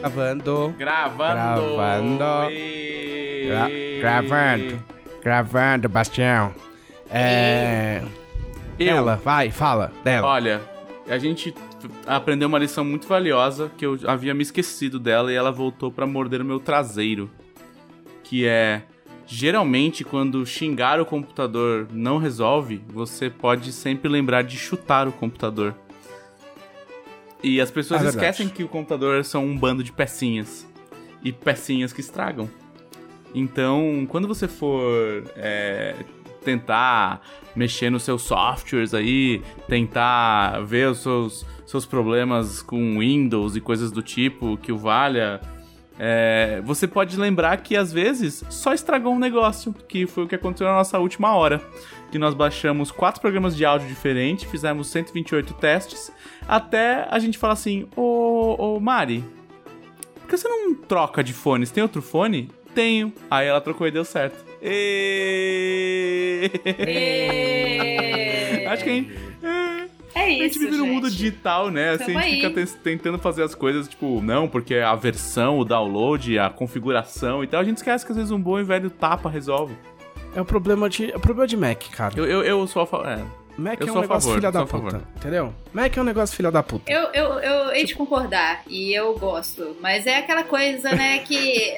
Gravando. Gravando. Gravando. E... Gra- gravando. Gravando, Bastião. É. Eu, Ela, vai, fala. Dela. olha, a gente aprendeu uma lição muito valiosa que eu havia me esquecido dela e ela voltou pra morder o meu traseiro. Que é. Geralmente, quando xingar o computador não resolve, você pode sempre lembrar de chutar o computador. E as pessoas É esquecem que o computador são um bando de pecinhas. E pecinhas que estragam. Então, quando você for é, tentar mexer nos seus softwares aí, tentar ver os seus, seus problemas com Windows e coisas do tipo que o valha, é, você pode lembrar que às vezes só estragou um negócio, que foi o que aconteceu na nossa última hora. Que nós baixamos quatro programas de áudio diferentes, fizemos 128 testes, até a gente falar assim: Ô, ô Mari, por que você não troca de fone? Você tem outro fone? Tenho. Aí ela trocou e deu certo. E... Ê! Acho que a gente, É a gente isso, vive no gente. mundo digital, né? Assim, a gente fica tentando fazer as coisas, tipo, não, porque a versão, o download, a configuração e tal. A gente esquece que às vezes um bom e velho tapa resolve. É o problema de. É o problema de Mac, cara. Eu, eu, eu sou a favor. É. Mac eu é um negócio favor, filha da a favor. puta. Entendeu? Mac é um negócio filha da puta. Eu, eu, eu hei de concordar, e eu gosto, mas é aquela coisa, né, que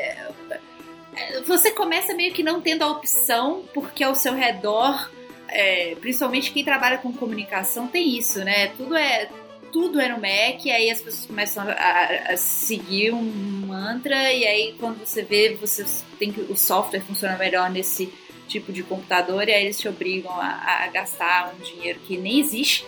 você começa meio que não tendo a opção, porque ao seu redor, é, principalmente quem trabalha com comunicação, tem isso, né? Tudo é. Tudo é no Mac, e aí as pessoas começam a, a- a seguir um mantra, e aí quando você vê, você tem que o software funciona melhor nesse tipo de computador, e aí eles te obrigam a, a gastar um dinheiro que nem existe.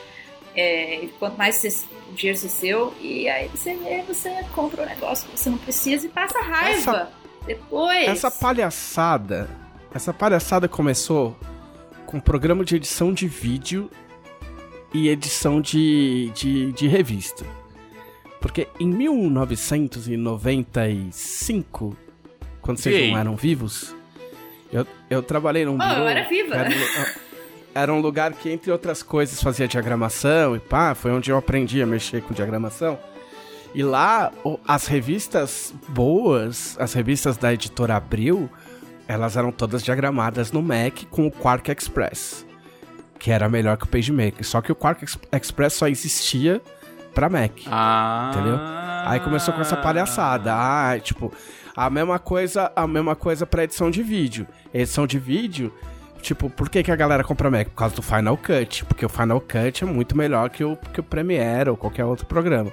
É, quanto mais você- o dinheiro ser seu, e aí você vê, você compra um negócio que você não precisa e passa raiva Essa- depois. Essa palhaçada. Essa palhaçada começou com programa de edição de vídeo e edição de, de, de revista. Porque em 1995, quando vocês não eram vivos, eu, trabalhei num Oh, eu era viva. Era um, lu- era um lugar que, entre outras coisas, fazia diagramação e pá, foi onde eu aprendi a mexer com diagramação. E lá, as revistas boas, as revistas da editora Abril, elas eram todas diagramadas no Mac com o Quark Express, que era melhor que o PageMaker. Só que o Quark Ex- Express só existia pra Mac. Ah. Entendeu? Aí começou com essa palhaçada. Ah, tipo, a mesma coisa, a mesma coisa pra edição de vídeo. Edição de vídeo, tipo, por que, que a galera compra Mac? Por causa do Final Cut. Porque o Final Cut é muito melhor que o, que o Premiere ou qualquer outro programa.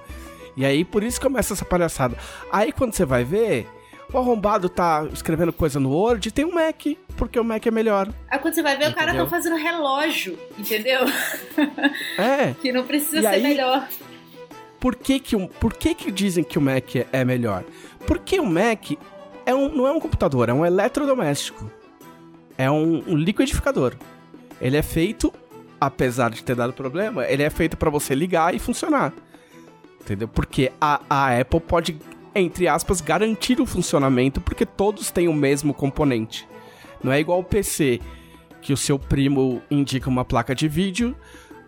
E aí, por isso começa essa palhaçada. Aí, quando você vai ver, o arrombado tá escrevendo coisa no Word e tem um Mac, porque o Mac é melhor. Aí quando você vai ver, o cara Entendeu? tá fazendo relógio, entendeu? É. que não precisa E ser aí- melhor. Por que que, por que que dizem que o Mac é melhor? Porque o Mac é um, não é um computador, é um eletrodoméstico. É um, um liquidificador. Ele é feito, apesar de ter dado problema, ele é feito para você ligar e funcionar. Entendeu? Porque a, a Apple pode, entre aspas, garantir o funcionamento porque todos têm o mesmo componente. Não é igual o PC, que o seu primo indica uma placa de vídeo,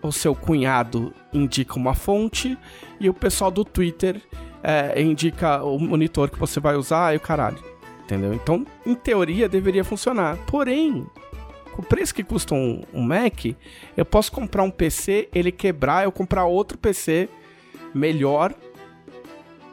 o seu cunhado indica uma fonte e o pessoal do Twitter é, indica o monitor que você vai usar e o caralho. Entendeu? Então, em teoria, deveria funcionar. Porém, com o preço que custa um, um Mac, eu posso comprar um PC, ele quebrar, eu comprar outro PC melhor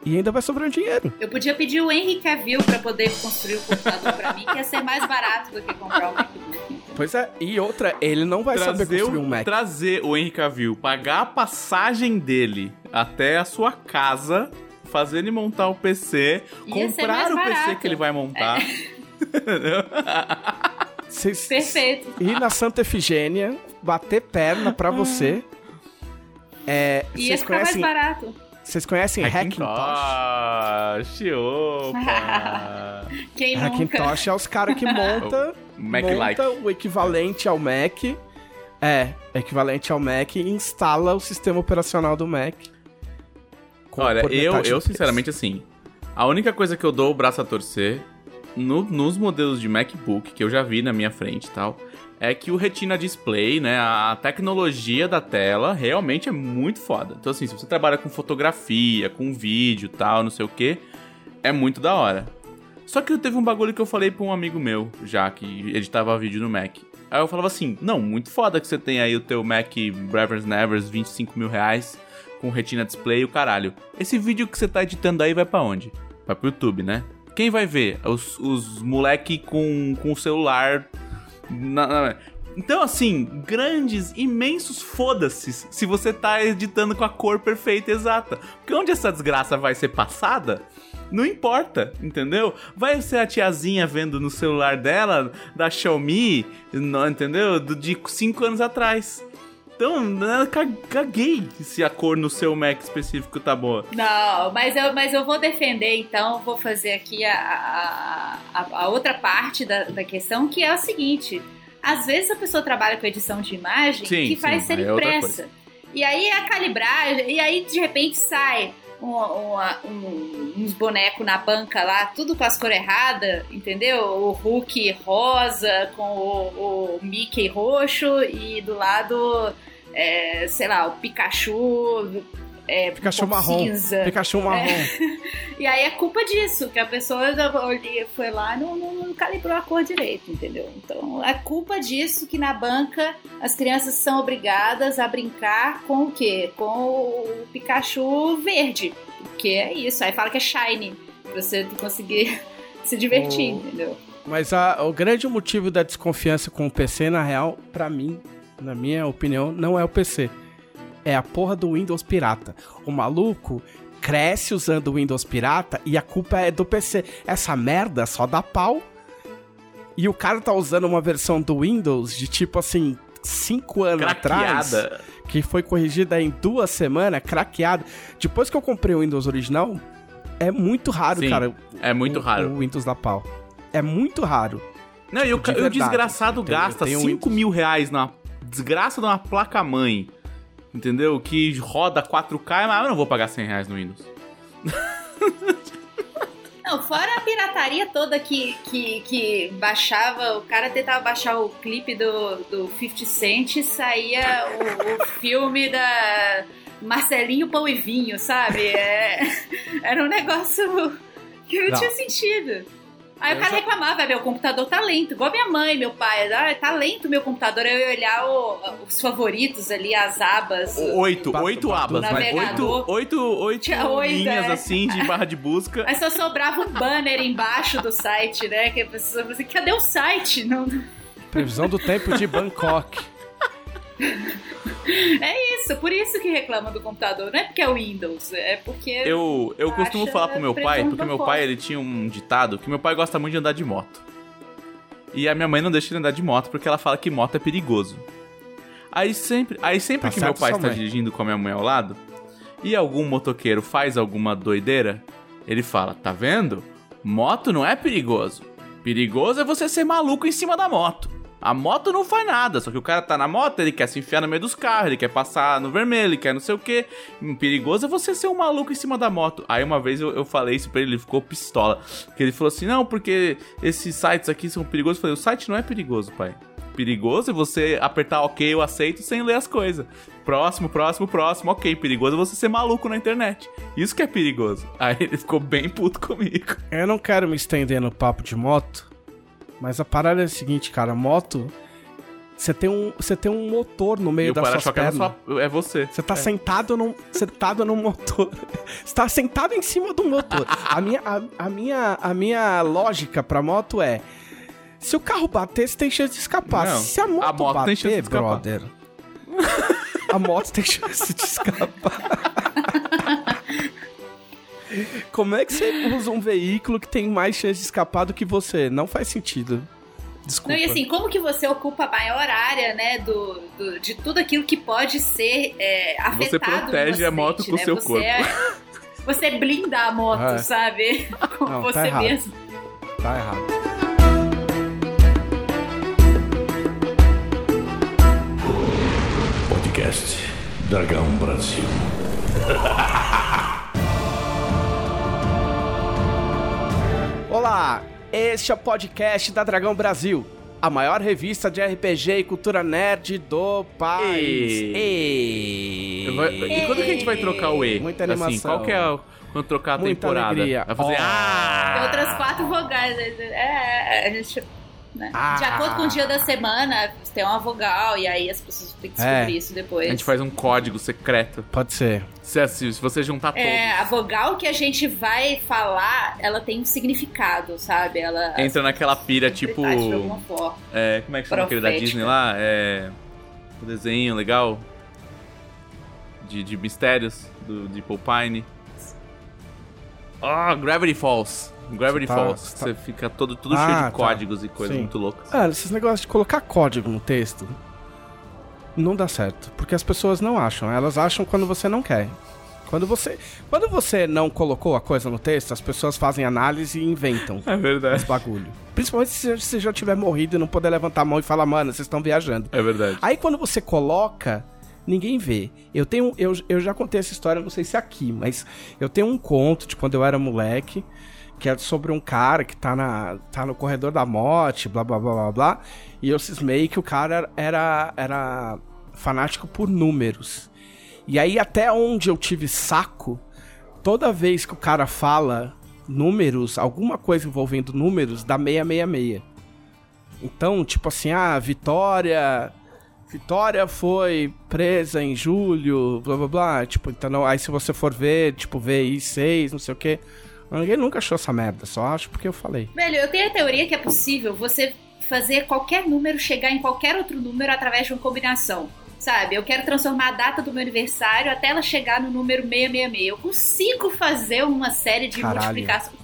e ainda vai sobrar dinheiro. Eu podia pedir o Henry Cavill pra poder construir o computador pra mim, que ia ser mais barato do que comprar o MacBook. Pois é, e outra, ele não vai saber Trazer construir o, um Mac. trazer o Henry Cavill, pagar a passagem dele até a sua casa, fazer ele montar o PC, Ia comprar mais o PC barato. É. que ele vai montar. Entendeu? Vocês- Perfeito. ir na Santa Efigênia, bater perna pra você. É, Ia ficar mais conhecem, barato. vocês conhecem Hackintosh? Hackintosh, opa! Quem nunca? Hackintosh é os caras que monta, monta o equivalente ao Mac. É, equivalente ao Mac e instala o sistema operacional do Mac. Olha, eu, eu sinceramente assim, a única coisa que eu dou o braço a torcer no- nos modelos de MacBook que eu já vi na minha frente e tal, é que o Retina Display, né, a tecnologia da tela realmente é muito foda. Então assim, se você trabalha com fotografia, com vídeo e tal, não sei o que, é muito da hora. Só que teve um bagulho que eu falei pra um amigo meu, já que editava vídeo no Mac. Aí eu falava assim, não, muito foda que você tem aí o teu Mac Brevers Nevers, 25 mil reais, com retina display e o caralho. Esse vídeo que você tá editando aí vai para onde? Vai pro YouTube, né? Quem vai ver? Os, os moleque com, com celular. Na, na... Então, assim, grandes, imensos foda-se se você tá editando com a cor perfeita exata. Porque onde essa desgraça vai ser passada, não importa, entendeu? Vai ser a tiazinha vendo no celular dela, da Xiaomi, não, entendeu? De 5 anos atrás. Então, né, caguei se a cor no seu Mac específico tá boa. Não, mas eu, mas eu vou defender, então, vou fazer aqui a, a, a, outra parte da, da questão, que é o seguinte: às vezes a pessoa trabalha com edição de imagem sim, que faz sim, ser é impressa. E aí é a calibragem, e aí de repente sai um, um, uns bonecos na banca lá, tudo com as cores erradas, entendeu? O Hulk rosa com o, o Mickey roxo e do lado, é, sei lá, o Pikachu é, Pikachu um marrom. Cinza. Pikachu marrom. É. e aí é culpa disso, que a pessoa foi lá e não, não, não, calibrou a cor direito, entendeu? Então é culpa disso que na banca as crianças são obrigadas a brincar com o quê? Com o Pikachu verde. Porque é isso. Aí fala que é shiny. Pra você conseguir se divertir, o... entendeu? Mas a, o grande motivo da desconfiança com o PC, na real, para mim, na minha opinião, não é o PC é a porra do Windows pirata. O maluco cresce usando o Windows pirata e a culpa é do PC. Essa merda só dá pau. E o cara tá usando uma versão do Windows de tipo assim, 5 anos craqueada. atrás. Que foi corrigida em duas semanas, craqueada. Depois que eu comprei o Windows original, é muito raro, Sim, cara. É muito o, raro. O Windows da pau. É muito raro. Não, tipo, e o, o desgraçado gasta 5 mil reais na desgraça de uma placa-mãe entendeu? Que roda 4K, mas eu não vou pagar 100 reais no Windows. Não, fora a pirataria toda que, que, que baixava, o cara tentava baixar o clipe do, do 50 Cent e saía o, o filme da Marcelinho Pão e Vinho, sabe? É, era um negócio que não, não. tinha sentido. Aí o cara reclamava, meu computador tá lento, igual minha mãe, meu pai. Ah, tá lento meu computador. Eu ia olhar o, os favoritos ali, as abas. Oito, oito abas, vai. Oito, oito, oito, oito linhas é. assim de barra de busca. Aí só sobrava um banner embaixo do site, né? Que a pessoa assim, cadê o site? Não... Previsão do tempo de Bangkok. É isso, por isso que reclama do computador. Não é porque é o Windows, é porque. Eu, eu costumo falar pro meu pai, porque meu pai ele tinha um ditado que meu pai gosta muito de andar de moto. E a minha mãe não deixa ele andar de moto porque ela fala que moto é perigoso. Aí sempre, aí sempre tá que meu pai está mãe. dirigindo com a minha mãe ao lado e algum motoqueiro faz alguma doideira, ele fala: Tá vendo? Moto não é perigoso. Perigoso é você ser maluco em cima da moto. A moto não faz nada, só que o cara tá na moto, ele quer se enfiar no meio dos carros, ele quer passar no vermelho, ele quer não sei o que. Perigoso é você ser um maluco em cima da moto. Aí uma vez eu, eu falei isso pra ele, ele ficou pistola. Que ele falou assim: não, porque esses sites aqui são perigosos. Eu falei: o site não é perigoso, pai. Perigoso é você apertar ok, eu aceito sem ler as coisas. Próximo, próximo, próximo, ok. Perigoso é você ser maluco na internet. Isso que é perigoso. Aí ele ficou bem puto comigo. Eu não quero me estender no papo de moto, mas a parada é a seguinte, cara, moto. Você tem um, você tem um motor no meio e das suas é pernas. É, é você. Você tá é. sentado num, sentado no motor. Você tá sentado em cima do motor. a minha, a, a, minha, a minha lógica pra moto é: se o carro bater, você tem chance de escapar. Não, se a moto, a moto bater, tem chance de escapar. brother, a moto tem chance de escapar. Como é que você usa um veículo que tem mais chance de escapar do que você? Não faz sentido. Desculpa. Não, e assim, como que você ocupa a maior área, né, do, do de tudo aquilo que pode ser é, afetado Você protege a moto com o né? seu você corpo. É, você blinda a moto, ah, é. sabe? Com Não, tá você tá mesmo. Tá errado. Podcast Dragão Brasil. Olá, este é o podcast da Dragão Brasil. a maior revista de RPG e cultura nerd do país. E- E... Vou- E quando que a gente vai trocar o E? Muita Assim, animação. qual que é o... Quando trocar a Muita temporada? alegria. Vai fazer... Ó. Ah! Tem outras quatro vogais. É, é, a gente. né? Ah. De acordo com o dia da semana, tem uma vogal, e aí as pessoas têm que descobrir É. isso depois. A gente faz um código secreto. Pode ser. Se, se se você juntar É, a vogal que a gente vai falar, ela tem um significado, sabe? Ela. todos, entra naquela pira tipo... É, como é que chama aquele da. Disney lá? É. O desenho legal. De, de mistérios do, de Paul Pine. Ah, Gravity Falls. Gravity tá- Falls. você tá- Você fica todo, tudo Ah, cheio tá. de códigos e coisas muito loucas. Ah, esses negócios de colocar código no texto não dá certo, porque as pessoas não acham, elas acham quando você não quer. Quando você, quando você não colocou a coisa no texto, as pessoas fazem análise e inventam É verdade. bagulho. Principalmente se você já tiver morrido e não poder levantar a mão e falar, mano, vocês estão viajando. É verdade. Aí quando você coloca, ninguém vê. Eu tenho. Eu, eu já contei essa história, não sei se é aqui, mas eu tenho um conto de quando eu era moleque, que é sobre um cara que tá, na, tá no corredor da morte, blá blá blá blá blá. E eu cismei que o cara era, era fanático por números. E aí, até onde eu tive saco, toda vez que o cara fala números, alguma coisa envolvendo números, dá 666. Então, tipo assim, ah, Vitória. Vitória foi presa em julho, blá blá blá. Tipo, então, não- aí se você for ver, tipo, VI 6, não sei o quê. Ninguém nunca achou essa merda, só acho porque eu falei. Velho, eu tenho a teoria que é possível você fazer qualquer número chegar em qualquer outro número através de uma combinação. Sabe? Eu quero transformar a data do meu aniversário até ela chegar no número 666. Eu consigo fazer uma série de Caralho. multiplicações.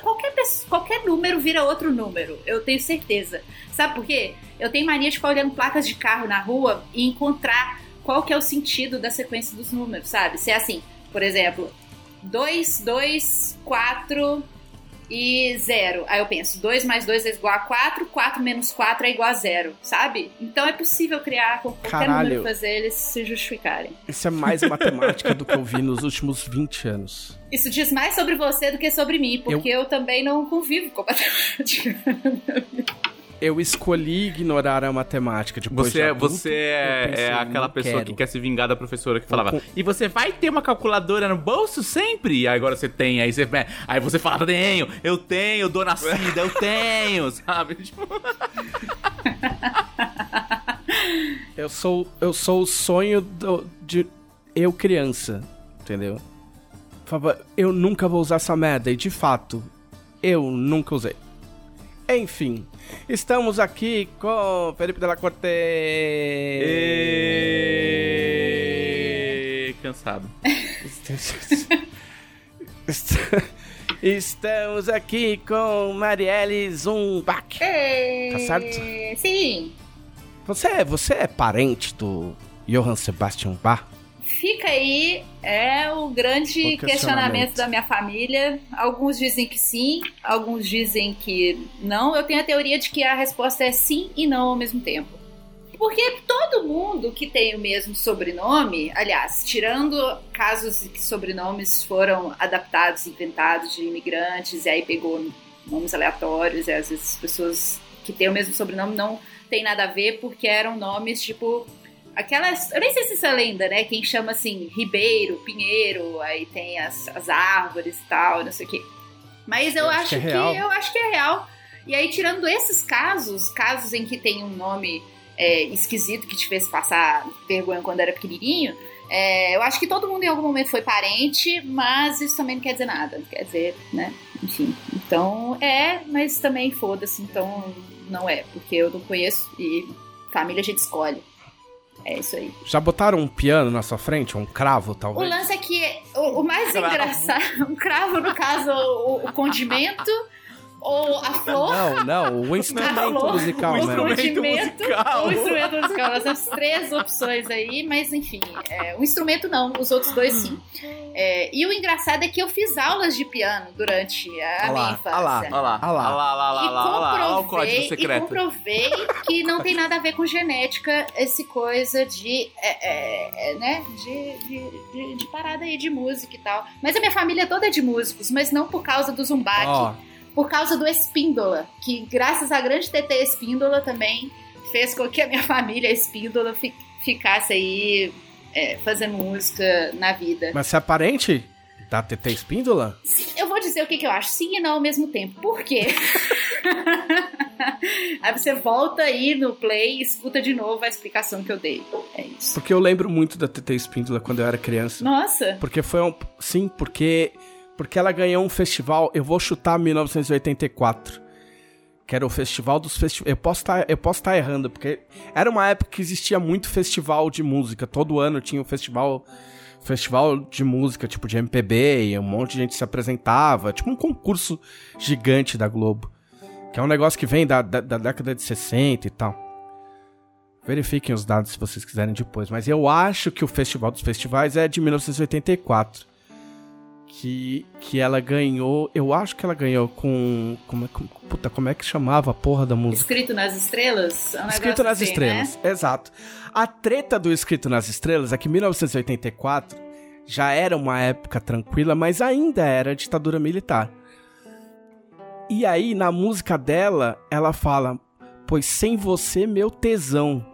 Qualquer, pessoa- qualquer número vira outro número. Eu tenho certeza. Sabe por quê? Eu tenho mania de ficar olhando placas de carro na rua e encontrar qual que é o sentido da sequência dos números, sabe? Se é assim, por exemplo, 2, 2, 4 e 0. Aí eu penso, 2 mais 2 é igual a 4, 4 menos 4 é igual a 0, sabe? Então é possível criar com qualquer Caralho. número e fazer eles se justificarem. Isso é mais matemática do que eu vi nos últimos 20 anos. Isso diz mais sobre você do que sobre mim, porque eu, também não convivo com matemática. Eu escolhi ignorar a matemática depois Você, de é, adulto, você é, pensei, é aquela pessoa quero. que quer se vingar da professora que falava com- E você vai ter uma calculadora no bolso sempre? E agora você tem, aí você, aí você fala, tenho, eu tenho, dona Cida, eu tenho, sabe? Tipo, Eu sou, eu sou o sonho do- de eu criança, entendeu? Eu nunca vou usar essa merda, e de fato, eu nunca usei. Enfim, estamos aqui com Felipe Della Corte. e... cansado. Estamos aqui com Marielle Zumbach. Tá certo? Sim. Você, é- você é parente do Johann Sebastian Bach? Fica aí, é o grande O questionamento. questionamento da minha família. Alguns dizem que sim, alguns dizem que não. Eu tenho a teoria de que a resposta é sim e não ao mesmo tempo. Porque todo mundo que tem o mesmo sobrenome, aliás, tirando casos em que sobrenomes foram adaptados, inventados de imigrantes, e aí pegou nomes aleatórios, e às vezes as pessoas que têm o mesmo sobrenome não tem nada a ver porque eram nomes tipo Aquelas. Eu nem sei se isso é lenda, né? Quem chama assim Ribeiro, Pinheiro, aí tem as, as árvores e tal, não sei o quê. Mas eu, Eu acho acho que é que, real. eu acho que é real. E aí, tirando esses casos, casos em que tem um nome é, esquisito que te fez passar vergonha quando era pequenininho, é, eu acho que todo mundo em algum momento foi parente, mas isso também não quer dizer nada. Quer dizer, né? Enfim. Então é, mas também foda-se, então não é, porque eu não conheço e família a gente escolhe. É isso aí. Já botaram um piano na sua frente? Um cravo, O talvez? lance é que o, o mais Cravo. engraçado, um cravo, no caso, o, o condimento ou a flor. Não, não, o instrumento musical O mesmo. instrumento musical. ou instrumento musical. Nós temos três opções aí, mas enfim, é, o instrumento não, os outros dois sim. É, e o engraçado é que eu fiz aulas de piano durante a Olha minha infância. olha lá. Olha lá, lá. olha lá, olha lá, olha lá, olha lá, olha o código e comprovei que não tem nada a ver com genética, esse coisa de, é, é, é, né, de, de, de- de parada aí de música e tal. Mas a minha família toda é de músicos, mas não por causa do Zumbaki. Ó, por causa do Espíndola, que graças à grande TT Espíndola também fez com que a minha família Espíndola fi- ficasse aí é, fazendo música na vida. Mas você é parente da TT Espíndola? Eu vou dizer o que, que eu acho, sim e não ao mesmo tempo. Por quê? aí você volta aí no play e escuta de novo a explicação que eu dei. É isso. Porque eu lembro muito da TT Espíndola quando eu era criança. Nossa! Porque foi um. Sim, porque. Porque ela ganhou um festival, eu vou chutar 1984. Que era o festival dos festivais. Eu posso posso estar errando, porque era uma época que existia muito festival de música. Todo ano tinha um festival. Festival de música, tipo de MPB, e um monte de gente se apresentava. Tipo um concurso gigante da Globo. Que é um negócio que vem da, da, da década de 60 e tal. Verifiquem os dados se vocês quiserem depois. Mas eu acho que o Festival dos Festivais é de 1984. Que, que ela ganhou. Eu acho que ela ganhou com. Como é, como, puta, como é que chamava a porra da música? Escrito nas estrelas? É um Escrito nas assim, Estrelas. Né? Exato. A treta do Escrito nas Estrelas é que 1984 já era uma época tranquila, mas ainda era ditadura militar. E aí, na música dela, ela fala: Pois sem você, meu tesão.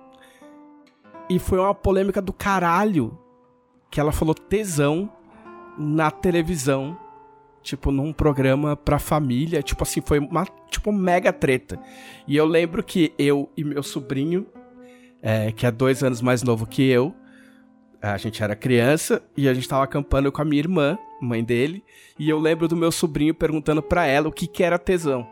E foi uma polêmica do caralho que ela falou tesão na televisão, tipo, num programa pra família. Tipo assim, foi uma tipo, mega treta. E eu lembro que eu e meu sobrinho, é, que é dois anos mais novo que eu, a gente era criança e a gente tava acampando com a minha irmã, mãe dele, e eu lembro do meu sobrinho perguntando pra ela o que que era tesão.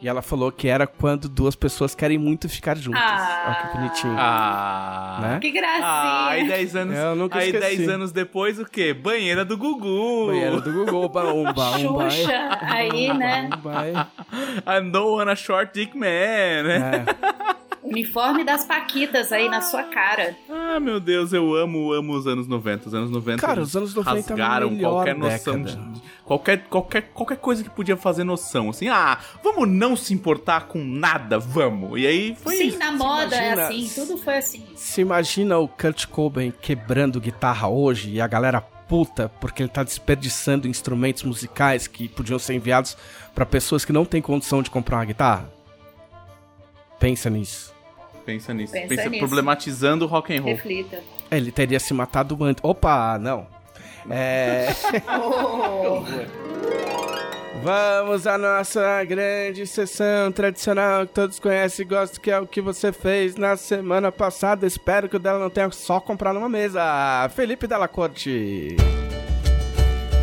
E ela falou que era quando duas pessoas querem muito ficar juntas. Ah. Olha que bonitinho. Ah. Né? Que gracinha! Ah, aí 10 anos, Eu nunca aí esqueci. 10 anos depois o quê? Banheira do Gugu. Banheiro do Google, umba, umba, umba. Xuxa, aí, né? Umba, é. I know on a short dick man. né? É. Uniforme das Paquitas aí na sua cara. Ah, meu Deus, eu amo, amo os anos 90. Os anos 90 Cara, os anos 90 é rasgaram qualquer noção de, qualquer, qualquer, qualquer coisa que podia fazer noção. Assim, ah, vamos não se importar com nada, vamos. E aí foi Sim, isso. na moda é imagina- assim, tudo foi assim. Se imagina o Kurt Cobain quebrando guitarra hoje e a galera puta porque ele tá desperdiçando instrumentos musicais que podiam ser enviados pra pessoas que não têm condição de comprar uma guitarra? Pensa nisso. Pensa nisso. Pensa Pensa, nisso. problematizando o rock and roll. Reflita. Ele teria se matado antes. Opa, não. É. Oh, Vamos à nossa grande sessão tradicional que todos conhecem e gostam, que é o que você fez na semana passada. Espero que o dela não tenha só comprado uma mesa. Felipe Della Corte.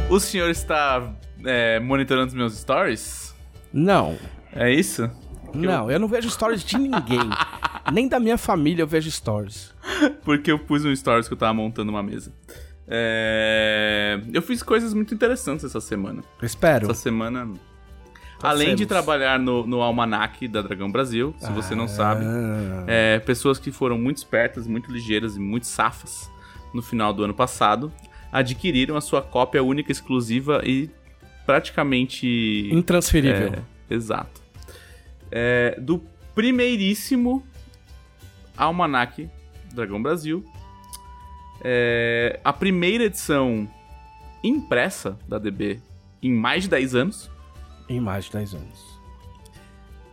O senhor está é, monitorando os meus stories? Não. É isso? Não, eu não vejo stories de ninguém. Nem da minha família eu vejo stories. Porque eu pus um stories que eu tava montando uma mesa. É, Eu fiz coisas muito interessantes essa semana. Espero. Essa semana. Além de trabalhar no, no almanac da Dragão Brasil, se você não sabe, Ah. é, pessoas que foram muito espertas, muito ligeiras e muito safas no final do ano passado adquiriram a sua cópia única, exclusiva e praticamente. Intransferível. É, exato. É, do primeiríssimo Almanac Dragão Brasil. É, a primeira edição impressa da DB em mais de 10 anos. Em mais de 10 anos.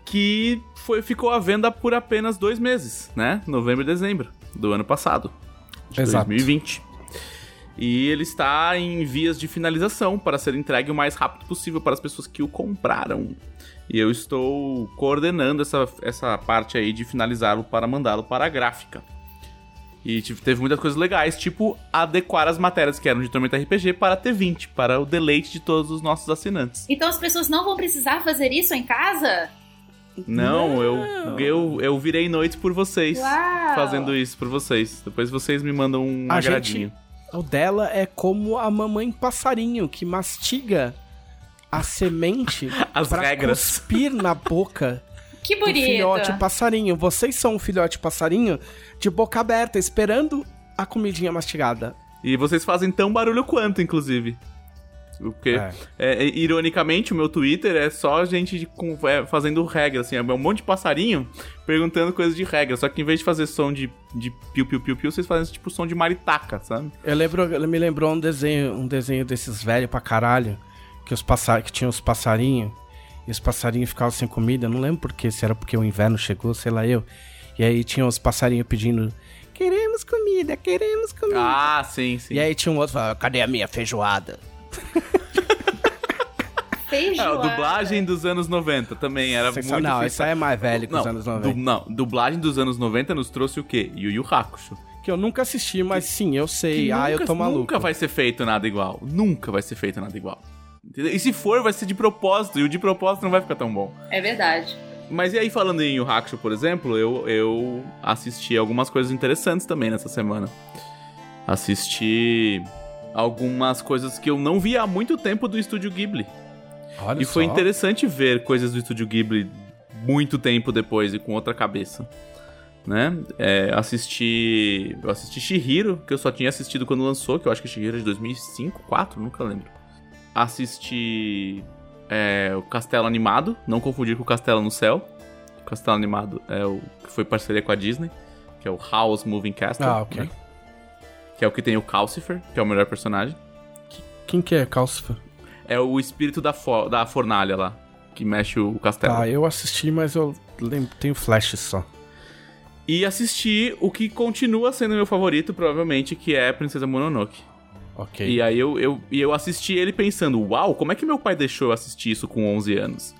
Que foi, ficou à venda por apenas dois meses, né? Novembro e dezembro do ano passado. De Exato. 2020. E ele está em vias de finalização para ser entregue o mais rápido possível para as pessoas que o compraram. E eu estou coordenando essa, essa parte aí de finalizá-lo para mandá-lo para a gráfica. E tive- teve muitas coisas legais, tipo adequar as matérias que eram de Tormenta RPG para T20, para o deleite de todos os nossos assinantes. Então as pessoas não vão precisar fazer isso em casa? Não, Eu, eu eu virei noites por vocês. Uau! Fazendo isso por vocês. Depois vocês me mandam um A agradinho. O dela é como a mamãe passarinho que mastiga a semente As pra regras. cuspir na boca Que do bonito. filhote passarinho. Vocês são um filhote passarinho de boca aberta, esperando a comidinha mastigada. E vocês fazem tão barulho quanto, inclusive. Porque, É. é, é, ironicamente, o meu Twitter é só gente de- com- é, fazendo regra, assim, é um monte de passarinho perguntando coisas de regra. Só que em vez de fazer som de, de piu, piu, piu, piu, vocês fazem tipo som de maritaca, sabe? Eu lembro, ele me lembrou um desenho, um desenho desses velhos pra caralho, que os passa, que tinha os passarinhos E os passarinhos ficavam sem comida, não lembro porquê, se era porque o inverno chegou, sei lá eu. E aí tinha os passarinhos pedindo: Queremos comida, queremos comida. Ah, sim, sim. E aí tinha um outro falando: Cadê a minha feijoada? É, dublagem dos anos 90 também era muito feita- isso aí é mais velho que não, os anos du- 90. não, dublagem dos anos 90 nos trouxe o quê? Yu Yu Hakusho. Que eu nunca assisti, mas sim, eu sei. Que ah, eu nunca- tô maluco. Nunca vai ser feito nada igual. Nunca vai ser feito nada igual. Entendeu? E se for, vai ser de propósito. E o de propósito não vai ficar tão bom. É verdade. Mas e aí, falando em Yu Yu Hakusho, por exemplo, eu, eu assisti algumas coisas interessantes também nessa semana. Assisti algumas coisas que eu não vi há muito tempo do Estúdio Ghibli. Olha E foi só. interessante ver coisas do Estúdio Ghibli muito tempo depois e com outra cabeça. Né? É, assisti. Eu assisti Shihiro, que eu só tinha assistido quando lançou, que eu acho que Shihiro é de 2005, 2004, nunca lembro. Assisti. é, o Castelo Animado, não confundir com o Castelo no Céu. O Castelo Animado é o que foi parceria com a Disney, que é o House Moving Castle. Ah, ok. né? Que é o que tem o Calcifer, que é o melhor personagem. Quem que é Calcifer? É o espírito da, fo- da fornalha lá, que mexe o castelo. Ah, eu assisti, mas eu tenho flashes só. E assisti o que continua sendo meu favorito, provavelmente, que é Princesa Mononoke. Ok. E aí eu, eu, e eu assisti ele pensando, uau, como é que meu pai deixou eu assistir isso com 11 anos?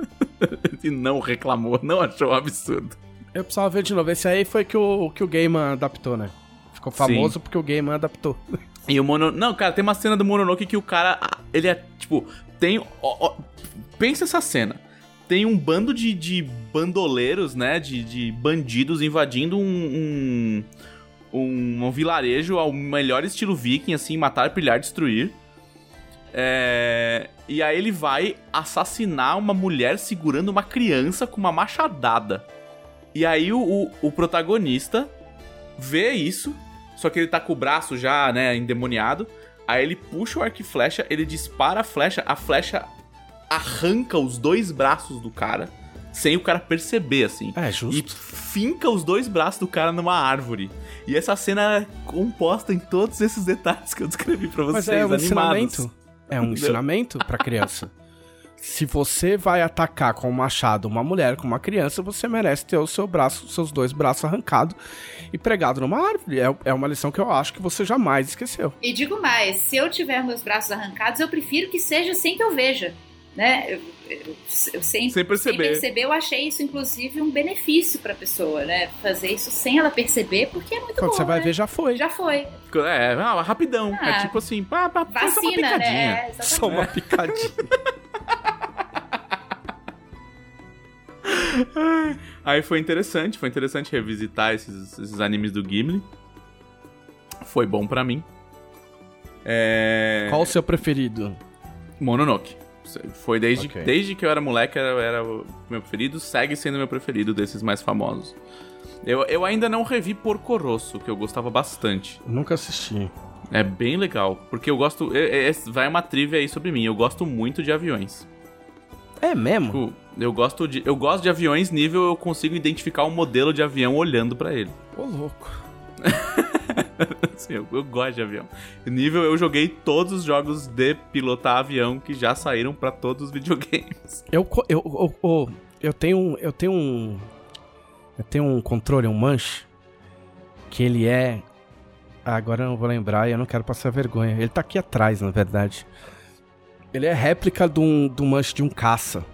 e não reclamou, não achou um absurdo. Eu precisava ver de novo. Esse aí foi que o, que o Gaiman adaptou, né? Ficou famoso porque o Gaiman adaptou. E o Mono... Não, cara, tem uma cena do Mononoke que o cara, ele é, tipo, tem... ó, ó, pensa essa cena. Tem um bando de, de bandoleiros, né, de, de bandidos invadindo um, um, um, um vilarejo ao melhor estilo viking, assim, matar, pilhar, destruir. É... E aí ele vai assassinar uma mulher segurando uma criança com uma machadada. E aí o, o, o protagonista vê isso, só que ele tá com o braço já, né, endemoniado. Aí ele puxa o arco e flecha, ele dispara a flecha, a flecha arranca os dois braços do cara, sem o cara perceber, assim. É, E justo. finca os dois braços do cara numa árvore. E essa cena é composta em todos esses detalhes que eu descrevi pra vocês, Mas é um animados. ensinamento. É um ensinamento pra criança. Se você vai atacar com um machado uma mulher, com uma criança, você merece ter o seu braço, seus dois braços arrancados e pregado numa árvore. É, é uma lição que eu acho que você jamais esqueceu. E digo mais, se eu tiver meus braços arrancados, eu prefiro que seja sem que eu veja. Né? Eu, eu, eu sem, Sem perceber. Sem perceber, eu achei isso, inclusive, um benefício pra pessoa, né? Fazer isso sem ela perceber, porque é muito Quando bom. você vai né? ver, já foi. Já foi. É, ah, rapidão. Ah. é tipo assim, pá, pá, foi só uma Vacina, picadinha. né? É, Só uma picadinha. Aí foi interessante, foi interessante revisitar esses, esses animes do Ghibli. Foi bom pra mim. É... Qual o seu preferido? Mononoke. Foi desde, Ok. desde que eu era moleque, era, era o meu preferido, segue sendo meu preferido desses mais famosos. Eu, eu ainda não revi Porco Rosso, que eu gostava bastante. Nunca assisti. É bem legal, porque eu gosto. é- é- vai uma trivia aí sobre mim. Eu gosto muito de aviões. É mesmo? Tipo, eu gosto de, eu gosto de aviões nível eu consigo identificar um modelo de avião olhando pra ele. Ô, louco. Assim, eu, eu gosto de avião. Nível eu joguei todos os jogos de pilotar avião que já saíram pra todos os videogames. Eu, eu, eu, eu, eu tenho um. Eu tenho um. Eu tenho um controle, um manche. Que ele é. Agora eu não vou lembrar e eu não quero passar vergonha. Ele tá aqui atrás, na verdade. Ele é réplica de um manche de um caça.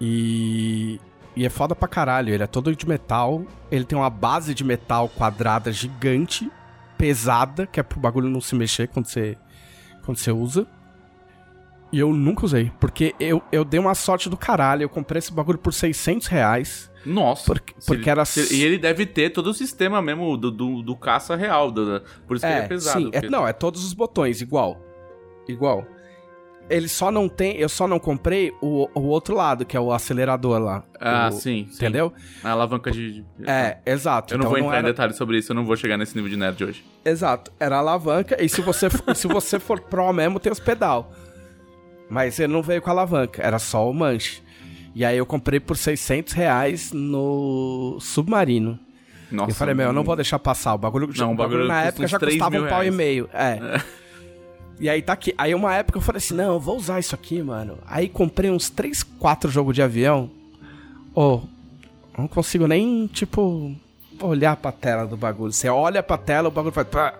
E. E é foda pra caralho. Ele é todo de metal. Ele tem uma base de metal quadrada gigante, pesada, que é pro bagulho não se mexer quando você, quando você usa. E eu nunca usei, porque eu, eu dei uma sorte do caralho. Eu comprei esse bagulho por 600 reais. Nossa. Porque- porque ele- era- se- E ele deve ter todo o sistema mesmo do, do, do caça real. do- por isso que ele é pesado. sim. É, porque- não, é todos os botões, igual. Igual. Ele só não tem. Eu só não comprei o, o outro lado, que é o acelerador lá. Ah, O- sim, sim. Entendeu? A alavanca de. de- É, exato. Eu não Então vou entrar era... em detalhes sobre isso, eu não vou chegar nesse nível de nerd hoje. Exato. Era a alavanca. E se você, for- se você for pro mesmo, tem os pedal. Mas ele não veio com a alavanca, era só o manche. E aí eu comprei por 600 reais no Submarino. Nossa. eu falei, meu, eu não vou deixar passar. O bagulho, Não, o bagulho bagulho na época já 3 custava um pau e reais. meio. É. E aí tá aqui. Aí uma época eu falei assim, não, eu vou usar isso aqui, mano. Aí comprei uns 3, 4 jogos de avião. Ô, não consigo nem, tipo, olhar pra tela do bagulho. Você olha pra tela, o bagulho faz... Pá,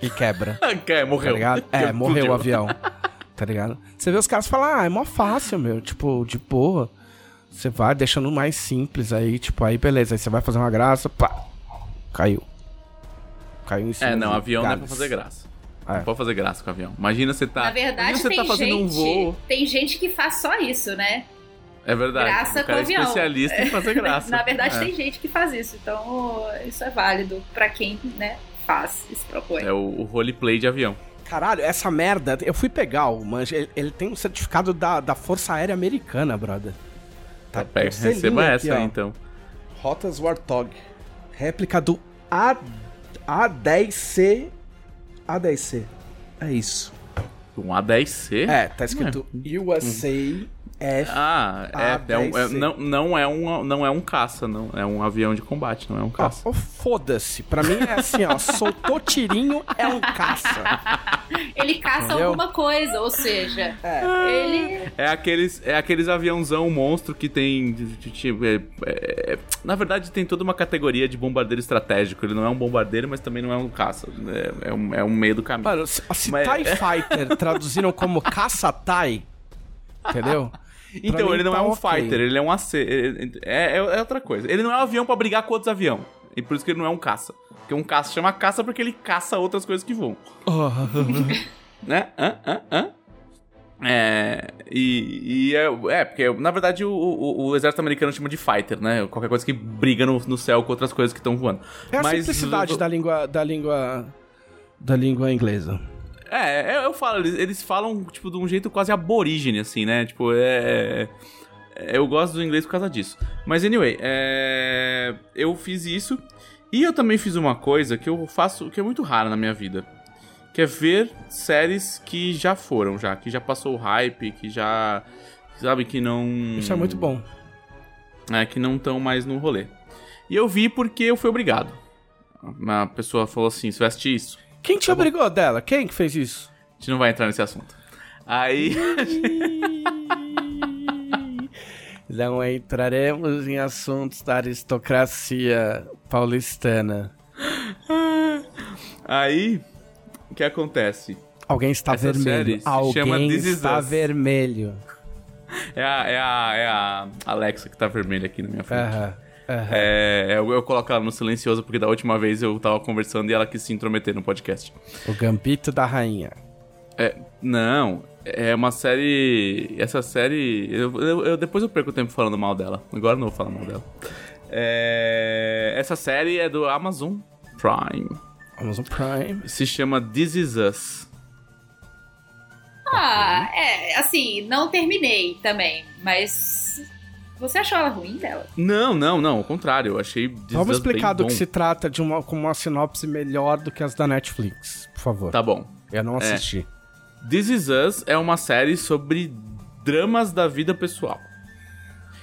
e quebra. É, Tá morreu. ligado? É, morreu o avião. Tá ligado? Você vê os caras falar, ah, é mó fácil, meu. Tipo, de boa. Você vai deixando mais simples aí, tipo, aí beleza. Aí você vai fazer uma graça, pá. Caiu. Caiu em cima É, não, avião não é pra fazer graça. É. Não pode fazer graça com avião. Imagina você tá. Na verdade, você tem tá fazendo gente, um voo. tem gente que faz só isso, né? É verdade. Graça o cara com avião. é especialista em fazer graça. Na verdade, é. tem gente que faz isso. Então, isso é válido pra quem, né, faz e se propõe. É o, o roleplay de avião. Caralho, essa merda, eu fui pegar o mancha, ele, ele tem um certificado da, da Força Aérea Americana, brother. Tá, pega, selinho receba aqui, essa ó. aí, então. Rotas Warthog. Réplica do A, A10C. A10C. É isso. Um A10C? É, tá escrito USA F. Ah, é, é, um- é- A10C. não, não, é um, não é um caça, não. É um avião de combate, não é um caça. Oh, Foda-se. Pra mim é assim, ó. Soltou tirinho, é um caça. Ele caça Entendeu? alguma coisa, ou seja, É. ele. É aqueles, é aqueles aviãozão monstro que tem. de- de- de- é- é- é- na verdade, tem toda uma categoria de bombardeiro estratégico. Ele não é um bombardeiro, mas também não é um caça. É, é um, é um meio do caminho. Mano, se, se Mas- TIE Fighter traduziram como caça-TIE, entendeu? Então, ele não tá é um ok. fighter, ele é um AC. ele- É, é, é outra coisa. Ele não é um avião pra brigar com outros aviões. E por isso que ele não é um caça. Porque um caça chama caça porque ele caça outras coisas que voam. né? Hã? Hã? Hã? É. E, e é, é, porque na verdade o, o, o exército americano chama de fighter, né? Qualquer coisa que briga no, no céu com outras coisas que estão voando. É a Mas- simplicidade da língua, da língua, da língua inglesa. É, eu, eu falo, eles, eles falam, tipo, de um jeito quase aborígene, assim, né? Tipo, é. é- Eu gosto do inglês por causa disso. Mas, anyway, é, eu fiz isso. E eu também fiz uma coisa que eu faço, que é muito rara na minha vida. Que é ver séries que já foram, já. Que já passou o hype, que já. Sabe, que não. Isso é muito bom. É, que não estão mais no rolê. E eu vi porque eu fui obrigado. Uma pessoa falou assim: você vai assistir isso? Quem te obrigou dela? Quem que fez isso? A gente não vai entrar nesse assunto. Aí. Não entraremos em assuntos da aristocracia paulistana. Aí. O que acontece? Alguém está Essa vermelho. Alguém está vermelho. É a, é, a, é a Alexa que tá vermelha aqui na minha frente. Aham. É, eu, eu coloco ela no silencioso porque da última vez eu tava conversando e ela quis se intrometer no podcast. O Gambito da Rainha. É, não, é uma série. Essa série. Eu, eu- eu- depois eu perco o tempo falando mal dela. Agora eu não vou falar mal dela. É, essa série é do Amazon Prime. Amazon Prime. Se chama This Is Us. Ah, é, assim, não terminei também, mas. Você achou ela ruim dela? Não, não, não, ao contrário. Eu achei Vamos explicar do que se trata de uma, com uma sinopse melhor do que as da Netflix, por favor. Tá bom. Eu não assisti. This Is Us é uma série sobre dramas da vida pessoal.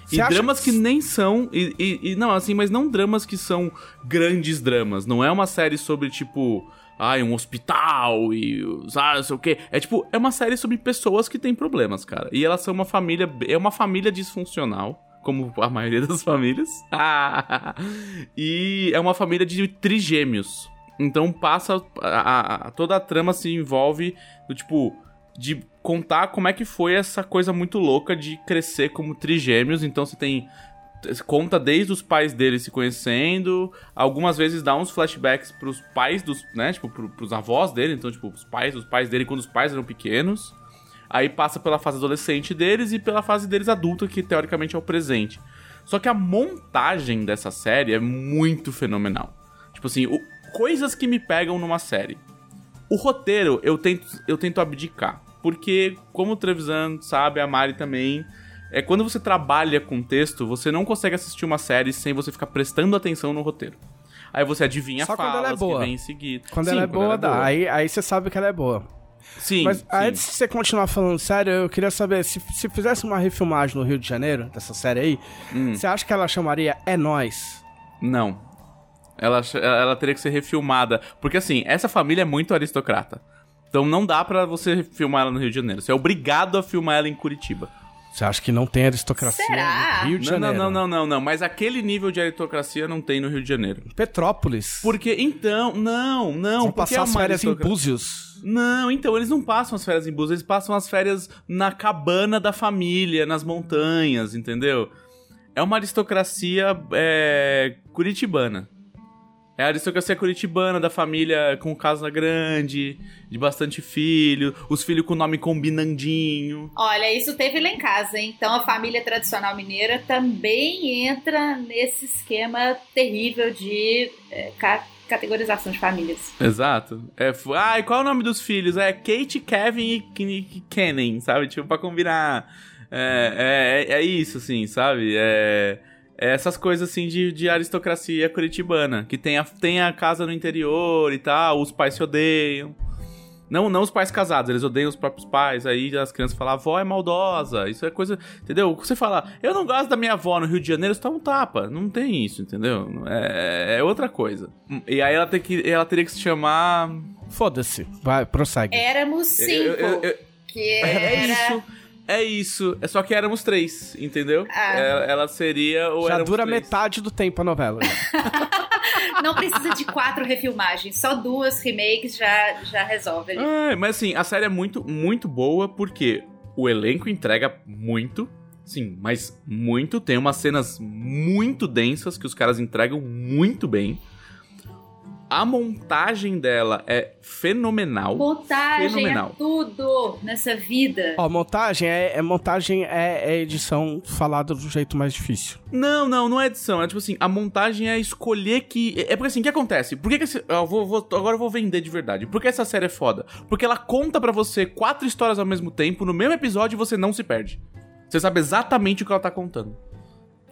Você e dramas que- que nem são. E, e- e não, assim, mas não dramas que são grandes dramas. Não é uma série sobre, tipo. Ai, um hospital e. Sabe, não sei o quê. É tipo, é uma série sobre pessoas que têm problemas, cara. E elas são uma família. É uma família disfuncional. Como a maioria das famílias. e é uma família de trigêmeos. Então passa. a- a- a- toda a trama se envolve do tipo. De contar como é que foi essa coisa muito louca de crescer como trigêmeos. Então você tem. Conta desde os pais deles se conhecendo. Algumas vezes dá uns flashbacks pros pais dos. né? Tipo, pro, pros avós dele. Então, tipo, os pais, os pais dele quando os pais eram pequenos. Aí passa pela fase adolescente deles e pela fase deles adulta, que teoricamente é o presente. Só que a montagem dessa série é muito fenomenal. Tipo assim, o- coisas que me pegam numa série. O roteiro eu tento, eu tento abdicar. Porque, como o Trevisan sabe, a Mari também. É quando você trabalha com texto, você não consegue assistir uma série sem você ficar prestando atenção no roteiro. Aí você adivinha Só quando falas ela é boa. que vem em seguida. Quando Sim, ela é boa, dá. boa. Aí, aí você sabe que ela é boa. Sim, Mas sim. antes de você continuar falando sério, eu queria saber, se, se fizesse uma refilmagem no Rio de Janeiro, dessa série aí, Hum. você acha que ela chamaria É Nós? Não. Ela, ela teria que ser refilmada. Porque, assim, essa família é muito aristocrata. Então não dá pra você filmar ela no Rio de Janeiro. Você é obrigado a filmar ela em Curitiba. Você acha que não tem aristocracia Será? no Rio de Não, Janeiro? não, não, não, não, não. Mas aquele nível de aristocracia não tem no Rio de Janeiro. Petrópolis. Porque, então, não, não. Vão passar é as férias em Búzios. Não, então, eles não passam as férias em Búzios, eles passam as férias na cabana da família, nas montanhas, entendeu? É uma aristocracia é, curitibana. É a aristocracia curitibana da família com casa grande, de bastante filho, os filhos com nome combinandinho. Olha, isso teve lá em casa, hein? Então a família tradicional mineira também entra nesse esquema terrível de é, ca- categorização de famílias. Exato. É, ah, e qual é o nome dos filhos? É Kate, Kevin e Ken- Kennen, sabe? Tipo, pra combinar. É, é, é isso, assim, sabe? É, é essas coisas, assim, de, de aristocracia curitibana. Que tem a, tem a casa no interior e tal, os pais se odeiam. Não, não os pais casados, eles odeiam os próprios pais. Aí as crianças falam, a avó é maldosa. Isso é coisa. Entendeu? Você fala, eu não gosto da minha avó no Rio de Janeiro, você tá um tapa. Não tem isso, entendeu? É, é outra coisa. E aí ela, tem que, ela teria que se chamar. Foda-se. Vai, prossegue. Éramos cinco. Eu- eu- eu- que é era. isso. É isso. É só que éramos três, entendeu? Ah. Ela, ela seria ou Já éramos dura três. metade do tempo a novela. Não precisa de quatro refilmagens, só duas remakes já, já resolve ali. Ah, mas assim, a série é muito, muito boa porque o elenco entrega muito. Sim, mas muito. Tem umas cenas muito densas que os caras entregam muito bem. A montagem dela é fenomenal. Montagem Fenomenal. é tudo nessa vida. Ó, montagem é, é- montagem é, é edição falada do jeito mais difícil. Não, não, não é edição. É tipo assim, a montagem é escolher que. É porque assim, o que acontece? Por que, que esse... eu vou, vou- Agora eu vou vender de verdade. Por que essa série é foda? Porque ela conta pra você quatro histórias ao mesmo tempo, no mesmo episódio, e você não se perde. Você sabe exatamente o que ela tá contando.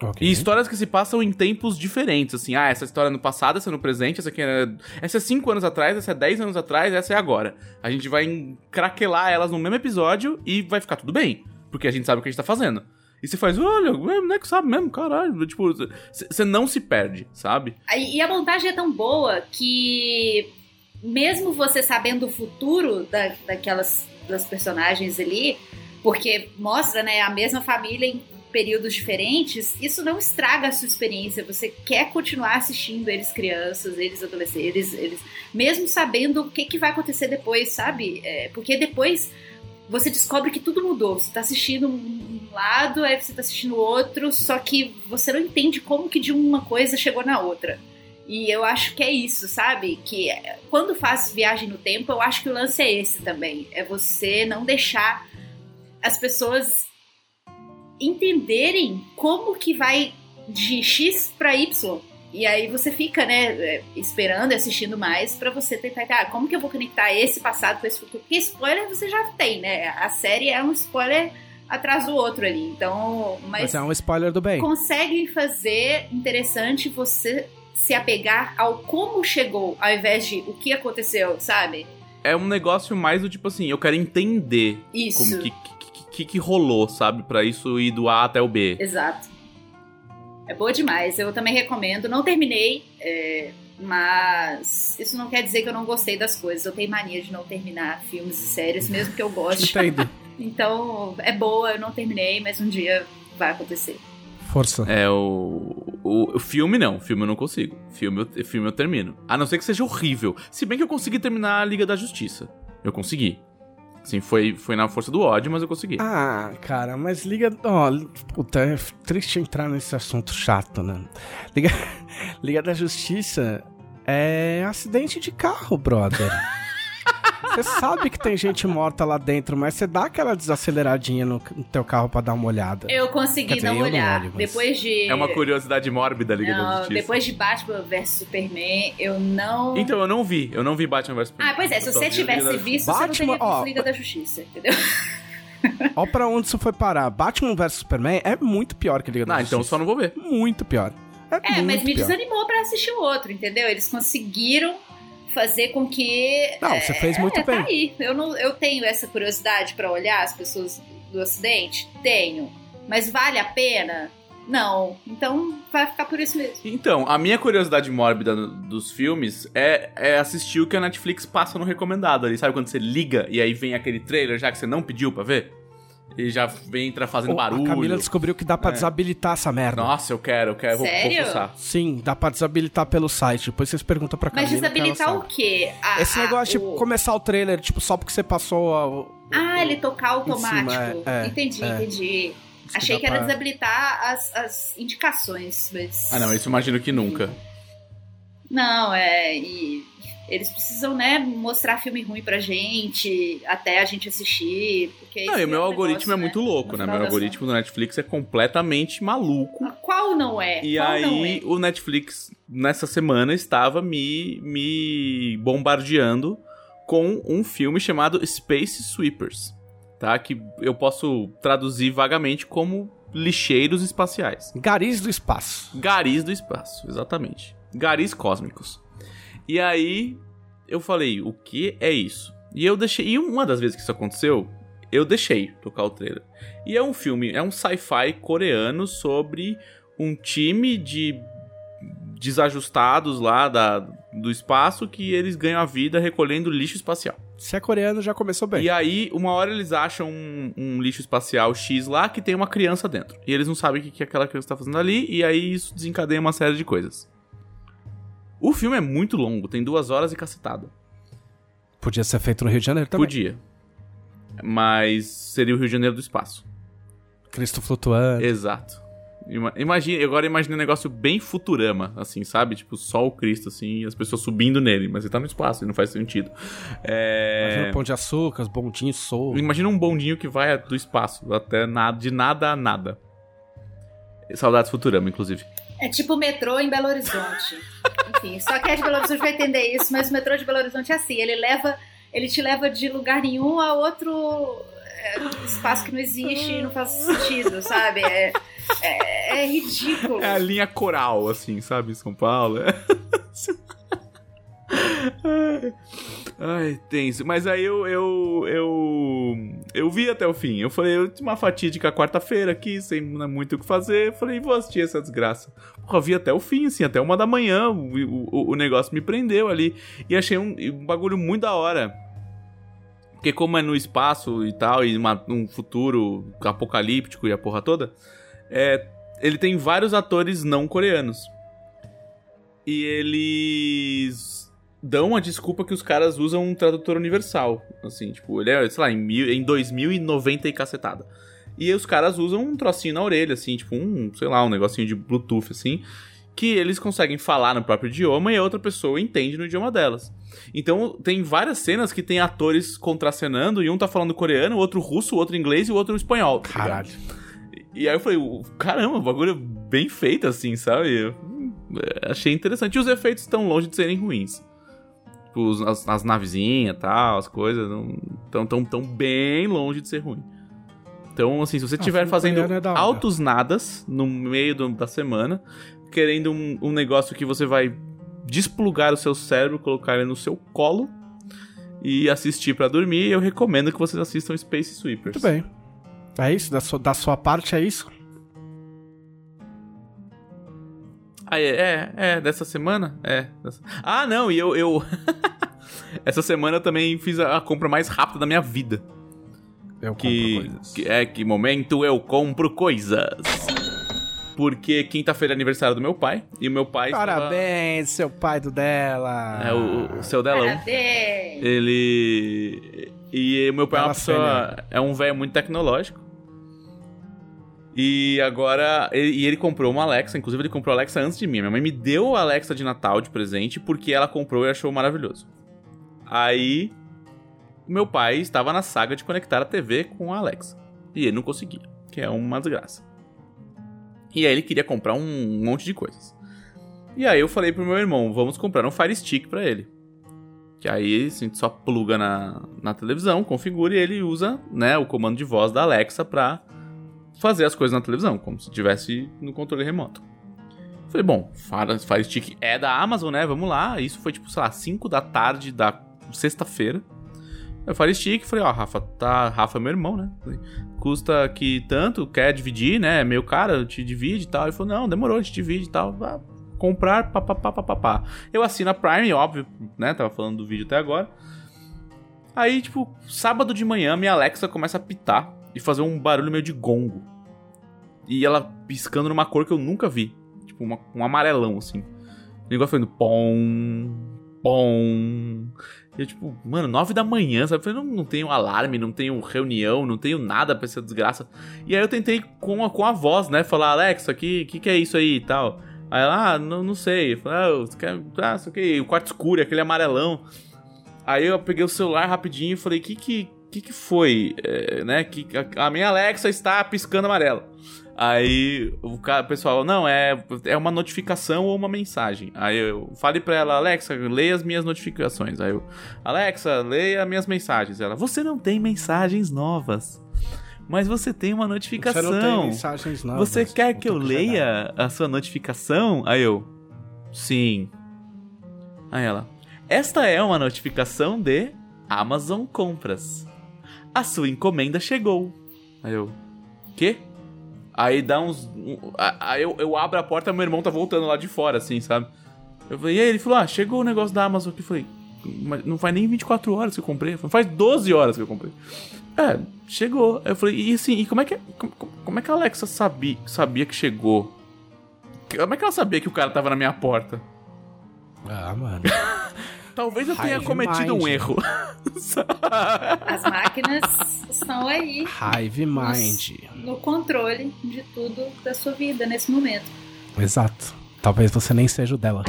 Ok. E histórias que se passam em tempos diferentes, assim, ah, essa história é no passado, essa é no presente, essa aqui é. Essa é 5 anos atrás, essa é 10 anos atrás, essa é agora. A gente vai craquelar elas no mesmo episódio e vai ficar tudo bem. Porque a gente sabe o que a gente tá fazendo. E você faz, olha, o moleque sabe mesmo, caralho. Tipo, você não se perde, sabe? E a montagem é tão boa que, mesmo você sabendo o futuro da, daquelas das personagens ali, porque mostra né, a mesma família em períodos diferentes, isso não estraga a sua experiência. Você quer continuar assistindo eles crianças, eles adolescentes, eles, eles mesmo sabendo o que, que vai acontecer depois, sabe? É, porque depois você descobre que tudo mudou. Você tá assistindo um lado, aí você tá assistindo outro, só que você não entende como que de uma coisa chegou na outra. E eu acho que é isso, sabe? Que é, quando faz viagem no tempo, eu acho que o lance é esse também. É você não deixar as pessoas entenderem como que vai de X pra Y. E aí você fica, né, é, esperando e assistindo mais pra você tentar, ah, como que eu vou conectar esse passado com esse futuro? Porque spoiler você já tem, né? A série é um spoiler atrás do outro ali. Então, mas, Mas é um spoiler do bem. conseguem fazer interessante você se apegar ao como chegou, ao invés de o que aconteceu, sabe? É um negócio mais do tipo assim, eu quero entender Isso. como que, que, que, rolou, sabe? Pra isso ir do A até o B. Exato. É boa demais. Eu também recomendo. Não terminei, é, mas isso não quer dizer que eu não gostei das coisas. Eu tenho mania de não terminar filmes e séries, mesmo que eu goste. Entendo. Então, é boa, eu não terminei, mas um dia vai acontecer. Força. É, o, o, o filme não, filme eu não consigo. Filme eu, filme eu termino. A não ser que seja horrível. Se bem que eu consegui terminar a Liga da Justiça. Eu consegui. Assim, foi, foi na força do ódio, mas eu consegui. Ah, cara, mas liga. Ó, puta, é triste entrar nesse assunto chato, né? Liga, liga da Justiça é acidente de carro, brother. Você sabe que tem gente morta lá dentro, mas você dá aquela desaceleradinha no, no teu carro pra dar uma olhada. Eu consegui dizer, não olhar. olho, mas- Depois de. É uma curiosidade mórbida a Liga da Não, Justiça. depois de Batman vs Superman, eu não. Então, eu não vi. Eu não vi Batman vs Ah, pois é, se você tivesse da- visto, você não Batman, teria visto Liga da Justiça, entendeu? Ó pra onde isso foi parar. Batman vs Superman é muito pior que Liga da Ah, então eu Justiça. só não vou ver. Muito pior. É, É, muito mas me pior. desanimou pra assistir o outro, entendeu? Eles conseguiram fazer com que. Não, você fez muito é, bem. Tá aí. Eu, não, eu tenho essa curiosidade pra olhar as pessoas do acidente? Tenho. Mas vale a pena? Não. Então vai ficar por isso mesmo. Então, a minha curiosidade mórbida dos filmes é, é assistir o que a Netflix passa no recomendado ali. Sabe quando você liga e aí vem aquele trailer já que você não pediu pra ver? E já vem entra fazendo Ô, barulho. A Camila descobriu que dá pra É. desabilitar essa merda. Nossa, eu quero, eu quero. vou- Vou, Sério? fuçar. Sim, dá pra desabilitar pelo site. Depois vocês perguntam pra Camila. Mas que desabilitar o quê? A- Esse a- negócio o- de começar o trailer, tipo, só porque você passou a- Ah, ele tocar automático. cima, é, é, entendi, é. entendi. Diz que Achei dá que era pra- desabilitar as, as indicações, mas. Ah, não, isso eu imagino que nunca. Não, é. E eles precisam, né, mostrar filme ruim pra gente, até a gente assistir. Porque Não, e o meu é um algoritmo é negócio, muito né, louco, né? Meu algoritmo do Netflix é completamente maluco. contas. Qual não é? E Qual aí, é? o Netflix, nessa semana, estava me, me bombardeando com um filme chamado Space Sweepers, tá? Que eu posso traduzir vagamente como lixeiros espaciais. Garis do espaço. Garis do espaço, exatamente. Garis cósmicos. E aí, eu falei, o que é isso? E eu deixei. E uma das vezes que isso aconteceu, eu deixei tocar o trailer. E é um filme, é um sci-fi coreano sobre um time de desajustados lá da, do espaço que eles ganham a vida recolhendo lixo espacial. Se é coreano, já começou bem. E aí, uma hora eles acham um, um lixo espacial X lá que tem uma criança dentro. E eles não sabem o que, que aquela criança tá fazendo ali, e aí isso desencadeia uma série de coisas. O filme é muito longo, tem duas horas e cacetada. Podia ser feito no Rio de Janeiro também. Podia. Mas seria o Rio de Janeiro do espaço. Cristo flutuando. Exato. Ima- Imagine, agora imagine um negócio bem Futurama, assim, sabe? Tipo, só o Cristo, assim, as pessoas subindo nele, mas ele tá no espaço e não faz sentido. É... Imagina o pão de açúcar, os bondinhos soltos. Imagina um bondinho que vai do espaço, até nada, de nada a nada. Saudades Futurama, inclusive. É tipo o metrô em Belo Horizonte. Enfim, só que é de Belo Horizonte vai entender isso, mas o metrô de Belo Horizonte é assim, ele leva, ele te leva de lugar nenhum a outro é, espaço que não existe e não faz sentido, sabe? É, é, é ridículo. É a linha coral, assim, sabe? Em São Paulo. Ai, tenso. Mas aí eu, eu, eu, eu vi até o fim. Eu falei, eu tinha uma fatídica quarta-feira aqui, sem muito o que fazer. Eu falei, vou assistir essa desgraça. Porra, vi até o fim, assim, até uma da manhã. O, o, o negócio me prendeu ali. E achei um, um bagulho muito da hora. Porque como é no espaço e tal, e uma- um futuro apocalíptico e a porra toda, é, ele tem vários atores não coreanos. E eles dão a desculpa que os caras usam um tradutor universal. Assim, tipo, ele é, sei lá, em, mil, em 2090 e cacetada. E os caras usam um trocinho na orelha, assim, tipo um, sei lá, um negocinho de Bluetooth, assim, que eles conseguem falar no próprio idioma e a outra pessoa entende no idioma delas. Então, tem várias cenas que tem atores contracenando e um tá falando coreano, o outro russo, o outro inglês e o outro espanhol. tá? Caralho. E aí eu falei, "O- caramba, o bagulho é bem feito assim, sabe? Eu, hum, é, achei interessante. E os efeitos estão longe de serem ruins. Tipo, as, as navezinhas e tal, as coisas, estão tão, tão bem longe de ser ruim. Então, assim, se você Ah, estiver fazendo é altos nadas no meio do- da semana, querendo um, um negócio que você vai desplugar o seu cérebro, colocar ele no seu colo e assistir pra dormir, eu recomendo que vocês assistam Space Sweepers. Muito bem. É isso? Da sua, da sua parte é isso? Ah, é, é, é, dessa semana? É. dessa- Ah, não, e eu. eu... Essa semana eu também fiz a, compra mais rápida da minha vida. Eu Que, compro coisas. que é que momento eu compro coisas. Porque quinta-feira é aniversário do meu pai. E o meu pai. estava- Parabéns, seu pai do dela. É o, o seu delão. Parabéns. Ele. E o meu pai é uma pessoa. É um velho muito tecnológico. E agora. ele- E ele comprou uma Alexa. Inclusive, ele comprou a Alexa antes de mim. Minha mãe me deu a Alexa de Natal de presente porque ela comprou e achou maravilhoso. Aí. Meu pai estava na saga de conectar a TV com a Alexa. E ele não conseguia. Que é uma desgraça. E aí ele queria comprar um monte de coisas. E aí eu falei pro meu irmão: vamos comprar um Fire Stick pra ele. Que aí assim, a gente só pluga na, na televisão, configura e ele usa né, o comando de voz da Alexa pra fazer as coisas na televisão, como se tivesse no controle remoto. Falei, bom, Fire Fire Stick é da Amazon, né? Vamos lá. Isso foi tipo, sei lá, 5 da tarde da sexta-feira. Eu falei Stick, falei, ó, Rafa, tá. Rafa é meu irmão, né? Falei, Custa aqui tanto, quer dividir, né? É meio caro, te divide e tal. Ele falou, não, demorou, te divide e tal. Vá comprar, papapá, papapá. Eu assino a Prime, óbvio, né? Tava falando do vídeo até agora. Aí, tipo, sábado de manhã, minha Alexa começa a pitar e fazer um barulho meio de gongo. E ela piscando numa cor que eu nunca vi. Tipo, uma, um amarelão, assim. O negócio fazendo pom, pom. E eu, tipo, mano, nove da manhã, sabe? Eu falei, não, não tenho alarme, não tenho reunião, não tenho nada pra essa desgraça. E aí eu tentei com a, com a voz, né? Falar, Alexa, o que, que, que é isso aí e tal. Aí ela, ah, não, não sei. Eu falei, ah, você quer, ah, isso aqui, o quarto escuro, aquele amarelão. Aí eu peguei o celular rapidinho e falei, que que, que, que foi? É, né? Que a, a minha Alexa está piscando amarelo. Aí o, cara, o pessoal, não, é, é uma notificação ou uma mensagem. Aí eu falei pra ela, Alexa, leia as minhas notificações. Aí eu, Alexa, leia minhas mensagens. Ela, você não tem mensagens novas. Mas você tem uma notificação. Você não tem mensagens novas. Você quer que eu leia a sua notificação? Aí eu, sim. Aí ela, esta é uma notificação de Amazon Compras. A sua encomenda chegou. Aí eu, quê? Aí dá uns. um- Aí eu, eu abro a porta meu irmão tá voltando lá de fora, assim, sabe? Eu falei, e aí? Ele falou, ah, chegou o negócio da Amazon aqui. Eu falei, mas não faz nem 24 horas que eu comprei. Falei, faz 12 horas que eu comprei. É, chegou. Aí eu falei, e assim, e como é que, como, como é que a Alexa sabia, sabia que chegou? Como é que ela sabia que o cara tava na minha porta? Ah, mano. Talvez eu tenha Hive cometido um Mind. erro. As máquinas estão aí Hive Mind. no controle de tudo da sua vida nesse momento. Exato. Talvez você nem seja o dela.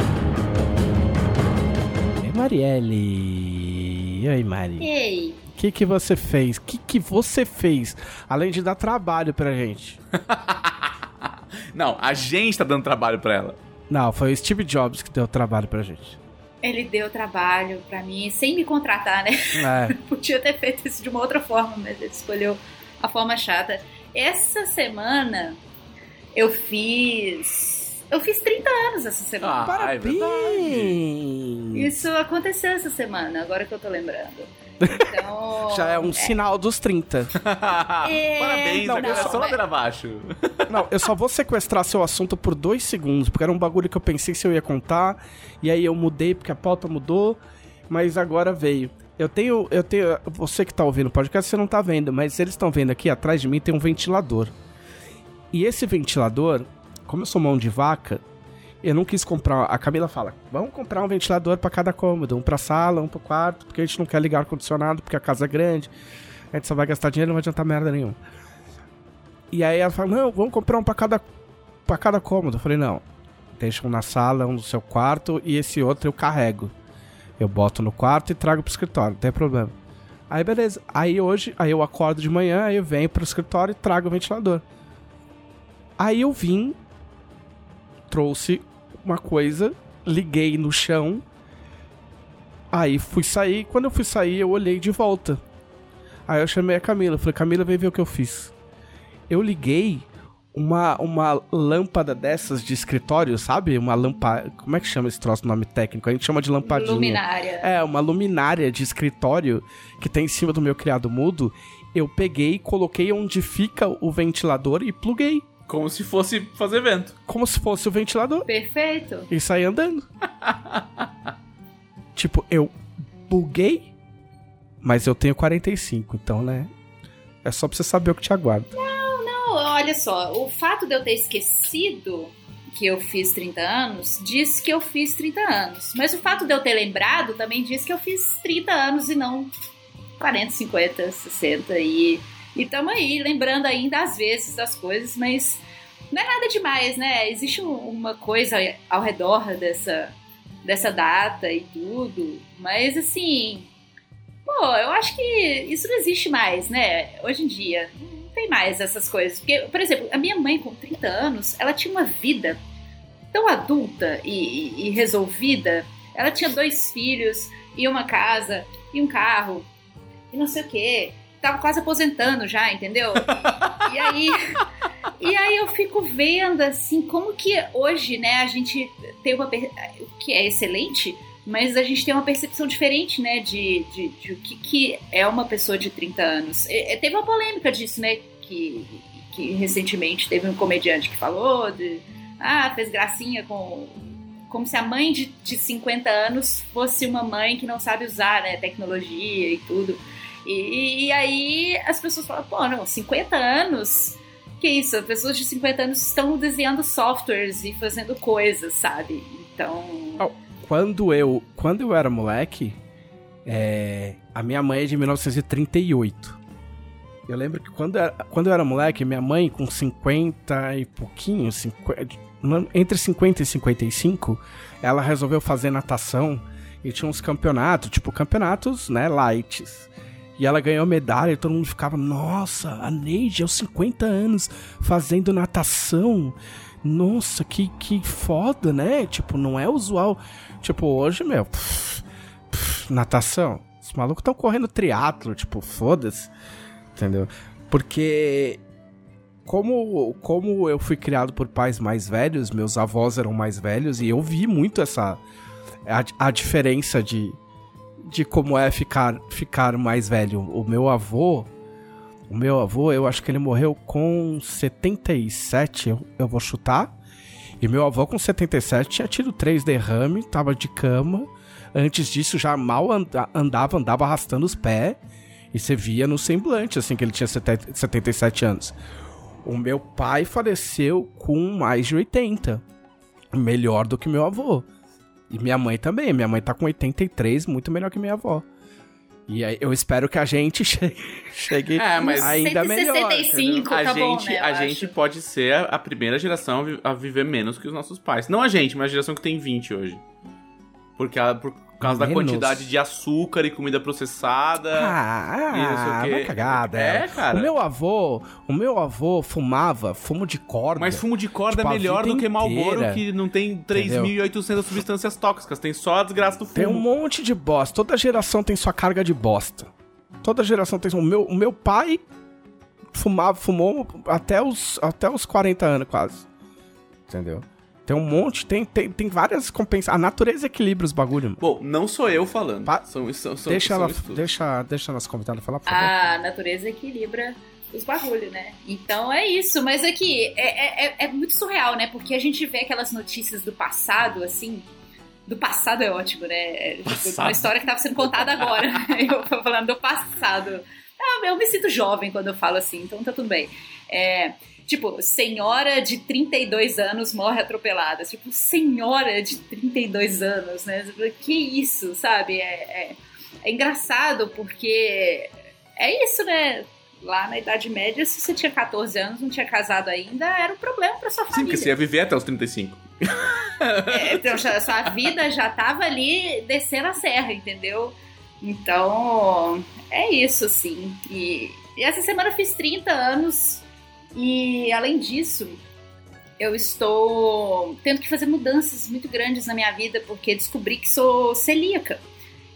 E Marielle? E aí, Mari? Ei, O que, que você fez? O que, que você fez? Além de dar trabalho pra gente. Não, a gente tá dando trabalho pra ela. Não, foi o Steve Jobs que deu trabalho pra gente. Ele deu trabalho pra mim sem me contratar, né? É. Podia ter feito isso de uma outra forma, mas ele escolheu a forma chata. Essa semana eu fiz. Eu fiz 30 anos essa semana. Ah, é. Parabéns! Isso aconteceu essa semana, agora que eu tô lembrando. Então. Já é um sinal dos 30. É, Parabéns, não, agora é só ladeira abaixo. Não, eu só vou sequestrar seu assunto por dois segundos, porque era um bagulho que eu pensei se eu ia contar, e aí eu mudei porque a pauta mudou, mas agora veio. Eu tenho, eu tenho, você que tá ouvindo o podcast, você não tá vendo, mas eles estão vendo aqui atrás de mim tem um ventilador. E esse ventilador, como eu sou mão de vaca, eu não quis comprar. A Camila fala: vamos comprar um ventilador pra cada cômodo, um pra sala, um pro quarto, porque a gente não quer ligar ar-condicionado, porque a casa é grande. A gente só vai gastar dinheiro, não vai adiantar merda nenhuma. E aí ela fala: não, vamos comprar um pra cada, pra cada cômodo. Eu falei: não, deixa um na sala, um no seu quarto e esse outro eu carrego. Eu boto no quarto e trago pro escritório, não tem problema. Aí beleza. Aí hoje, aí eu acordo de manhã, aí eu venho pro escritório e trago o ventilador. Aí eu vim, trouxe uma coisa, liguei no chão. Aí fui sair, quando eu fui sair, eu olhei de volta. Aí eu chamei a Camila, falei: "Camila, vem ver o que eu fiz". Eu liguei uma, uma lâmpada dessas de escritório, sabe? Uma lâmpada. Como é que chama esse troço nome técnico? A gente chama de lampadinha. Luminária. É, uma luminária de escritório que tem em cima do meu criado mudo. Eu peguei, coloquei onde fica o ventilador e pluguei. Como se fosse fazer vento. Como se fosse o ventilador. Perfeito. E saí andando. tipo, eu buguei, mas eu tenho 45, então, né? É só pra você saber o que te aguarda. Não, olha só, o fato de eu ter esquecido que eu fiz 30 anos diz que eu fiz 30 anos. Mas o fato de eu ter lembrado também diz que eu fiz 30 anos e não 40, 50, 60 e e tamo aí lembrando ainda às vezes das coisas, mas não é nada demais, né? Existe um- uma coisa ao redor dessa dessa data e tudo, mas assim, pô, eu acho que isso não existe mais, né? Hoje em dia não tem mais essas coisas. Porque, por exemplo, a minha mãe com 30 anos, ela tinha uma vida tão adulta e, e- e resolvida. Ela tinha dois filhos, e uma casa, e um carro, e não sei o quê. Tava quase aposentando já, entendeu? E, aí. E aí eu fico vendo assim como que hoje, né, a gente tem uma o que é excelente, mas a gente tem uma percepção diferente, né, de, de, de o que, que é uma pessoa de 30 anos. E, teve uma polêmica disso, né, que, que recentemente teve um comediante que falou de, ah, fez gracinha com como se a mãe de, de 50 anos fosse uma mãe que não sabe usar, né, tecnologia e tudo. E, e aí as pessoas falam, pô, não, 50 anos que isso, pessoas de 50 anos estão desenhando softwares e fazendo coisas, sabe? Então. Quando eu, quando eu era moleque, é, a minha mãe é de 1938. Eu lembro que quando, era, quando eu era moleque, minha mãe, com 50 e pouquinho, 50, entre 50 e 55, ela resolveu fazer natação e tinha uns campeonatos, tipo campeonatos, né, lights. E ela ganhou medalha e todo mundo ficava, nossa, a Neide aos 50 anos fazendo natação. Nossa, que, que foda, né? Tipo, não é usual. Tipo, hoje, meu, pff, pff, natação. Os malucos estão correndo triatlo, tipo, foda-se. Entendeu? Porque como, como eu fui criado por pais mais velhos, meus avós eram mais velhos, e eu vi muito essa. a, a diferença de, de como é ficar, ficar mais velho. O meu avô, o meu avô, eu acho que ele morreu com 77, eu, eu vou chutar. E meu avô com 77 tinha tido três derrames, tava de cama. Antes disso já mal andava, andava arrastando os pés. E você via no semblante, assim, que ele tinha 77 anos. O meu pai faleceu com mais de 80. Melhor do que meu avô. E minha mãe também. Minha mãe tá com 83, muito melhor que minha avó. E aí, eu espero que a gente chegue, chegue é, mas ainda 165, melhor. Tá a gente, bom, né, a gente pode ser a primeira geração a viver menos que os nossos pais. Não a gente, mas a geração que tem 20 hoje. Porque a, por, por causa Menos. da quantidade de açúcar e comida processada. Ah, e não sei quê. cagada. É, cara. O meu avô, o meu avô fumava fumo de corda. Mas fumo de corda tipo, é melhor do que Malboro, que não tem 3.800 substâncias tóxicas. Tem só a desgraça do fumo. Tem um monte de bosta. Toda geração tem sua carga de bosta. Toda geração tem. O meu, o meu pai fumava, fumou até os, até os 40 anos quase. Entendeu? Tem um monte, tem, tem, tem várias compensações. A natureza equilibra os bagulho. Bom, não sou eu falando. Pa são, são, são, deixa, são ela, deixa, deixa nas convidadas falar, por favor. A natureza equilibra os bagulho, né? Então é isso. Mas aqui, é, é, é, é muito surreal, né? Porque a gente vê aquelas notícias do passado, assim, do passado é ótimo, né? Passado. Uma história que estava sendo contada agora. eu tô falando do passado. Ah, eu me sinto jovem quando eu falo assim, então tá tudo bem. É, Tipo, senhora de 32 anos morre atropelada. Tipo, senhora de 32 anos, né? Que isso, sabe? É, é, é engraçado porque é isso, né? Lá na Idade Média, se você tinha 14 anos, não tinha casado ainda, era um problema pra sua família. Sim, porque você ia viver até os 35. É, então, sua vida já tava ali descendo a serra, entendeu? Então, é isso, sim. E, e essa semana eu fiz 30 anos e além disso, eu estou tendo que fazer mudanças muito grandes na minha vida porque descobri que sou celíaca.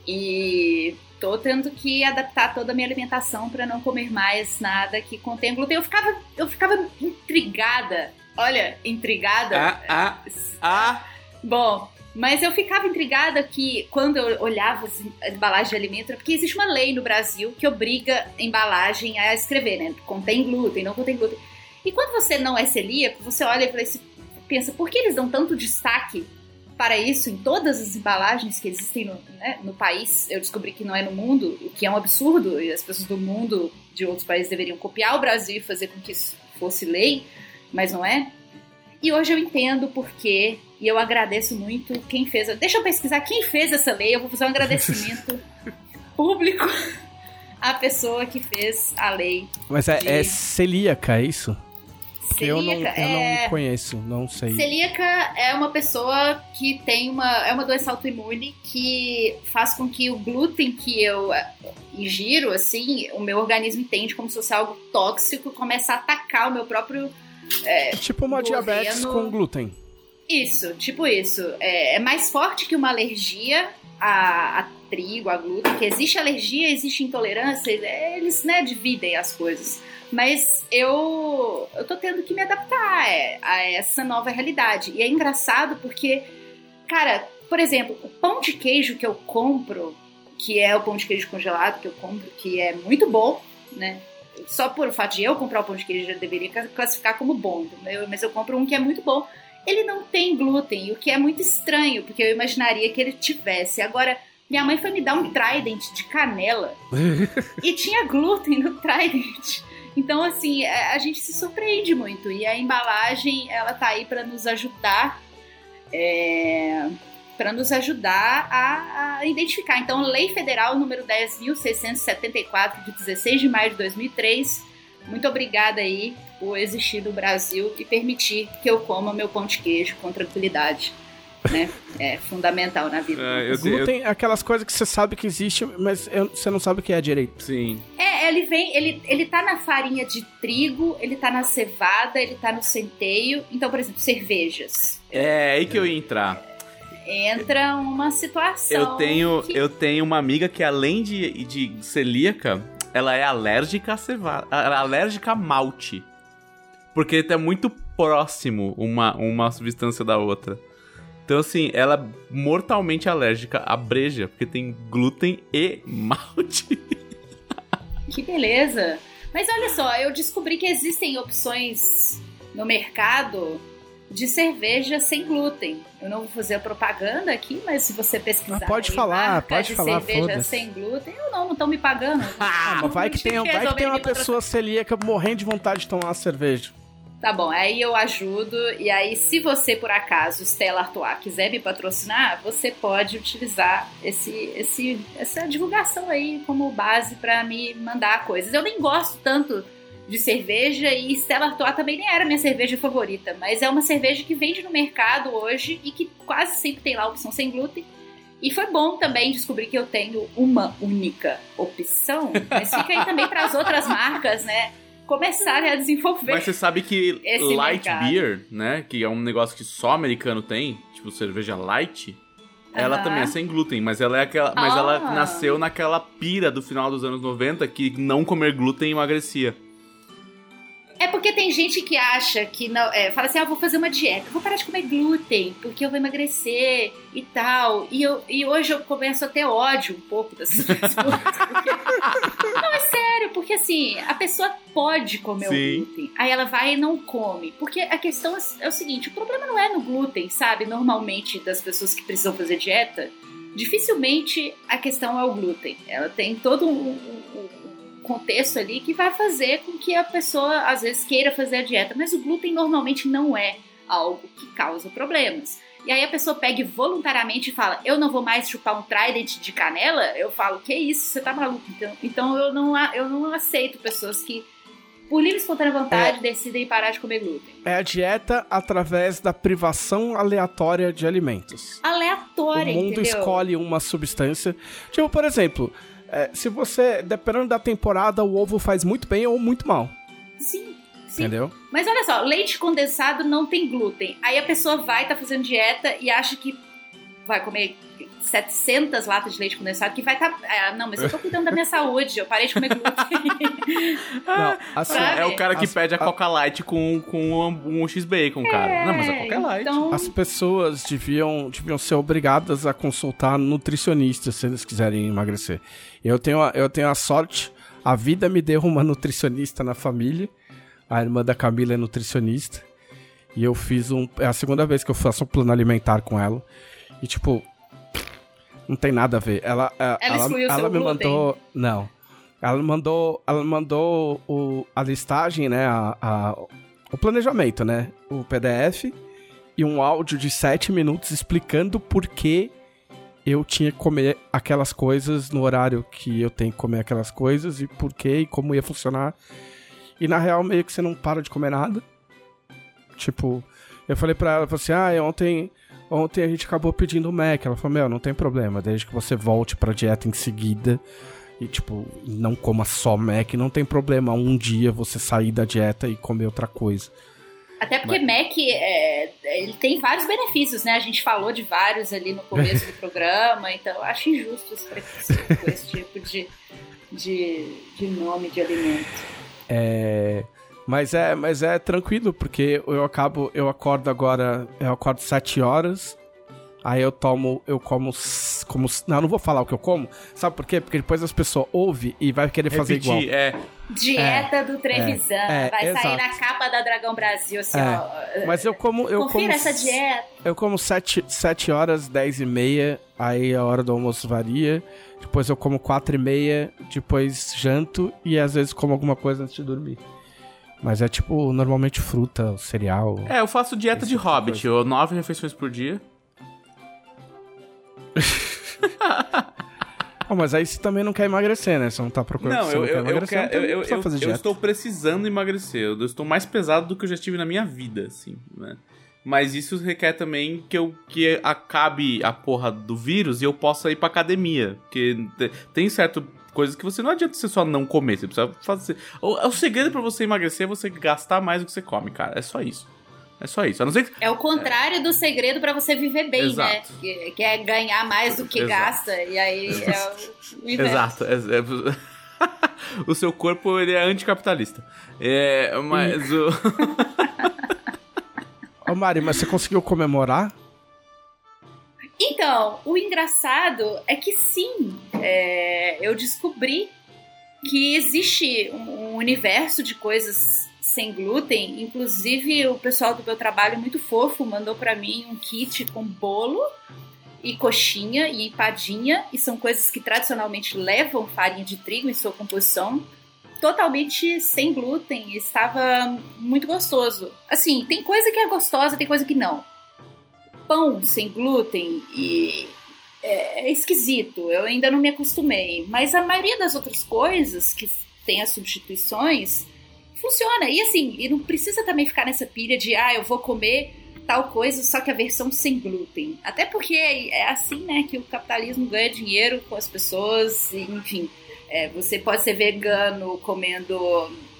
E tô tendo que adaptar toda a minha alimentação para não comer mais nada que contém glúten. Eu ficava, eu ficava intrigada. Olha, intrigada. Ah, ah, ah. Bom, mas eu ficava intrigada que quando eu olhava as embalagens de alimento, porque existe uma lei no Brasil que obriga a embalagem a escrever, né? Contém glúten, não contém glúten. E quando você não é celíaco, você olha e pensa, por que eles dão tanto destaque para isso em todas as embalagens que existem no, né, no, país? Eu descobri que não é no mundo, o que é um absurdo, e as pessoas do mundo de outros países deveriam copiar o Brasil e fazer com que isso fosse lei, mas não é. E hoje eu entendo por quê, e eu agradeço muito quem fez. Deixa eu pesquisar quem fez essa lei, eu vou fazer um agradecimento público à pessoa que fez a lei. Mas é, de... é celíaca, é isso? Porque eu, não, eu é... não conheço, não sei. Celíaca é uma pessoa que tem uma. É uma doença autoimune que faz com que o glúten que eu é, ingiro, assim, o meu organismo entende como se fosse algo tóxico, começa a atacar o meu próprio. É, tipo uma governo. diabetes com glúten. Isso, tipo isso. É, é, mais forte que uma alergia a, a, trigo, a glúten, que existe alergia, existe intolerância, eles né, dividem as coisas. Mas eu, eu tô tendo que me adaptar a essa nova realidade. E é engraçado porque, cara, por exemplo, o pão de queijo que eu compro, que é o pão de queijo congelado que eu compro, que é muito bom, né? Só por o fato de eu comprar o pão de queijo já deveria classificar como bom, mas eu compro um que é muito bom. Ele não tem glúten, o que é muito estranho, porque eu imaginaria que ele tivesse. Agora, minha mãe foi me dar um Trident de canela e tinha glúten no Trident. Então, assim, a gente se surpreende muito. E a embalagem, ela tá aí para nos ajudar. É, para nos ajudar a, a, identificar. Então, Lei Federal número 10.674, de 16 de maio de 2003. Muito obrigada aí por existir no Brasil e permitir que eu coma meu pão de queijo com tranquilidade né? É fundamental na vida. É, eu, glúten é aquelas coisas que você sabe que existe, mas eu, você não sabe o que é direito. Sim. É, ele vem, ele, ele tá na farinha de trigo, ele tá na cevada, ele tá no centeio. Então, por exemplo, cervejas. É, aí que eu ia entrar. Entra uma situação. Eu tenho, que... eu tenho uma amiga que, além de, de celíaca, ela é alérgica a cevada. Alérgica a malte. Porque tá muito próximo uma, uma substância da outra. Então, assim, ela é mortalmente alérgica à breja, porque tem glúten e malte. Que beleza! Mas olha só, eu descobri que existem opções no mercado de cerveja sem glúten. Eu não vou fazer a propaganda aqui, mas se você pesquisar, ah, pode falar, pode de falar, cerveja sem glúten, eu não, não estão me pagando. Ah, mas vai que tem, vai que tem uma pessoa celíaca morrendo de vontade de tomar uma cerveja. Tá bom, aí eu ajudo. E aí, se você, por acaso, Stella Artois, quiser me patrocinar, você pode utilizar esse, esse, essa divulgação aí como base para me mandar coisas. Eu nem gosto tanto de cerveja e Stella Artois também nem era minha cerveja favorita, mas é uma cerveja que vende no mercado hoje e que quase sempre tem lá a opção sem glúten. E foi bom também descobrir que eu tenho uma única opção, mas fica aí também para as outras marcas, né? começarem a desenvolver. Mas você sabe que light mercado. beer, né? Que é um negócio que só americano tem, tipo cerveja light. Ela também é sem glúten, mas ela é aquela, mas ela ah. nasceu naquela pira do final dos anos 90 que não comer glúten emagrecia. É porque tem gente que acha que não. É, fala assim: ah, vou fazer uma dieta, vou parar de comer glúten, porque eu vou emagrecer e tal. E, eu, e hoje eu começo a ter ódio um pouco dessas pessoas. Porque... não, é sério, porque assim, a pessoa pode comer Sim. o glúten, aí ela vai e não come. Porque a questão é o seguinte: o problema não é no glúten, sabe? Normalmente, das pessoas que precisam fazer dieta, dificilmente a questão é o glúten. Ela tem todo um, um contexto ali que vai fazer com que a pessoa às vezes queira fazer a dieta, mas o glúten normalmente não é algo que causa problemas. E aí a pessoa pega voluntariamente e fala: Eu não vou mais chupar um trident de canela. Eu falo: Que isso? Você tá maluco? Então, então eu, não, eu não aceito pessoas que, por livre e espontânea vontade, é, decidem parar de comer glúten. É a dieta através da privação aleatória de alimentos. Aleatória, O mundo entendeu? escolhe uma substância. Tipo, por exemplo, é, se você, dependendo da temporada, o ovo faz muito bem ou muito mal. Sim. Sim. Entendeu? Mas olha só, leite condensado não tem glúten. Aí a pessoa vai, tá fazendo dieta e acha que vai comer 700 latas de leite condensado que vai estar. Tá... Ah, não, mas eu tô cuidando da minha saúde, eu parei de comer glúten. não, assim, é o cara que as, pede a Coca Light com, com um, um X-Bacon, é, cara. Não, mas a Coca é Light. Então... As pessoas deviam, deviam ser obrigadas a consultar nutricionistas se eles quiserem emagrecer. Eu tenho, a, eu tenho a sorte, a vida me deu uma nutricionista na família. A irmã da Camila é nutricionista. E eu fiz um. É a segunda vez que eu faço um plano alimentar com ela. E, tipo, não tem nada a ver. Ela, ela, ela, ela me mandou. Não. Ela mandou, ela mandou o, a listagem, né? A, a, o planejamento, né? O PDF e um áudio de 7 minutos explicando por que eu tinha que comer aquelas coisas no horário que eu tenho que comer aquelas coisas e por que e como ia funcionar. E na real, meio que você não para de comer nada. Tipo, eu falei pra ela, falei assim, ah, ontem Ontem a gente acabou pedindo o Mac. Ela falou: Meu, não tem problema, desde que você volte pra dieta em seguida e, tipo, não coma só Mac, não tem problema um dia você sair da dieta e comer outra coisa. Até porque Mas... Mac, é, ele tem vários benefícios, né? A gente falou de vários ali no começo do programa, então eu acho injusto esse preconceito com esse tipo de, de, de nome de alimento. É. Mas é, mas é tranquilo, porque eu acabo, eu acordo agora, eu acordo 7 horas, Aí eu tomo, eu como, como. Não, eu não vou falar o que eu como. Sabe por quê? Porque depois as pessoas ouvem e vai querer fazer igual. Repetir, é. Dieta do Trevisan. é, Vai sair exato. na capa da Dragão Brasil, assim, É. ó. Mas eu como. Eu Confira como, essa dieta. Eu como 7, sete horas, 10 e meia, aí a hora do almoço varia. Depois eu como 4 e meia, depois janto e às vezes como alguma coisa antes de dormir. Mas é tipo, normalmente fruta, cereal. É, eu faço dieta de tipo hobbit. Eu, nove refeições por dia. Ah, mas aí você também não quer emagrecer, né? Você não tá procurando Não, eu, não eu, eu, quero- então eu, eu, eu, estou precisando emagrecer. Eu estou mais pesado do que eu já estive na minha vida, assim, né? Mas isso requer também que eu que acabe a porra do vírus e eu possa ir pra academia. Porque te- tem certo coisas que você não adianta você só não comer, você precisa fazer. O, o segredo pra você emagrecer é você gastar mais do que você come, cara. É só isso. É só isso. A não ser que. É o contrário do segredo pra você viver bem, Exato. né? Que, que é ganhar mais do que Exato. gasta. E aí é o, o inverso. Exato. é- é- o seu corpo ele é anticapitalista. É, mas o. Ô Mari, mas você conseguiu comemorar? Então, o engraçado é que sim, é, eu descobri que existe um, universo de coisas sem glúten. Inclusive, o pessoal do meu trabalho muito fofo mandou pra mim um kit com bolo e coxinha e empadinha, e são coisas que tradicionalmente levam farinha de trigo em sua composição. Totalmente sem glúten, estava muito gostoso. Assim, tem coisa que é gostosa, tem coisa que não pão sem glúten e é, é esquisito. Eu ainda não me acostumei. Mas a maioria das outras coisas que tem as substituições funciona. E assim, e não precisa também ficar nessa pilha de ah, eu vou comer tal coisa, só que a versão sem glúten. Até porque é assim, né, que o capitalismo ganha dinheiro com as pessoas, enfim. é, você pode ser vegano comendo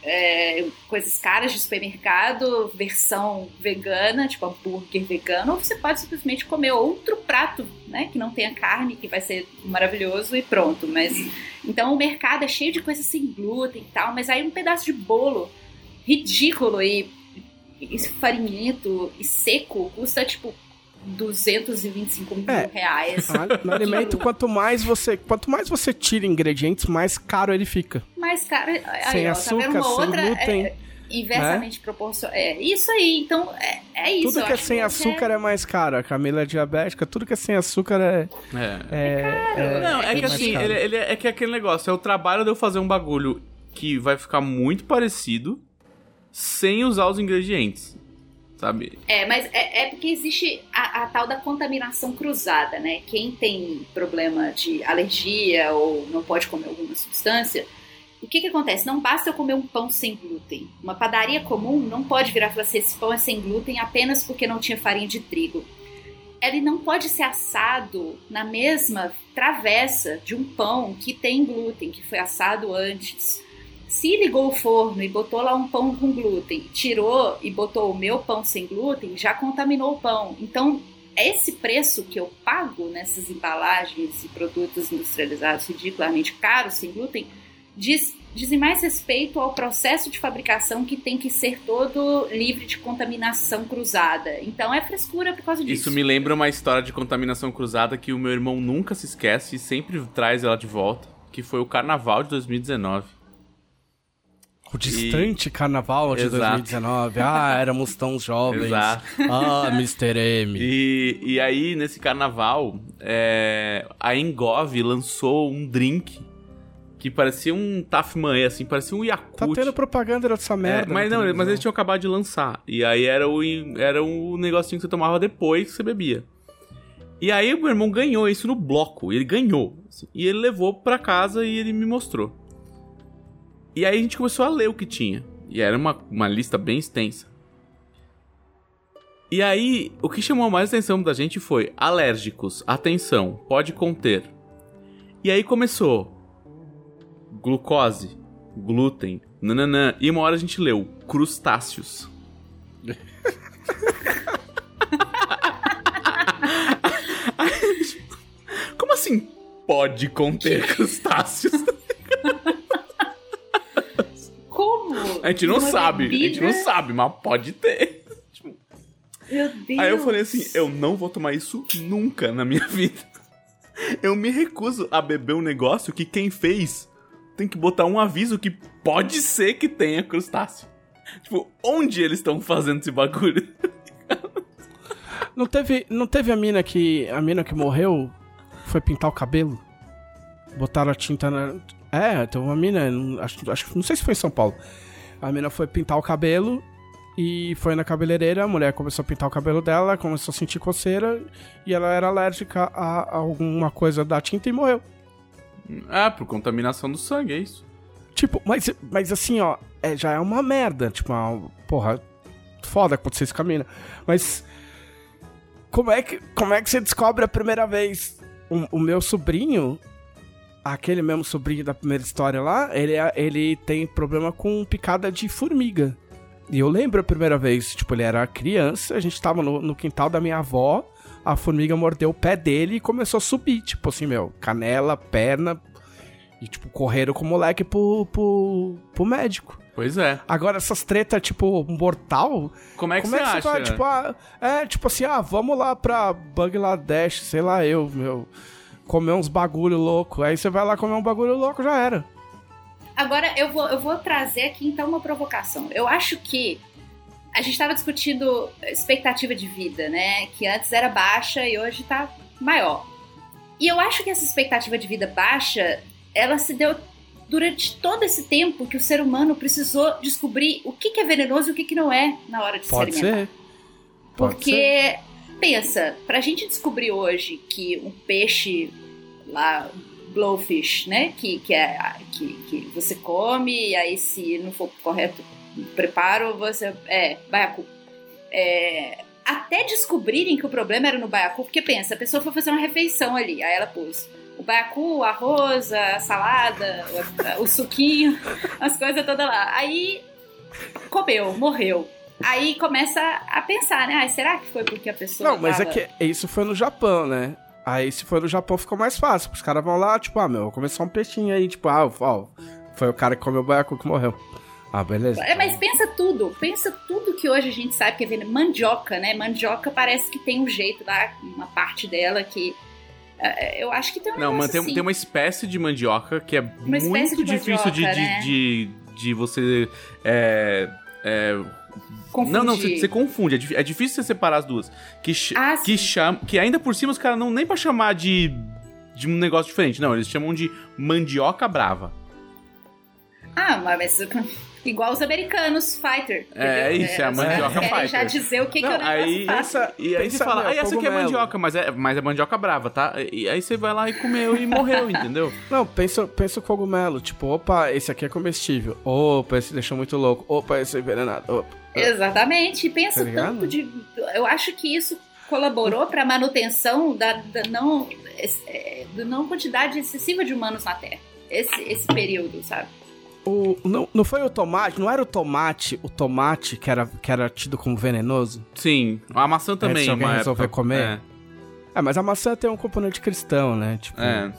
é, coisas caras de supermercado, versão vegana, tipo hambúrguer vegano, ou você pode simplesmente comer outro prato, né, que não tenha carne, que vai ser maravilhoso e pronto. Mas então o mercado é cheio de coisas sem glúten e tal, mas aí um pedaço de bolo ridículo e, e e seco custa tipo 225 mil É. reais. No alimento, quanto mais você, quanto mais você tira ingredientes, mais caro ele fica. mais caro. Aí, Sem ó, açúcar, tá vendo uma sem outra glúten, é, inversamente proporcional. É isso aí. Então é, é isso. tudo que é sem açúcar é mais caro. A Camila é diabética, tudo que é sem açúcar é. É. é, é- Não, é que assim, ele, ele é, é que é aquele negócio, é o trabalho de eu fazer um bagulho que vai ficar muito parecido sem usar os ingredientes. Sabe? É, mas é, é porque existe a, a tal da contaminação cruzada, né? Quem tem problema de alergia ou não pode comer alguma substância, o que que acontece? Não basta eu comer um pão sem glúten. Uma padaria comum não pode virar e falar assim, esse pão é sem glúten apenas porque não tinha farinha de trigo. Ele não pode ser assado na mesma travessa de um pão que tem glúten, que foi assado antes. Se ligou o forno e botou lá um pão com glúten, tirou e botou o meu pão sem glúten, já contaminou o pão. Então, esse preço que eu pago nessas embalagens e produtos industrializados ridiculamente caros sem glúten diz, dizem mais respeito ao processo de fabricação que tem que ser todo livre de contaminação cruzada. Então é frescura por causa disso. Isso me lembra uma história de contaminação cruzada que o meu irmão nunca se esquece e sempre traz ela de volta, que foi o carnaval de 2019. O distante carnaval de Exato. 2019. Ah, éramos tão jovens. Exato. Ah, Mr. M. E, e aí, nesse carnaval, é, a Engov lançou um drink que parecia um Tafman, assim, parecia um Yakult. Tá tendo propaganda dessa É, merda. mas na não, mas televisão. eles tinham acabado de lançar. E aí era o, era o negocinho que você tomava depois que você bebia. E aí o meu irmão ganhou isso no bloco. Ele ganhou. assim, e ele levou pra casa e ele me mostrou. E aí a gente começou a ler o que tinha. E era uma, uma lista bem extensa. E aí, o que chamou mais atenção da gente foi alérgicos, atenção, pode conter. E aí começou glucose, glúten, nananã. E uma hora a gente leu crustáceos. Como assim pode conter crustáceos? A gente não sabe, a gente não bebida- sabe, mas pode ter. Meu Deus. Aí eu falei assim, eu não vou tomar isso nunca na minha vida. Eu me recuso a beber um negócio que quem fez tem que botar um aviso que pode ser que tenha crustáceo. Tipo, onde eles estão fazendo esse bagulho? Não teve, não teve a mina que. A mina que morreu foi pintar o cabelo? Botaram a tinta na. É, teve uma mina. Acho, acho, não sei se foi em São Paulo. A mina foi pintar o cabelo e foi na cabeleireira. A mulher começou a pintar o cabelo dela, começou a sentir coceira e ela era alérgica a, a alguma coisa da tinta e morreu. Ah, por contaminação do sangue, é isso. Tipo, mas, mas assim, ó, é, já é uma merda. Tipo, uma, porra, foda acontecer isso com a mina. Mas. Como é, que, como é que você descobre a primeira vez? O, o meu sobrinho, aquele mesmo sobrinho da primeira história lá, ele, é- ele tem problema com picada de formiga. E eu lembro a primeira vez, tipo, ele era criança, a gente tava no, no quintal da minha avó, a formiga mordeu o pé dele e começou a subir, tipo assim, meu, canela, perna, e tipo, correram com o moleque pro, pro, pro médico. Pois é. Agora, essas tretas, tipo, mortal, Como é que como você é que acha? você vai, tipo, ah, é, tipo assim, ah, vamos lá pra Bangladesh, sei lá, eu, meu, comer uns bagulho louco. Aí você vai lá comer um bagulho louco, já era. Agora eu vou, eu vou trazer aqui então uma provocação. Eu acho que a gente estava discutindo expectativa de vida, né? Que antes era baixa e hoje tá maior. E eu acho que essa expectativa de vida baixa, ela se deu durante todo esse tempo que o ser humano precisou descobrir o que, que é venenoso e o que, que não é na hora de Pode se alimentar. ser. Pode Porque, pensa, pra gente descobrir hoje que um peixe lá, blowfish, né? Que, que, é, que, que você come e aí se não for correto preparo, você. É, baiacu. É, até descobrirem que o problema era no baiacu, porque pensa, a pessoa foi fazer uma refeição ali, aí ela pôs o baiacu, o arroz, a salada, o, o suquinho, as coisas todas lá. Aí comeu, morreu. Aí começa a pensar, né? Ah, será que foi porque a pessoa. Não, mas é tava- que isso foi no Japão, né? Aí se for no Japão ficou mais fácil. Os caras vão lá, tipo, ah, meu, vou só um peixinho aí, tipo, ah, ó, foi o cara que comeu o baiacu que morreu. Ah, beleza. É, mas pensa tudo, pensa tudo que hoje a gente sabe que é veneno. Mandioca, né? Mandioca parece que tem um jeito lá, uma parte dela que. é, Eu acho que tem um Não, mas tem, assim. tem uma espécie de mandioca que é espécie muito de difícil de, mandioca, de, né? de, de você. É, é, Confundir. não, não, você, você confunde. É, é difícil você separar as duas. Que, Ah, que, cham, que ainda por cima os caras não nem pra chamar de, de um negócio diferente. Não, eles chamam de mandioca brava. Ah, mas igual os americanos, fighter. É, entendeu? isso, é a os mandioca querem já fighter. dizer o que, que Não, o negócio aí-. Pensa, E aí você fala, ah, essa aqui é mandioca, mas é, mas é mandioca brava, tá? E aí você vai lá e comeu e morreu, entendeu? Não, pensa, pensa o cogumelo. Tipo, opa, esse aqui é comestível. Opa, esse deixou muito louco. Opa, esse é envenenado. Opa. Exatamente. E pensa Tá tanto de. Eu acho que isso colaborou para a manutenção da, da não, é, da não quantidade excessiva de humanos na Terra. Esse, esse período, sabe? O, não, não foi o tomate, não era o tomate, o tomate que era, que era tido como venenoso? Sim, a maçã também. se alguém resolver época. comer. É, mas a maçã tem um componente cristão, né? Tipo, É.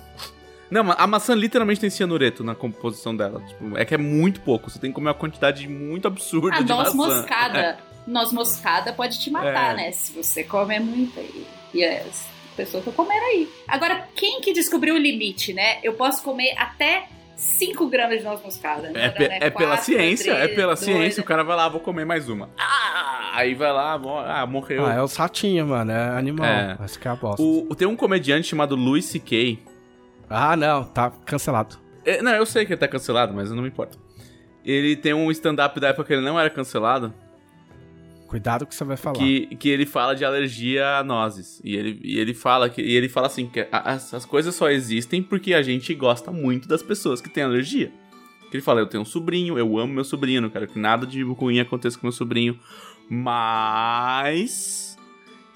é. Não, mas a maçã literalmente tem cianureto na composição dela. Tipo, é que é muito pouco. Você tem que comer uma quantidade muito absurda A de noz maçã. moscada. Noz moscada pode te matar, É. né? Se você comer muito aí. E as pessoas estão comendo aí. Agora, quem que descobriu o limite, né? Eu posso comer até 5 gramas de noz moscada. É, pe- né? é pela ciência, é pela dois, ciência. O cara vai lá, vou comer mais uma. Ah, aí vai lá, ah, morreu. Ah, é os ratinhos, mano. É animal. É. Essa que é a bosta. O, o- tem um comediante chamado Louis C.K. Ah, não. Tá cancelado. É, não, eu sei que ele tá cancelado, mas não me importa. Ele tem um stand-up da época que ele não era cancelado, Cuidado que você vai falar. que, que ele fala de alergia a nozes. E ele, e ele fala que e ele fala assim que as, as coisas só existem porque a gente gosta muito das pessoas que têm alergia. Que ele fala, eu tenho um sobrinho, eu amo meu sobrinho, não quero que nada de ruim aconteça com meu sobrinho. Mas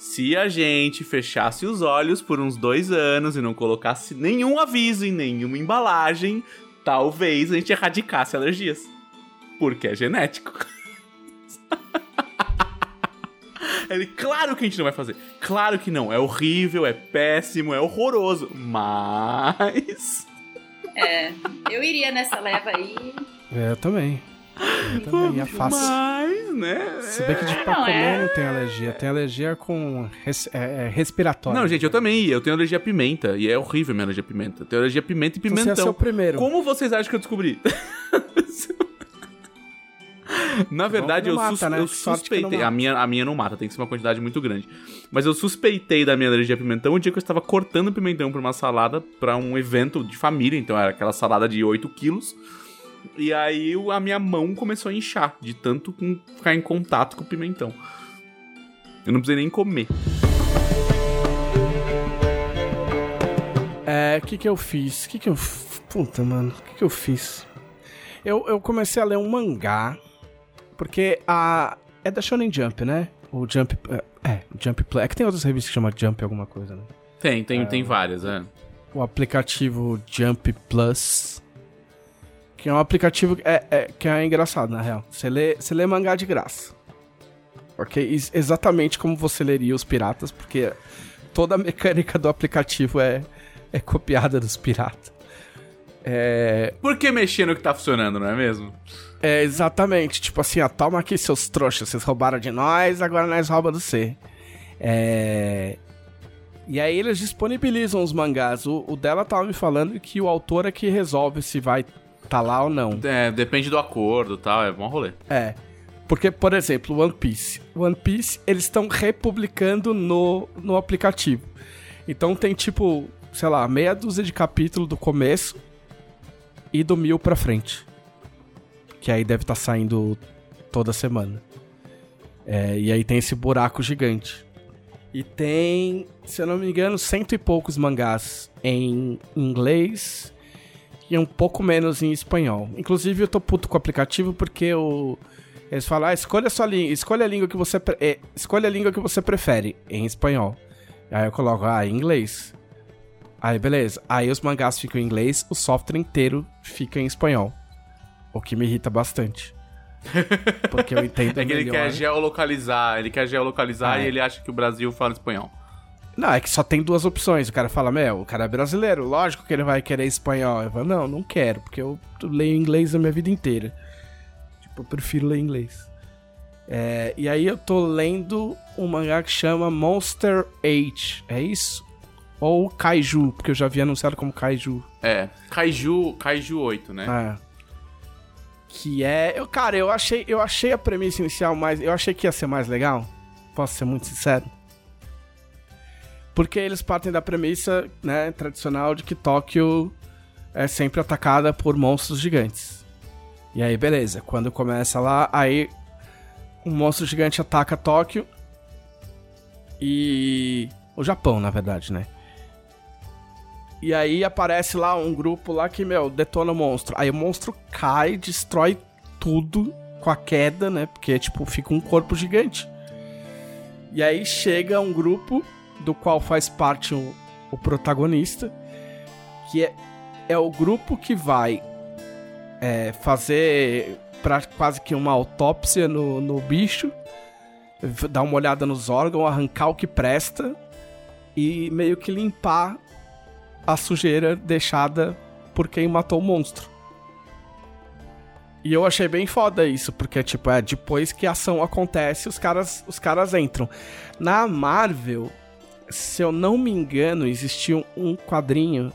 se a gente fechasse os olhos por uns dois anos e não colocasse nenhum aviso em nenhuma embalagem, talvez a gente erradicasse alergias. Porque é genético. Ele, claro que a gente não vai fazer. Claro que não. É horrível, é péssimo, é horroroso. Mas. É, eu iria nessa leva aí. É, eu também. Também. É fácil. Mas, né? Se bem que de pra Não, comer é- não tem alergia. Tem alergia com res- é, é, respiratório. Não, gente, eu também. Eu tenho alergia a pimenta. E é horrível minha alergia a pimenta. Eu tenho alergia a pimenta e Então Você pimentão. é seu primeiro. Como vocês acham que eu descobri? Na verdade, não eu, sus mata, né? eu não suspeitei. A minha, a minha não mata, tem que ser uma quantidade muito grande. Mas eu suspeitei da minha alergia a pimentão o dia que eu estava cortando pimentão pra uma salada pra um evento de família. Então era aquela salada de 8 quilos. E aí a minha mão começou a inchar de tanto com- ficar em contato com o pimentão. Eu não precisei nem comer. É, o que que eu fiz? O que que eu... Puta, mano, o que que eu fiz? Eu, eu comecei a ler um mangá, porque a... É da Shonen Jump, né? O Jump... É, é, Jump Play. É que tem outras revistas que chamam Jump alguma coisa, né? Tem, tem, tem várias, é. o aplicativo Jump Plus. Que é um aplicativo é, é- que é engraçado, na real. Você lê, você lê mangá de graça. Ok? Ex- Exatamente como você leria os piratas, porque toda a mecânica do aplicativo é, é copiada dos piratas. É, Por que mexer no que tá funcionando, não é mesmo? é exatamente, tipo assim, ó, toma aqui seus trouxas, vocês roubaram de nós, agora nós rouba do C. É... E aí eles disponibilizam os mangás. O, o dela tava me falando que o autor é que resolve se vai tá lá ou não. É, depende do acordo e tal, é bom rolê. É. Porque, por exemplo, One Piece. One Piece, eles estão republicando no, no aplicativo. Então tem tipo, sei lá, meia dúzia de capítulo do começo e do mil pra frente. Que aí deve estar saindo toda semana. É, e aí tem esse buraco gigante. E tem, se eu não me engano, cento e poucos mangás em inglês e um pouco menos em espanhol. Inclusive eu tô puto com o aplicativo porque o eles falam, ah, escolha a sua língua, escolha a língua que você pre- é, escolha a língua que você prefere em espanhol. Aí eu coloco, ah, em inglês. Aí beleza. Aí os mangás ficam em inglês, o software inteiro fica em espanhol. O que me irrita bastante. Porque eu entendo É que ele melhor. quer geolocalizar, ele quer geolocalizar Ah, e é. ele acha que o Brasil fala espanhol. Não, é que só tem duas opções. O cara fala, meu, o cara é brasileiro, lógico que ele vai querer espanhol. Eu falo, não, não quero, porque eu leio inglês a minha vida inteira. Tipo, eu prefiro ler inglês. É, e aí eu tô lendo um mangá que chama Monster Age, é isso? Ou Kaiju, porque eu já vi anunciado como Kaiju. É, Kaiju, Kaiju 8, né? É. Que é. Eu, cara, eu achei, eu achei a premissa inicial mais. Eu achei que ia ser mais legal. Posso ser muito sincero. Porque eles partem da premissa, né, tradicional de que Tóquio é sempre atacada por monstros gigantes. E aí, beleza. Quando começa lá, aí um monstro gigante ataca Tóquio. E. O Japão, na verdade, né? E aí aparece lá um grupo lá que, meu, detona o monstro. Aí o monstro cai, destrói tudo com a queda, né? Porque, tipo, fica um corpo gigante. E aí chega um grupo do qual faz parte o, o protagonista, que é, é o grupo que vai é, fazer pra, quase que uma autópsia no, no bicho, dar uma olhada nos órgãos, arrancar o que presta e meio que limpar a sujeira deixada por quem matou o monstro. E eu achei bem foda isso, porque, tipo, é depois que a ação acontece, os caras, os caras entram. Na Marvel, se eu não me engano, existia um- quadrinho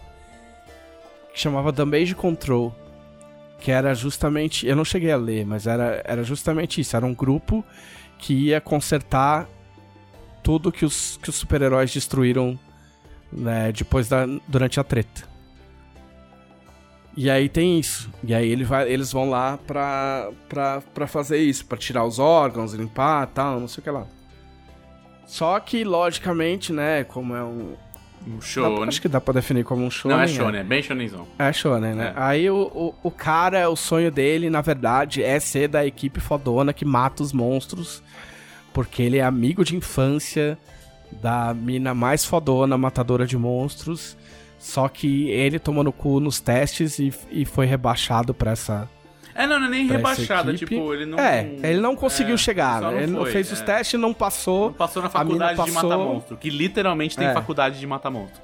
que chamava Damage Control. Que era justamente. Eu não cheguei a ler, mas era, era justamente isso. Era um grupo que ia consertar tudo que os, que os super-heróis destruíram né, depois da, durante a treta. E aí tem isso. E aí ele vai, eles vão lá pra, pra, pra fazer isso, pra tirar os órgãos, limpar tal, não sei o que lá. Só que, logicamente, né, como é um. Um dá- show. acho que dá pra definir como um show. Não, é shonen, é bem shonenzão. É shonen, né? É. Aí o, o, o cara, o sonho dele, na verdade, é ser da equipe fodona que mata os monstros. Porque ele é amigo de infância da mina mais fodona, matadora de monstros. Só que ele tomou no cu nos testes e, e foi rebaixado pra essa. É, não, não é nem rebaixada, tipo, ele não... É, ele não conseguiu é, chegar. não Ele foi, fez é. os testes, não passou. Não passou na faculdade de passou- matar monstro, que literalmente tem É. faculdade de matar monstro.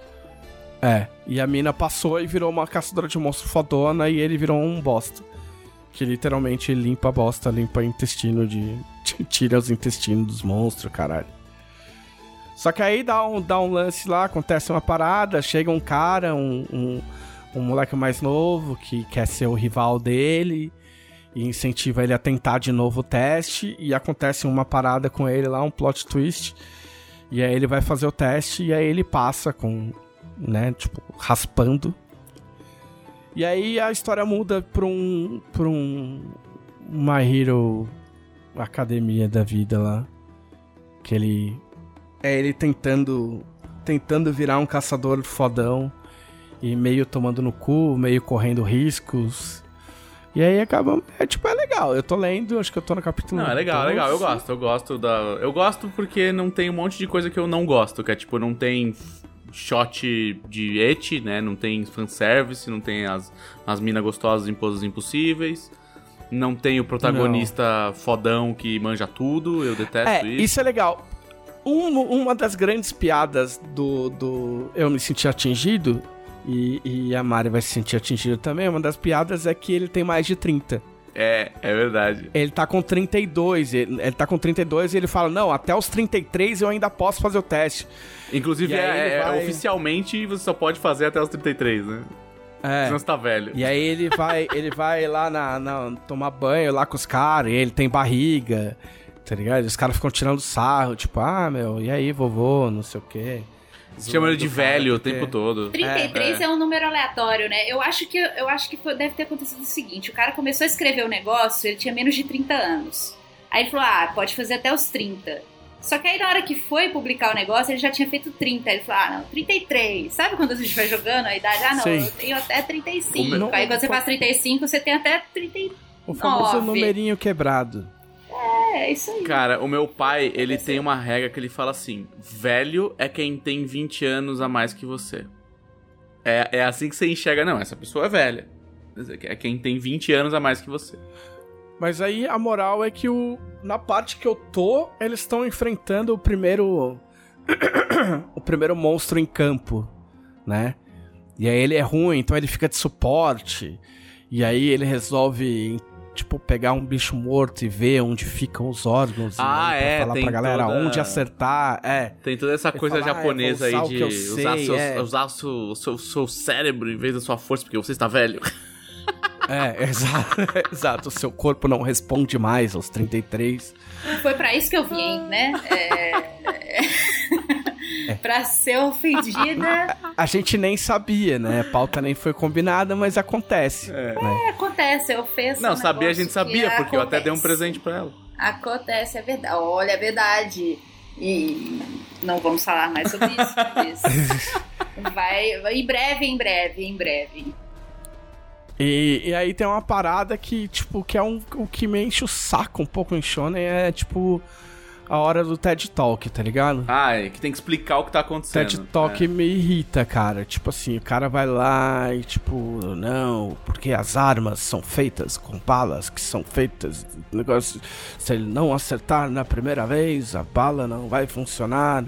É, e a mina passou e virou uma caçadora de monstro fodona e ele virou um bosta. Que literalmente limpa a bosta, limpa intestino de. tira os intestinos dos monstros, caralho. Só que aí dá um, dá um lance lá, acontece uma parada, chega um cara, um, um, um moleque mais novo que quer ser o rival dele e incentiva ele a tentar de novo o teste e acontece uma parada com ele lá, um plot twist. E aí ele vai fazer o teste e aí ele passa com, né, tipo, raspando. E aí a história muda pra um pra um My Hero Academia da vida lá, que ele é ele tentando tentando virar um caçador fodão e meio tomando no cu, meio correndo riscos. E aí acaba. É tipo, é legal. Eu tô lendo, acho que eu tô no capítulo. Não, é legal, é 12. legal. Eu gosto, eu gosto da. Eu gosto porque não tem um monte de coisa que eu não gosto. Que é tipo, não tem shot de et, né? Não tem fanservice, não tem as, as minas gostosas em poses impossíveis. Não tem o protagonista fodão que manja tudo. Eu detesto É, isso. isso é legal. Um- uma das grandes piadas do, do Eu Me Senti Atingido, e, e a Mari vai se sentir atingida também, uma das piadas é que ele tem mais de 30. É, é verdade. Ele tá com 32, ele, ele tá com 32 e ele fala, não, até os 33 eu ainda posso fazer o teste. Inclusive, aí é, é- vai- oficialmente você só pode fazer até os 33, né? É. Senão você tá velho. E aí ele vai, ele vai lá na, na- tomar banho lá com os caras, e ele tem barriga, tá ligado? E os caras ficam tirando sarro, tipo, ah, meu, e aí, vovô, não sei o quê. Chama ele de velho o porque- tempo todo. 33 é, um número aleatório, né? Eu acho que eu acho que deve ter acontecido o seguinte: o cara começou a escrever o negócio, ele tinha menos de 30 anos. Aí ele falou: ah, pode fazer até os 30. Só que aí na hora que foi publicar o negócio, ele já tinha feito 30. Aí ele falou: ah, não, 33. Sabe quando a gente vai jogando a idade? Ah, não, Sim. eu tenho até 35. Não- aí quando você faz 35, você tem até 30. O famoso numerinho quebrado. É, isso aí. Cara, o meu pai, ele tem uma regra que ele fala assim: velho é quem tem 20 anos a mais que você. É, é assim que você enxerga, não, essa pessoa é velha. É quem tem 20 anos a mais que você. Mas aí a moral é que o, na parte que eu tô, eles estão enfrentando o primeiro. o primeiro monstro em campo, né? E aí ele é ruim, então ele fica de suporte. E aí ele resolve, tipo, pegar um bicho morto e ver onde ficam os órgãos. Ah, e pra é, falar pra galera toda- onde acertar. É. Tem toda essa coisa fala, "Ah, eu japonesa usar aí de que eu usar, sei, seus- é." usar o seu, seu, seu cérebro em vez da sua força, porque você está velho. É, exato. exato. O seu corpo não responde mais aos 33. Foi pra isso que eu vim, né? É... pra ser ofendida. A gente nem sabia, né? A pauta nem foi combinada, mas acontece. Né? Acontece, eu fiz. Não, um sabia, a gente sabia, que porque eu até dei um acontece. presente pra ela. Acontece, é verdade. Olha, é verdade. E não vamos falar mais sobre isso. mas vai, vai- em breve, em breve, em breve. E, e aí tem uma parada que, tipo, que é um, o que me enche o saco um pouco em Shonen, é, tipo, a hora do TED Talk, tá ligado? Ah, é que tem que explicar o que tá acontecendo. TED Talk É. me irrita, cara. Tipo assim, o cara vai lá e tipo, não, porque as armas são feitas com balas que são feitas. Negócio, se ele não acertar na primeira vez, a bala não vai funcionar.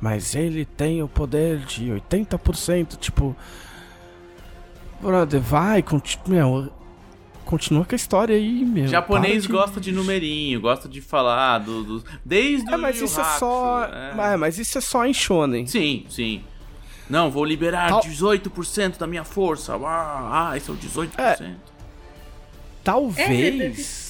Mas ele tem o poder de 80%. Tipo, brother, vai, conti meu, continua com a história aí, meu. Japonês de- gosta de numerinho, gosta de falar do, do- desde É, o mas Yu isso é só. é. É, mas isso é só em Shonen. Sim, sim. Não, vou liberar Tal- 18% da minha força. Ah, ah, esse é o 18%. Talvez.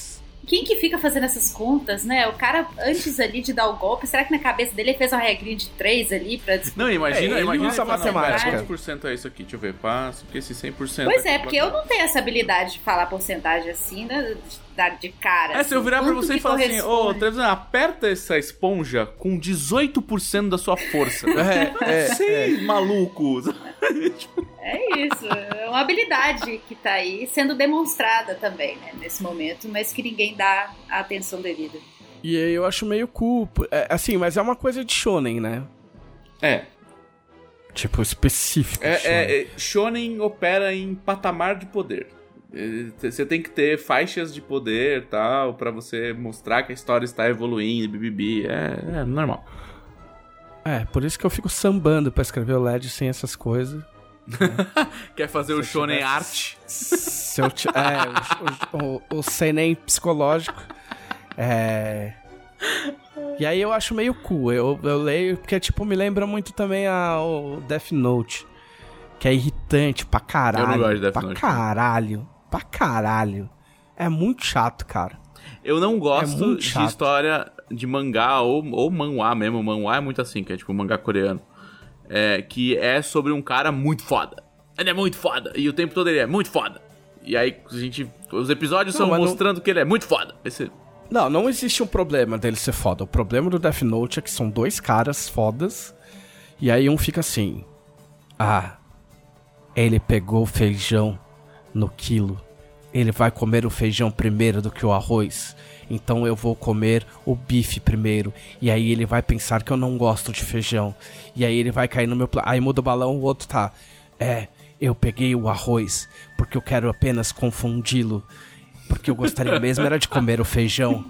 Quem que fica fazendo essas contas, né? O cara, antes ali de dar o golpe, será que na cabeça dele ele fez uma regrinha de 3 ali pra Não, imagina, É, ele imagina usa falando, matemática. Quantos por cento é isso aqui? Deixa eu ver, passo, porque esse 100%... Pois é, porque eu não tenho essa habilidade de falar porcentagem assim, né? De dar de cara. É, se eu assim. virar pra você e falar assim, ô, corresponde? Trevisan, aperta essa esponja com 18% da sua força. É, é, Sim, maluco. É isso, é uma habilidade que tá aí sendo demonstrada também, né, nesse momento, mas que ninguém dá a atenção devida. E aí eu acho meio cool. é, assim, mas é uma coisa de shonen, né? É, Tipo, específico. é, de shonen. é, é, Shonen opera em patamar de poder. É, Você tem que ter faixas de poder tal, pra você mostrar que a história está evoluindo, bibibi. É, é normal. É, por isso que eu fico sambando pra escrever o LED sem essas coisas. Quer fazer o Se eu shonen tivesse- art? Se eu ti- é, o, o, o seinen psicológico. É. E aí eu acho meio cool. Eu, eu leio porque, tipo, me lembra muito também a, o Death Note. Que é irritante pra caralho. Eu não gosto de Death pra Note. caralho. Pra caralho. É muito chato, cara. Eu não É gosto muito de história de mangá ou, ou manhwa mesmo. Manhwa é muito assim, que é tipo mangá coreano. É, que é sobre um cara muito foda. Ele é muito foda. E o tempo todo ele é muito foda. E aí a gente. Os episódios Não, são mas não- mostrando que ele é muito foda. Esse, Não, não existe um problema dele ser foda. O problema do Death Note é que são dois caras fodas. E aí um fica assim. Ah, ele pegou o feijão no quilo. Ele vai comer o feijão primeiro do que o arroz. Então eu vou comer o bife primeiro. E aí ele vai pensar que eu não gosto de feijão. E aí ele vai cair no meu. pla- Aí muda o balão, o outro tá. É, eu peguei o arroz porque eu quero apenas confundi-lo. Porque eu gostaria mesmo era de comer o feijão.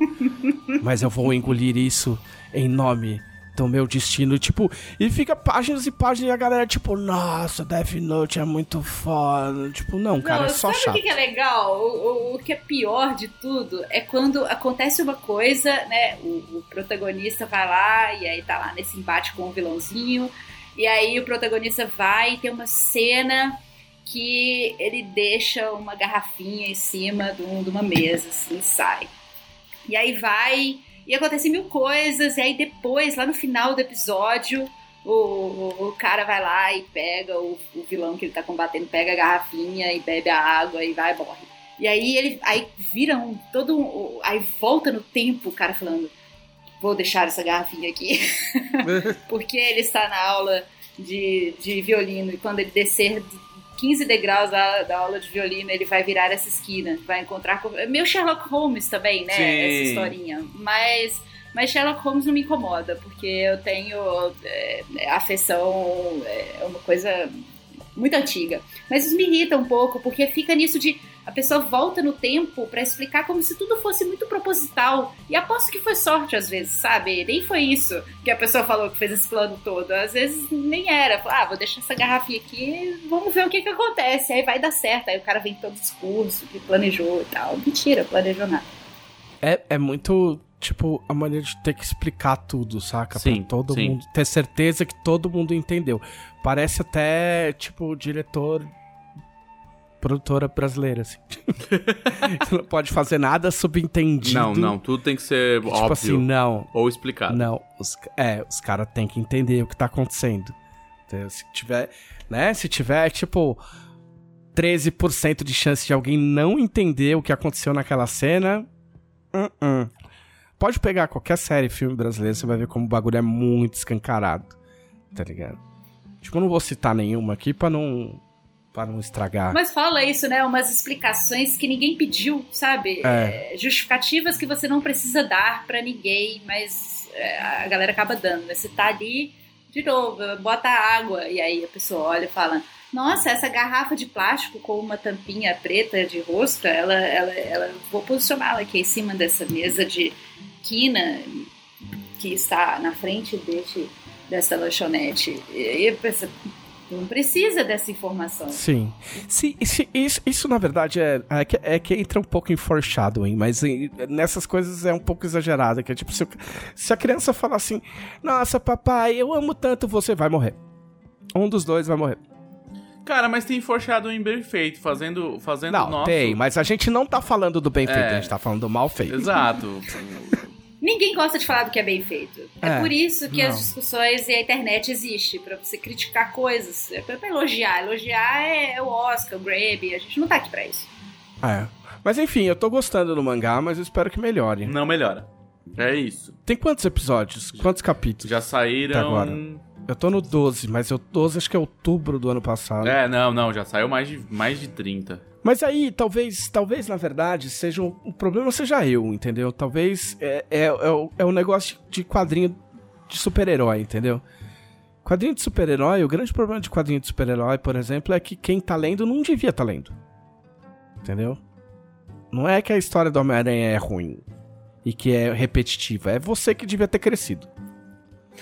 Mas eu vou engolir isso em nome do meu destino. Tipo, e fica páginas e páginas e a galera, tipo, nossa, Death Note é muito foda. Tipo, não, cara, não, é só sabe o chato. que que é legal? O, o- o que é pior de tudo é quando acontece uma coisa, né? O, o protagonista vai lá e aí tá lá nesse embate com o vilãozinho. E aí o protagonista vai e tem uma cena que ele deixa uma garrafinha em cima de, um- de uma mesa, assim, e sai. E aí vai, e acontecem mil coisas, e aí depois, lá no final do episódio, o, o, o cara vai lá e pega o, o vilão que ele tá combatendo, pega a garrafinha e bebe a água e vai e morre. E aí ele aí vira um todo um, aí volta no tempo o cara falando vou deixar essa garrafinha aqui porque ele está na aula de, de violino e quando ele descer 15 degraus da, da aula de violino ele vai virar essa esquina vai encontrar com é meio Sherlock Holmes também né Sim. essa historinha mas mas Sherlock Holmes não me incomoda porque eu tenho é, afeição é uma coisa muito antiga. Mas isso me irrita um pouco, porque fica nisso de a pessoa volta no tempo pra explicar como se tudo fosse muito proposital. E aposto que foi sorte às vezes, sabe? Nem foi isso que a pessoa falou que fez esse plano todo. Às vezes nem era. Ah, vou deixar essa garrafinha aqui, vamos ver o que que acontece. Aí vai dar certo. Aí o cara vem todo discurso que planejou e tal. Mentira, planejou nada. É, é muito, tipo, a maneira de ter que explicar tudo, saca? Sim, pra todo sim. mundo ter certeza que todo mundo entendeu. Parece até, tipo, diretor. Produtora brasileira, assim. Você não pode fazer nada subentendido. não, não, tudo tem que ser Tipo óbvio assim, não. ou explicado. Não, os, é, os caras têm que entender o que tá acontecendo. Entendeu? Se tiver, né? Se tiver, tipo, 13% de chance de alguém não entender o que aconteceu naquela cena. uh-uh. Pode pegar qualquer série, filme brasileiro, você vai ver como o bagulho é muito escancarado. Tá ligado? Tipo, eu não vou citar nenhuma aqui pra não. Para não estragar. Mas fala isso, né? Umas explicações que ninguém pediu, sabe? É. É, justificativas que você não precisa dar pra ninguém, mas é, a galera acaba dando. né? Você tá ali, de novo, bota água, e aí a pessoa olha e fala: Nossa, essa garrafa de plástico com uma tampinha preta de rosca, ela, ela, ela vou posicioná-la aqui em cima dessa mesa de quina que está na frente deste, dessa lanchonete. E aí a pessoa não precisa dessa informação. Sim. Se, se- isso, isso, na verdade, é, é, que, é que entra um pouco em foreshadowing, mas em- nessas coisas é um pouco exagerado. Que é tipo, se, se a criança falar assim, nossa, papai, eu amo tanto você, vai morrer. Um dos dois vai morrer. Cara, mas tem foreshadowing bem feito, fazendo, fazendo Não, o nosso... tem, mas a gente não tá falando do bem feito, É. a gente tá falando do mal feito. Exato. Ninguém gosta de falar do que é bem feito. É, É, por isso que não. as discussões e a internet existe, pra você criticar coisas, é pra, pra elogiar. Elogiar é o Oscar, o Grammy, a gente não tá aqui pra isso. É. Mas enfim, eu tô gostando do mangá, mas eu espero que melhore. Não melhora. É isso. Tem quantos episódios? Quantos capítulos? Já saíram... Até agora. Eu tô no 12, mas eu 12 acho que é outubro do ano passado. É, não, não, já saiu mais de, mais de 30. Mas aí, talvez, talvez na verdade, seja o problema seja eu, entendeu? Talvez é, é, é, o, é o negócio de quadrinho de super-herói, entendeu? Quadrinho de super-herói, o grande problema de quadrinho de super-herói, por exemplo, é que quem tá lendo não devia tá lendo. Entendeu? Não é que a história do Homem-Aranha é ruim e que é repetitiva, é você que devia ter crescido.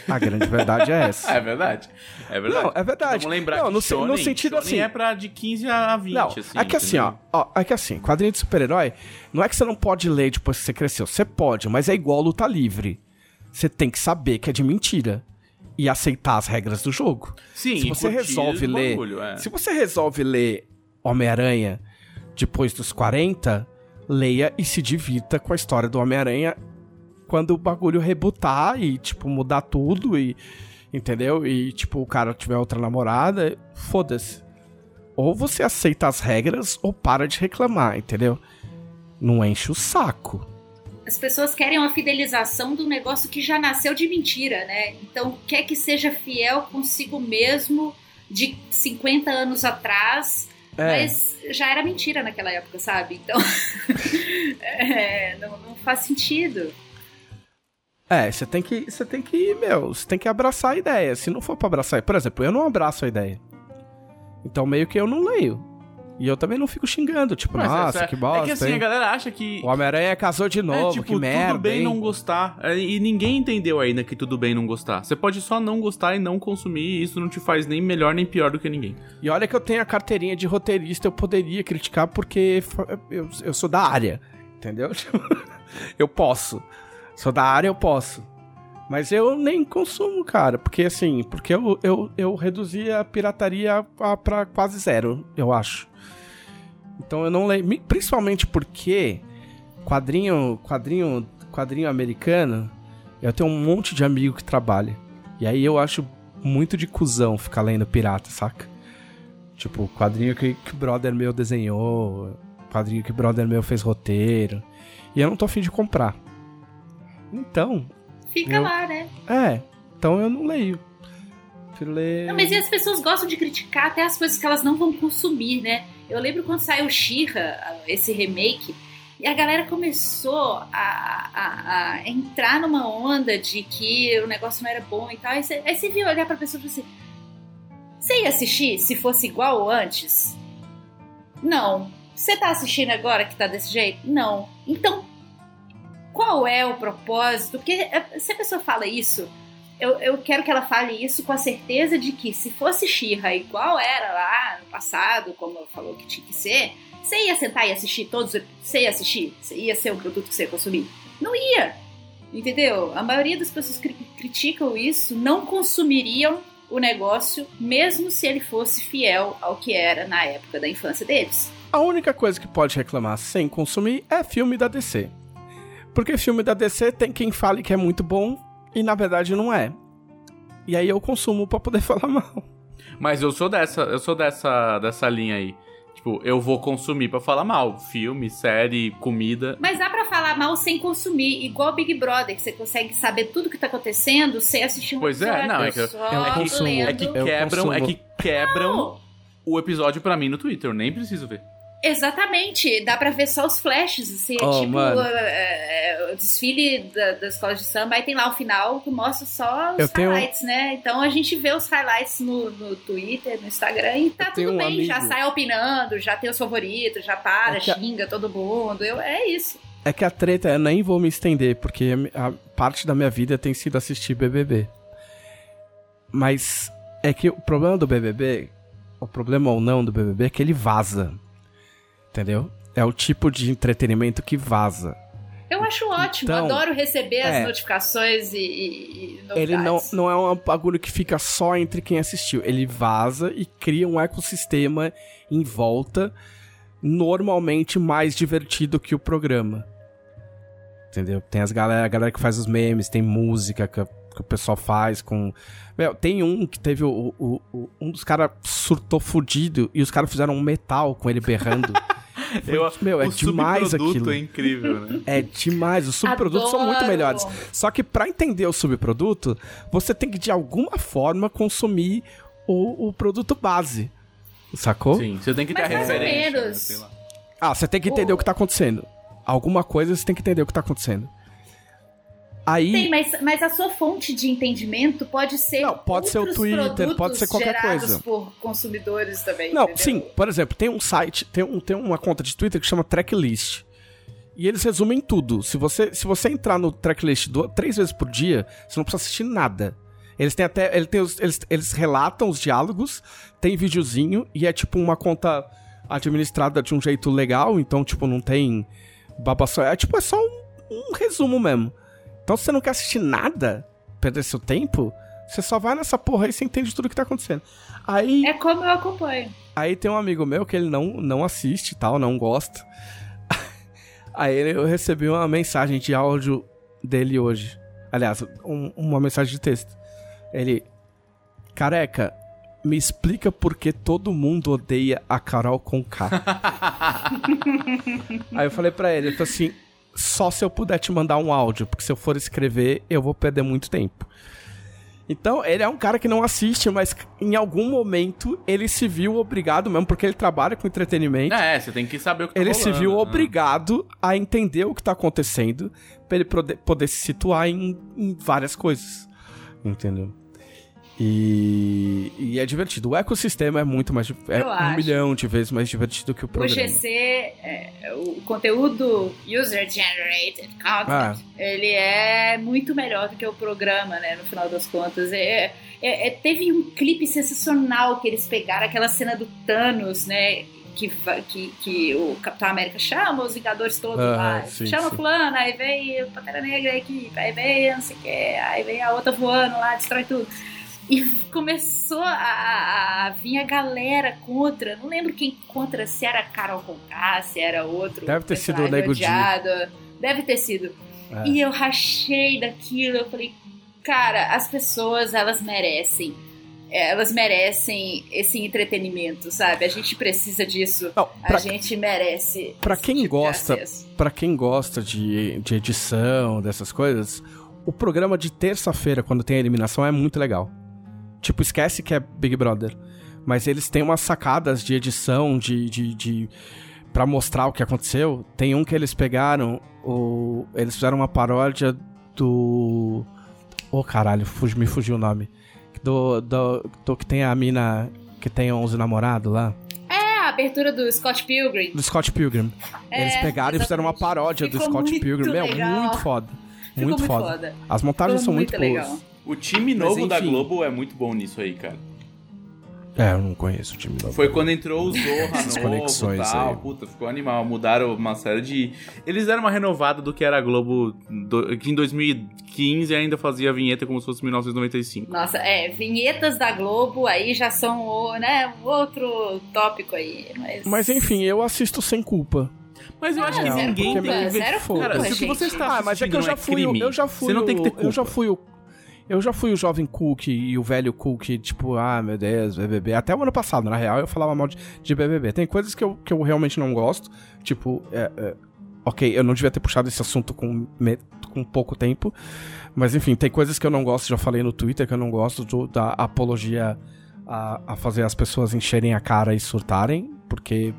A grande verdade é essa. É verdade. É verdade. Não, é verdade. Vamos lembrar Não, que no se- no shonen- sentido shonen assim- é pra de 15 a 20, Não, assim. é que assim, ó, ó, é que assim, quadrinho de super-herói, não é que você não pode ler depois que você cresceu. Você pode, mas é igual luta livre. Você tem que saber que é de mentira. E aceitar as regras do jogo. Sim, se você resolve ler. bagulho, é. Se você resolve ler Homem-Aranha depois dos 40, leia e se divirta com a história do Homem-Aranha quando o bagulho rebutar e, tipo, mudar tudo e. Entendeu? E, tipo, o cara tiver outra namorada, foda-se. Ou você aceita as regras ou para de reclamar, entendeu? Não enche o saco. As pessoas querem uma fidelização do negócio que já nasceu de mentira, né? Então quer que seja fiel consigo mesmo de 50 anos atrás, É. mas já era mentira naquela época, sabe? Então é, não, não faz sentido. É, você tem que, você tem que, meu, você tem que abraçar a ideia. Se não for pra abraçar, por exemplo, eu não abraço a ideia. Então meio que eu não leio. E eu também não fico xingando, tipo, Mas nossa, essa- que bosta. É que assim, hein? a galera acha que. O Homem-Aranha casou de novo, é, tipo, que merda. tudo bem hein? não gostar. É, E ninguém entendeu ainda que tudo bem não gostar. Você pode só não gostar e não consumir, e isso não te faz nem melhor nem pior do que ninguém. E olha que eu tenho a carteirinha de roteirista, eu poderia criticar porque eu sou da área, entendeu? eu posso. Sou da área, eu posso. Mas eu nem consumo, cara, porque assim, porque eu, eu, eu reduzi a pirataria a- pra quase zero, eu acho. Então eu não leio, principalmente porque quadrinho, quadrinho, quadrinho americano, eu tenho um monte de amigo que trabalha. E aí eu acho muito de cuzão ficar lendo pirata, saca? Tipo, quadrinho que, que brother meu desenhou, quadrinho que brother meu fez roteiro. E eu não tô afim de comprar. Então, Fica Eu- lá, né? é. Então eu não leio. Prefiro ler. Não, mas e as pessoas gostam de criticar até as coisas que elas não vão consumir, né? Eu lembro quando saiu She-Ra, esse remake, e a galera começou a, a- a entrar numa onda de que o negócio não era bom e tal. Aí você, aí você viu olhar pra pessoa e falou assim: Você ia assistir se fosse igual antes? Não. Você tá assistindo agora que tá desse jeito? Não. Então, qual é o propósito? Porque eh, se a pessoa fala isso, eu, eu quero que ela fale isso com a certeza de que se fosse Xirra igual era lá no passado, como falou que tinha que ser, você ia sentar e assistir todos os Você ia assistir? Você ia ser um produto que você ia consumir? Não ia! Entendeu? A maioria das pessoas que criticam isso não consumiriam o negócio, mesmo se ele fosse fiel ao que era na época da infância deles. A única coisa que pode reclamar sem consumir é filme da DC. Porque filme da DC tem quem fale que é muito bom e na verdade não é. E aí eu consumo pra poder falar mal. Mas eu sou dessa, eu sou dessa, dessa linha aí. Tipo, eu vou consumir pra falar mal. Filme, série, comida. Mas dá pra falar mal sem consumir, igual Big Brother, que você consegue saber tudo que tá acontecendo sem assistir um Pois é, não, é que eu- consumo. lendo. É que quebram, é que quebram Não, o episódio pra mim no Twitter. Eu nem preciso ver. Exatamente, dá pra ver só os flashes, assim, é Oh, tipo mano. é, é, o desfile da, da escola de samba, aí tem lá o final que mostra só os Eu tenho- highlights, né? Então a gente vê os highlights no, no Twitter, no Instagram e tá Eu tenho tudo um bem, já amigo- sai opinando, já tem os favoritos, já para, É que a- xinga todo mundo, eu, é isso. É que a treta, eu nem vou me estender, porque a parte da minha vida tem sido assistir BBB. Mas é que o problema do BBB, o problema ou não do BBB é que ele vaza. Entendeu? É o tipo de entretenimento que vaza. Eu acho ótimo, Então, adoro receber é. as notificações e, e, e Ele não, não é um bagulho que fica só entre quem assistiu. Ele vaza e cria um ecossistema em volta, normalmente mais divertido que o programa. Entendeu? Tem as galera, a galera que faz os memes, tem música que, que o pessoal faz com. Meu, tem um que teve o. o- o- um dos caras surtou fudido e os caras fizeram um metal com ele berrando. Eu, meu, é o demais subproduto aquilo. é incrível, né? É demais, os subprodutos são muito melhores. Só que pra entender o subproduto, você tem que de alguma forma consumir o, o produto base. Sacou? Sim, você tem que ter Mas referência. né? menos. Sei lá. Ah, você tem que entender o... que tá acontecendo. Alguma coisa você tem que entender o que tá acontecendo. Aí. Tem, mas, mas a sua fonte de entendimento pode ser. Não, pode ser o Twitter, pode ser qualquer coisa. por consumidores também. Não, entendeu? sim, por exemplo, tem um site, tem, um, tem uma conta de Twitter que chama Tracklist. E eles resumem tudo. Se você, se você entrar no tracklist do, três vezes por dia, você não precisa assistir nada. Eles têm até. Eles, têm os- eles, eles relatam os diálogos, tem videozinho, e é tipo uma conta administrada de um jeito legal, então, tipo, não tem babaço. É tipo, é só um, um resumo mesmo. Então, se você não quer assistir nada, perder seu tempo, você só vai nessa porra aí e você entende tudo que tá acontecendo. Aí. É como eu acompanho. Aí tem um amigo meu que ele não, não assiste e tal, não gosta. Aí eu recebi uma mensagem de áudio dele hoje. Aliás, um- uma mensagem de texto. Ele. Careca, me explica por que todo mundo odeia a Carol com K. Aí eu falei pra ele, ele falou assim: só se eu puder te mandar um áudio, porque se eu for escrever, eu vou perder muito tempo. Então, ele é um cara que não assiste, mas em algum momento ele se viu obrigado, mesmo porque ele trabalha com entretenimento, É, você tem que saber o que tá ele se rolando, viu né? obrigado a entender o que tá acontecendo pra ele poder, poder se situar em, em várias coisas. Entendeu? E, e é divertido. O ecossistema é muito mais. É Eu um acho. milhão de vezes mais divertido que o O programa. GC, é, o conteúdo User Generated Content, Ah. ele é muito melhor do que o programa, né? No final das contas. É, é- é- teve um clipe sensacional que eles pegaram aquela cena do Thanos, né? Que, que, que o Capitão América chama os Vingadores todos lá. sim, chama sim. fulano, aí vem o Pantera Negra aqui, aí vem não sei o que, aí vem a outra voando lá, destrói tudo. E começou a, a- a vir a galera contra. Não lembro quem contra, se era Carol Conká, se era outro. Deve ter sido o Nego. Deve ter sido. É. E eu rachei daquilo. Eu falei, cara, as pessoas, elas merecem. Elas merecem esse entretenimento, sabe? A gente precisa disso. Não, A pra, gente merece. esse quem tipo gosta- pra quem gosta de, de edição, dessas coisas, o programa de terça-feira, quando tem a eliminação, é muito legal. Tipo, esquece que é Big Brother. Mas eles têm umas sacadas de edição, de. de, de para mostrar o que aconteceu. Tem um que eles pegaram. O, eles fizeram uma paródia do. Ô caralho, fugi- me fugiu o nome. Do, do, do que tem a mina que tem 11 namorados lá. É a abertura do Scott Pilgrim. Do Scott Pilgrim. É, Eles pegaram e fizeram uma exatamente. paródia do Ficou Scott muito Pilgrim. Meu, legal. muito foda. Ficou Muito, foda. As montagens Ficou são muito, muito boas. legal. O time novo da. Globo é muito bom nisso aí, cara. É, eu não conheço o time novo. Foi quando entrou o Zorra Essas novo conexões e tal. aí. Puta, ficou animal. Mudaram uma série de... Eles deram uma renovada do que era a Globo, do- que em 2015 ainda fazia vinheta como se fosse 1995. Nossa, é, vinhetas da Globo aí já são o, né, outro tópico aí. Mas, Mas enfim, eu assisto sem culpa. Mas eu acho que ninguém tem que ver... zero culpa, Cara, se o que você está Ah, mas é que eu já fui, o- crime, eu já fui, Você não tem que ter culpa. eu já fui o eu já fui o jovem Cook e o velho Cook, tipo, ah, meu Deus, BBB. Até o ano passado, na real, eu falava mal de, de BBB. Tem coisas que eu, que eu realmente não gosto. Tipo, é, é, ok, eu não devia ter puxado esse assunto com, com pouco tempo. Mas enfim, tem coisas que eu não gosto, já falei no Twitter, que eu não gosto do- da apologia a, a fazer as pessoas encherem a cara e surtarem. Porque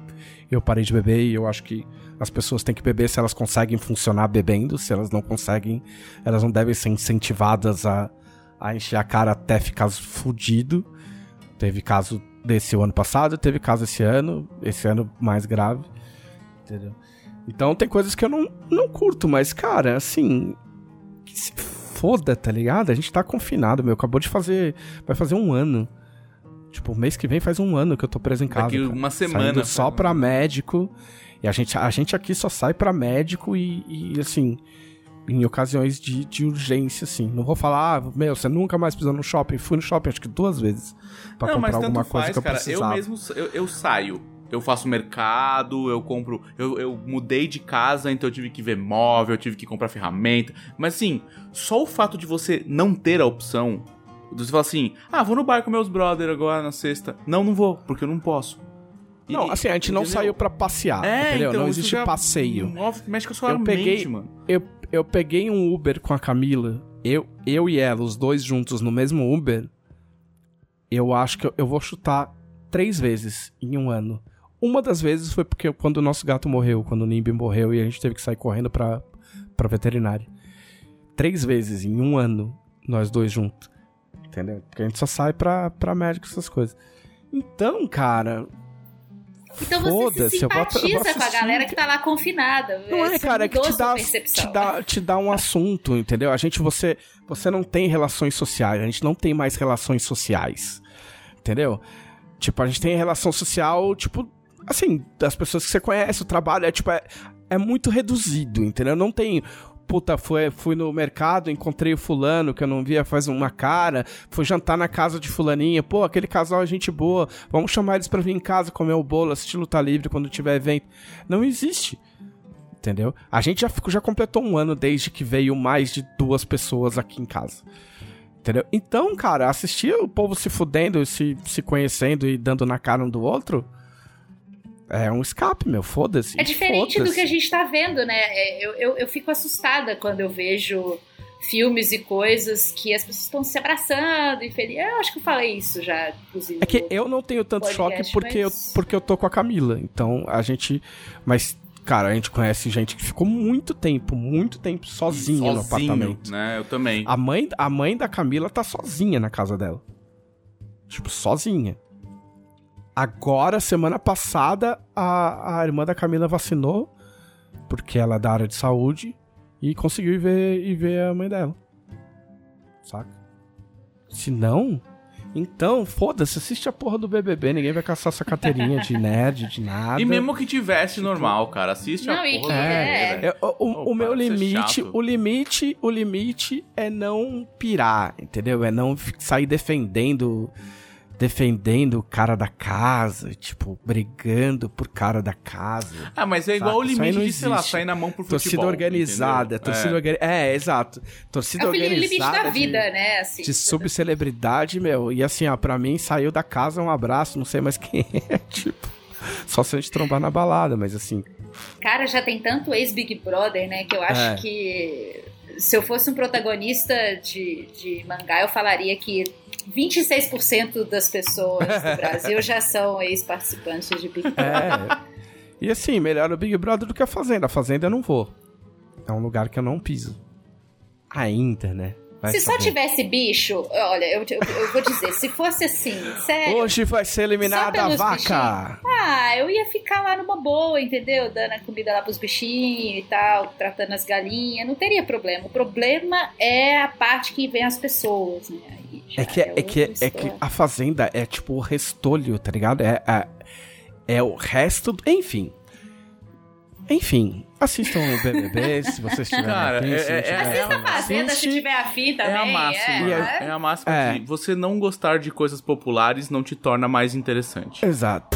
eu parei de beber e eu acho que as pessoas têm que beber se elas conseguem funcionar bebendo. Se elas não conseguem, elas não devem ser incentivadas a, a encher a cara até ficar fudido. Teve caso desse ano passado, teve caso esse ano, esse ano mais grave. Entendeu? Então tem coisas que eu não, não curto, mas, cara, assim. Que se foda, tá ligado? A gente tá confinado, meu. Acabou de fazer. Vai fazer um ano. Tipo, mês que vem faz um ano que eu tô preso em casa. Daqui cara. uma semana. Saindo só cara. pra médico. E a gente, a gente aqui só sai pra médico e, e, assim, em ocasiões de, de urgência, assim. Não vou falar, ah, meu, você nunca mais pisou no shopping. Fui no shopping acho que duas vezes pra não, comprar alguma coisa faz, que eu cara. precisava. Eu mesmo, eu, eu saio. Eu faço mercado, eu compro. Eu, eu mudei de casa, então eu tive que ver móvel, eu tive que comprar ferramenta. Mas assim, só o fato de você não ter a opção. de Você falar assim, ah, vou no bar com meus brother agora na sexta. Não, não vou, porque eu não posso. E- Não, assim, a gente não entendeu? saiu pra passear, É, entendeu? então, não existe passeio. Mexe com a sua Eu mente, peguei- mano. Eu, eu peguei um Uber com a Camila, eu, eu e ela, os dois juntos no mesmo Uber. Eu acho que eu, eu vou chutar três vezes em um ano. Uma das vezes foi porque quando o nosso gato morreu, quando o Nimbi morreu e a gente teve que sair correndo pra, pra veterinária. Três vezes em um ano, nós dois juntos. Entendeu? Porque a gente só sai pra, pra médico, essas coisas. Então, cara. Então você se Foda-se, eu vou- eu simpatiza com a galera que tá lá confinada. Não é, cara, é que te dá, te, dá, te dá um assunto, entendeu? A gente, você, você não tem relações sociais, a gente não tem mais relações sociais, entendeu? Tipo, a gente tem relação social, tipo, assim, das pessoas que você conhece, o trabalho é, tipo, é, é muito reduzido, entendeu? Não tem, puta, fui, fui no mercado, encontrei o fulano que eu não via faz uma cara, fui jantar na casa de fulaninha, pô, aquele casal é gente boa, vamos chamar eles pra vir em casa comer o bolo, assistir luta livre quando tiver evento. Não existe entendeu? A gente já, já completou um ano desde que veio mais de duas pessoas aqui em casa. Entendeu? Então, cara, assistir o povo se fudendo, se, se conhecendo e dando na cara um do outro é um escape, meu. Foda-se. É diferente do foda-se. que a gente tá vendo, né? É, Eu, eu, eu fico assustada quando eu vejo filmes e coisas que as pessoas estão se abraçando e felizes. Eu acho que eu falei isso já, inclusive. É que no- eu não tenho tanto podcast, choque porque, mas- eu, porque eu tô com a Camila. Então a gente. Mas, cara, a gente conhece gente que ficou muito tempo, muito tempo sozinha no Sozinho, apartamento. né? Eu também. A mãe, a mãe da Camila tá sozinha na casa dela. Tipo, sozinha. Agora, semana passada, a, a irmã da Camila vacinou, porque ela é da área de saúde, e conseguiu ir ver, ir ver a mãe dela. Saca? Se não, então, foda-se, assiste a porra do BBB, ninguém vai caçar essa carteirinha de nerd, de nada. E mesmo que tivesse normal, cara, assiste Não, a porra é. BBB, velho. É, o, o- Oh, o meu ser limite, o limite, o limite é não pirar, entendeu? É não sair defendendo defendendo o cara da casa, tipo, brigando por cara da casa. Ah, mas é igual o limite de, sei lá, sair na mão pro Torcida futebol. organizada, entendeu? torcida É. organizada. É, exato. Torcida É o limite organizada. da de- vida, né? Assim. De subcelebridade, meu. E assim, ó, pra mim, saiu da casa um abraço, não sei mais quem é, tipo. Só se a gente trombar na balada, mas assim. Cara, já tem tanto ex-Big Brother, né? Que eu acho É. que se eu fosse um protagonista de, de mangá, eu falaria que 26% das pessoas do Brasil já são ex-participantes de Big Brother. É. e assim, melhor o Big Brother do que a Fazenda. A Fazenda eu não vou. É um lugar que eu não piso. Ainda, né? Vai se só tivesse bicho, olha, eu, eu, eu vou dizer, se fosse assim, sério. Hoje vai ser eliminada a vaca. Ah, eu ia ficar lá numa boa, entendeu? Dando a comida lá pros bichinhos e tal, tratando as galinhas, não teria problema. O problema é a parte que vem as pessoas, né? Aí já É que, é, que, outra é que a Fazenda é tipo o restolho, tá ligado? É, é, é o resto. Enfim. Enfim. Assistam o BBB se vocês tiverem Cara, se é- é- Assista a Fazenda se assiste. tiver afim também. É a máxima. é. É, a máxima É. de você não gostar de coisas populares não te torna mais interessante. Exato.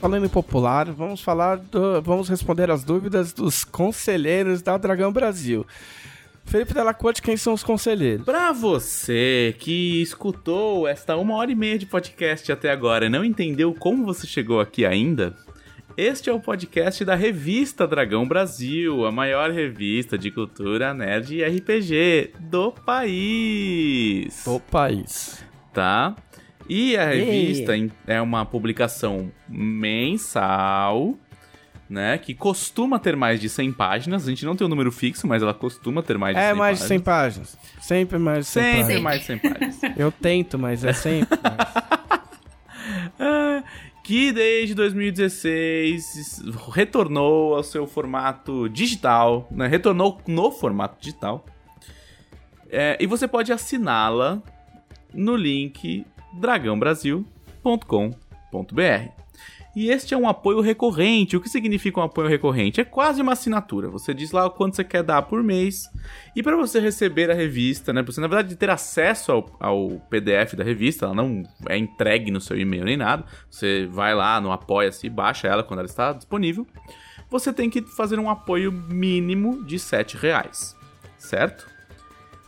Falando em popular, vamos falar do, vamos responder as dúvidas dos conselheiros da Dragão Brasil. Felipe Della Corte, quem são os conselheiros? Pra você que escutou esta uma hora e meia de podcast até agora e não entendeu como você chegou aqui ainda, este é o podcast da revista Dragão Brasil, a maior revista de cultura nerd e RPG do país. Do país. tá? E a revista em- é uma publicação mensal, né? Que costuma ter mais de 100 páginas. A gente não tem um número fixo, mas ela costuma ter mais de 100 É mais de 100 páginas. páginas. Sempre mais de 100 Sempre páginas. mais de 100 páginas. Eu tento, mas é sempre mais. Que desde 2016 retornou ao seu formato digital, né? Retornou no formato digital. É, e você pode assiná-la no link dragãobrasil.com.br. E este é um apoio recorrente. O que significa um apoio recorrente? É quase uma assinatura. Você diz lá o quanto você quer dar por mês. E para você receber a revista, né? Pra você, na verdade, ter acesso ao, ao PDF da revista, ela não é entregue no seu e-mail nem nada. Você vai lá no Apoia-se e baixa ela quando ela está disponível. Você tem que fazer um apoio mínimo de 7 reais, certo?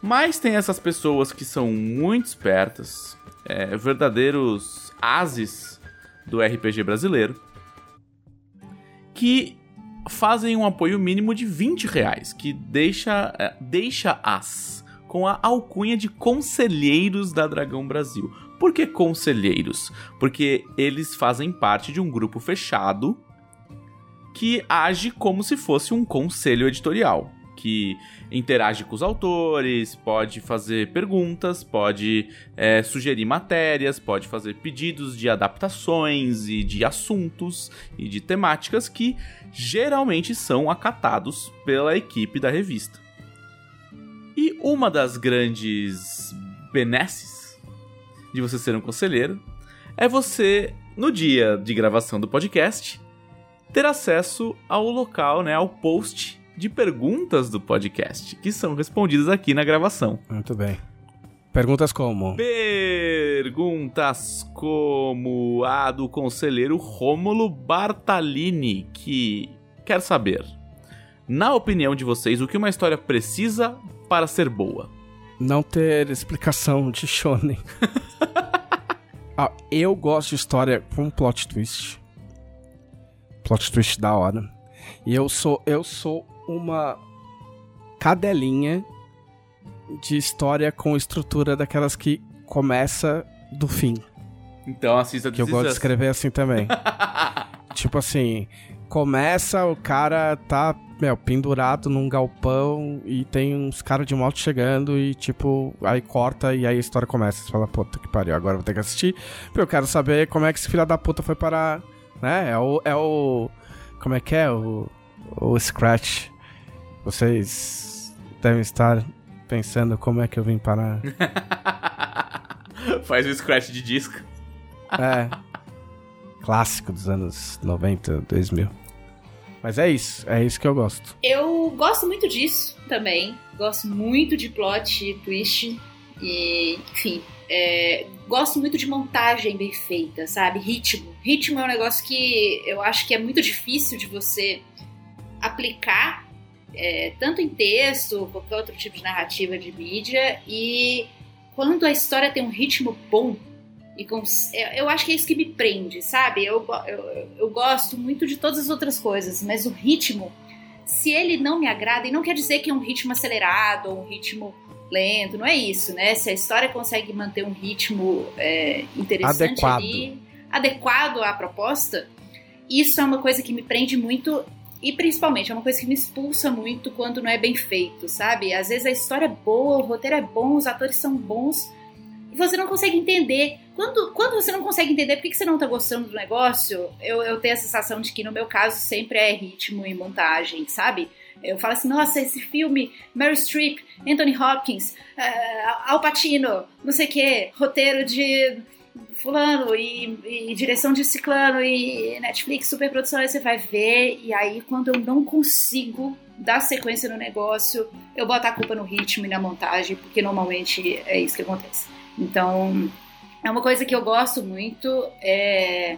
Mas tem essas pessoas que são muito espertas, é, verdadeiros ases do RPG brasileiro, que fazem um apoio mínimo de 20 reais, que deixa, é, deixa as com a alcunha de conselheiros da Dragão Brasil. Por que conselheiros? Porque eles fazem parte de um grupo fechado que age como se fosse um conselho editorial. Que interage com os autores, pode fazer perguntas, pode é, sugerir matérias, pode fazer pedidos de adaptações e de assuntos e de temáticas que geralmente são acatados pela equipe da revista. E uma das grandes benesses de você ser um conselheiro é você, no dia de gravação do podcast, ter acesso ao local, né, ao post de perguntas do podcast, que são respondidas aqui na gravação. Muito bem. Perguntas como? Perguntas como a do conselheiro Rômulo Bartalini, que quer saber, na opinião de vocês, o que uma história precisa para ser boa? Não ter explicação de shonen. ah, eu gosto de história com plot twist. Plot twist da hora. E eu sou eu sou uma cadelinha de história com estrutura daquelas que começa do fim. Então assista Que eu gosto de escrever assim também. tipo assim, começa, o cara tá, meu, pendurado num galpão e tem uns caras de moto chegando e, tipo, aí corta e aí a história começa. Você fala, puta que pariu, agora vou ter que assistir. Porque eu quero saber como é que esse filho da puta foi parar, né? É o. É o como é que é? O, o Scratch. Vocês devem estar pensando como é que eu vim parar. Faz o scratch de disco. É. Clássico dos anos 90, 2000. Mas é isso, é isso que eu gosto. Eu gosto muito disso também. Gosto muito de plot, twist. E, enfim, é, gosto muito de montagem bem feita, sabe? Ritmo. Ritmo é um negócio que eu acho que é muito difícil de você aplicar, é, tanto em texto, qualquer outro tipo de narrativa de mídia. E quando a história tem um ritmo bom, e com, eu acho que é isso que me prende, sabe? Eu, eu, eu gosto muito de todas as outras coisas, mas o ritmo, se ele não me agrada, e não quer dizer que é um ritmo acelerado ou um ritmo lento, não é isso, né? Se a história consegue manter um ritmo é, interessante Adequado. ali, adequado à proposta, isso é uma coisa que me prende muito e principalmente é uma coisa que me expulsa muito quando não é bem feito, sabe? Às vezes a história é boa, o roteiro é bom, os atores são bons e você não consegue entender. Quando, quando você não consegue entender por que, você não tá gostando do negócio, eu, eu tenho a sensação de que no meu caso sempre é ritmo e montagem, sabe? Eu falo assim, nossa, esse filme, Meryl Streep, Anthony Hopkins, uh, Al Pacino, não sei o quê, roteiro de fulano e, e, direção de ciclano e Netflix, superprodução, aí você vai ver, e aí quando eu não consigo dar sequência no negócio, eu boto a culpa no ritmo e na montagem, porque normalmente é isso que acontece. Então, é uma coisa que eu gosto muito, é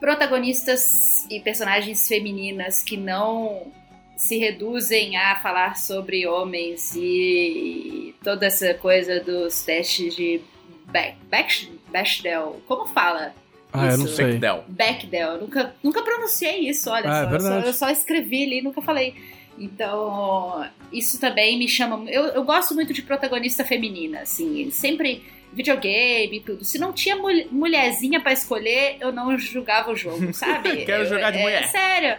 protagonistas e personagens femininas que não se reduzem a falar sobre homens e toda essa coisa dos testes de Beck, Beck, Bechdel. Como fala? Ah, isso? eu não sei. Bechdel. Bechdel. Eu nunca, nunca pronunciei isso, olha Ah, é só. Eu só. verdade. Eu só escrevi ali, nunca falei. Então, isso também me chama. Eu, eu gosto muito de protagonista feminina, assim. Sempre videogame e tudo. Se não tinha mul- mulherzinha pra escolher, eu não jogava o jogo, sabe? Quero Eu- jogar de é, mulher. Sério.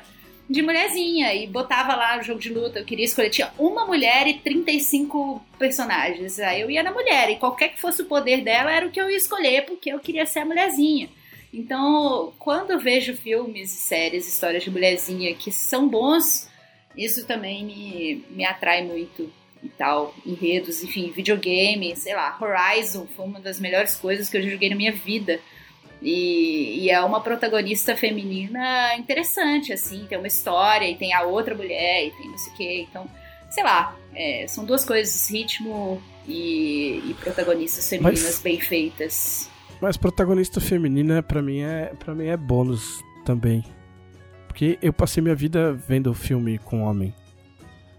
De mulherzinha. E botava lá o jogo de luta. Eu queria escolher. Tinha uma mulher e 35 personagens. Aí eu ia na mulher. E qualquer que fosse o poder dela era o que eu ia escolher, porque eu queria ser a mulherzinha. Então, quando eu vejo filmes séries, histórias de mulherzinha que são bons, isso também me, me atrai muito e tal. Enredos, enfim, videogame, sei lá, Horizon foi uma das melhores coisas que eu joguei na minha vida. E, e é uma protagonista feminina interessante, assim, tem uma história, e tem a outra mulher, e tem não sei o quê. Então, sei lá, é, são duas coisas, ritmo e, e protagonistas femininas Mas- bem feitas. Mas protagonista feminina, pra mim, é para mim é bônus também. Porque eu passei minha vida vendo filme com homem.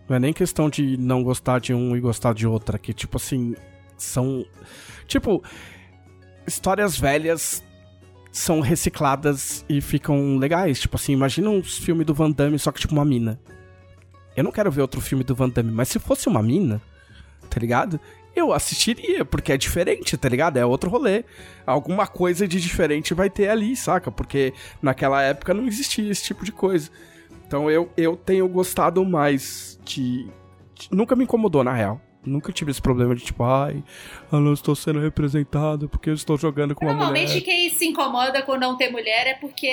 Não é nem questão de não gostar de um e gostar de outra, que tipo assim, são tipo histórias velhas são recicladas e ficam legais. Tipo assim, imagina um filme do Van Damme só que tipo uma mina. Eu não quero ver outro filme do Van Damme, mas se fosse uma mina, tá ligado? Eu assistiria, porque é diferente, tá ligado? É outro rolê. Alguma coisa de diferente vai ter ali, saca? Porque naquela época não existia esse tipo de coisa. Então eu, eu tenho gostado mais de, de- Nunca me incomodou, na real. Nunca tive esse problema de tipo, ai, eu não estou sendo representado porque eu estou jogando com uma Normalmente mulher. quem se incomoda com não ter mulher é porque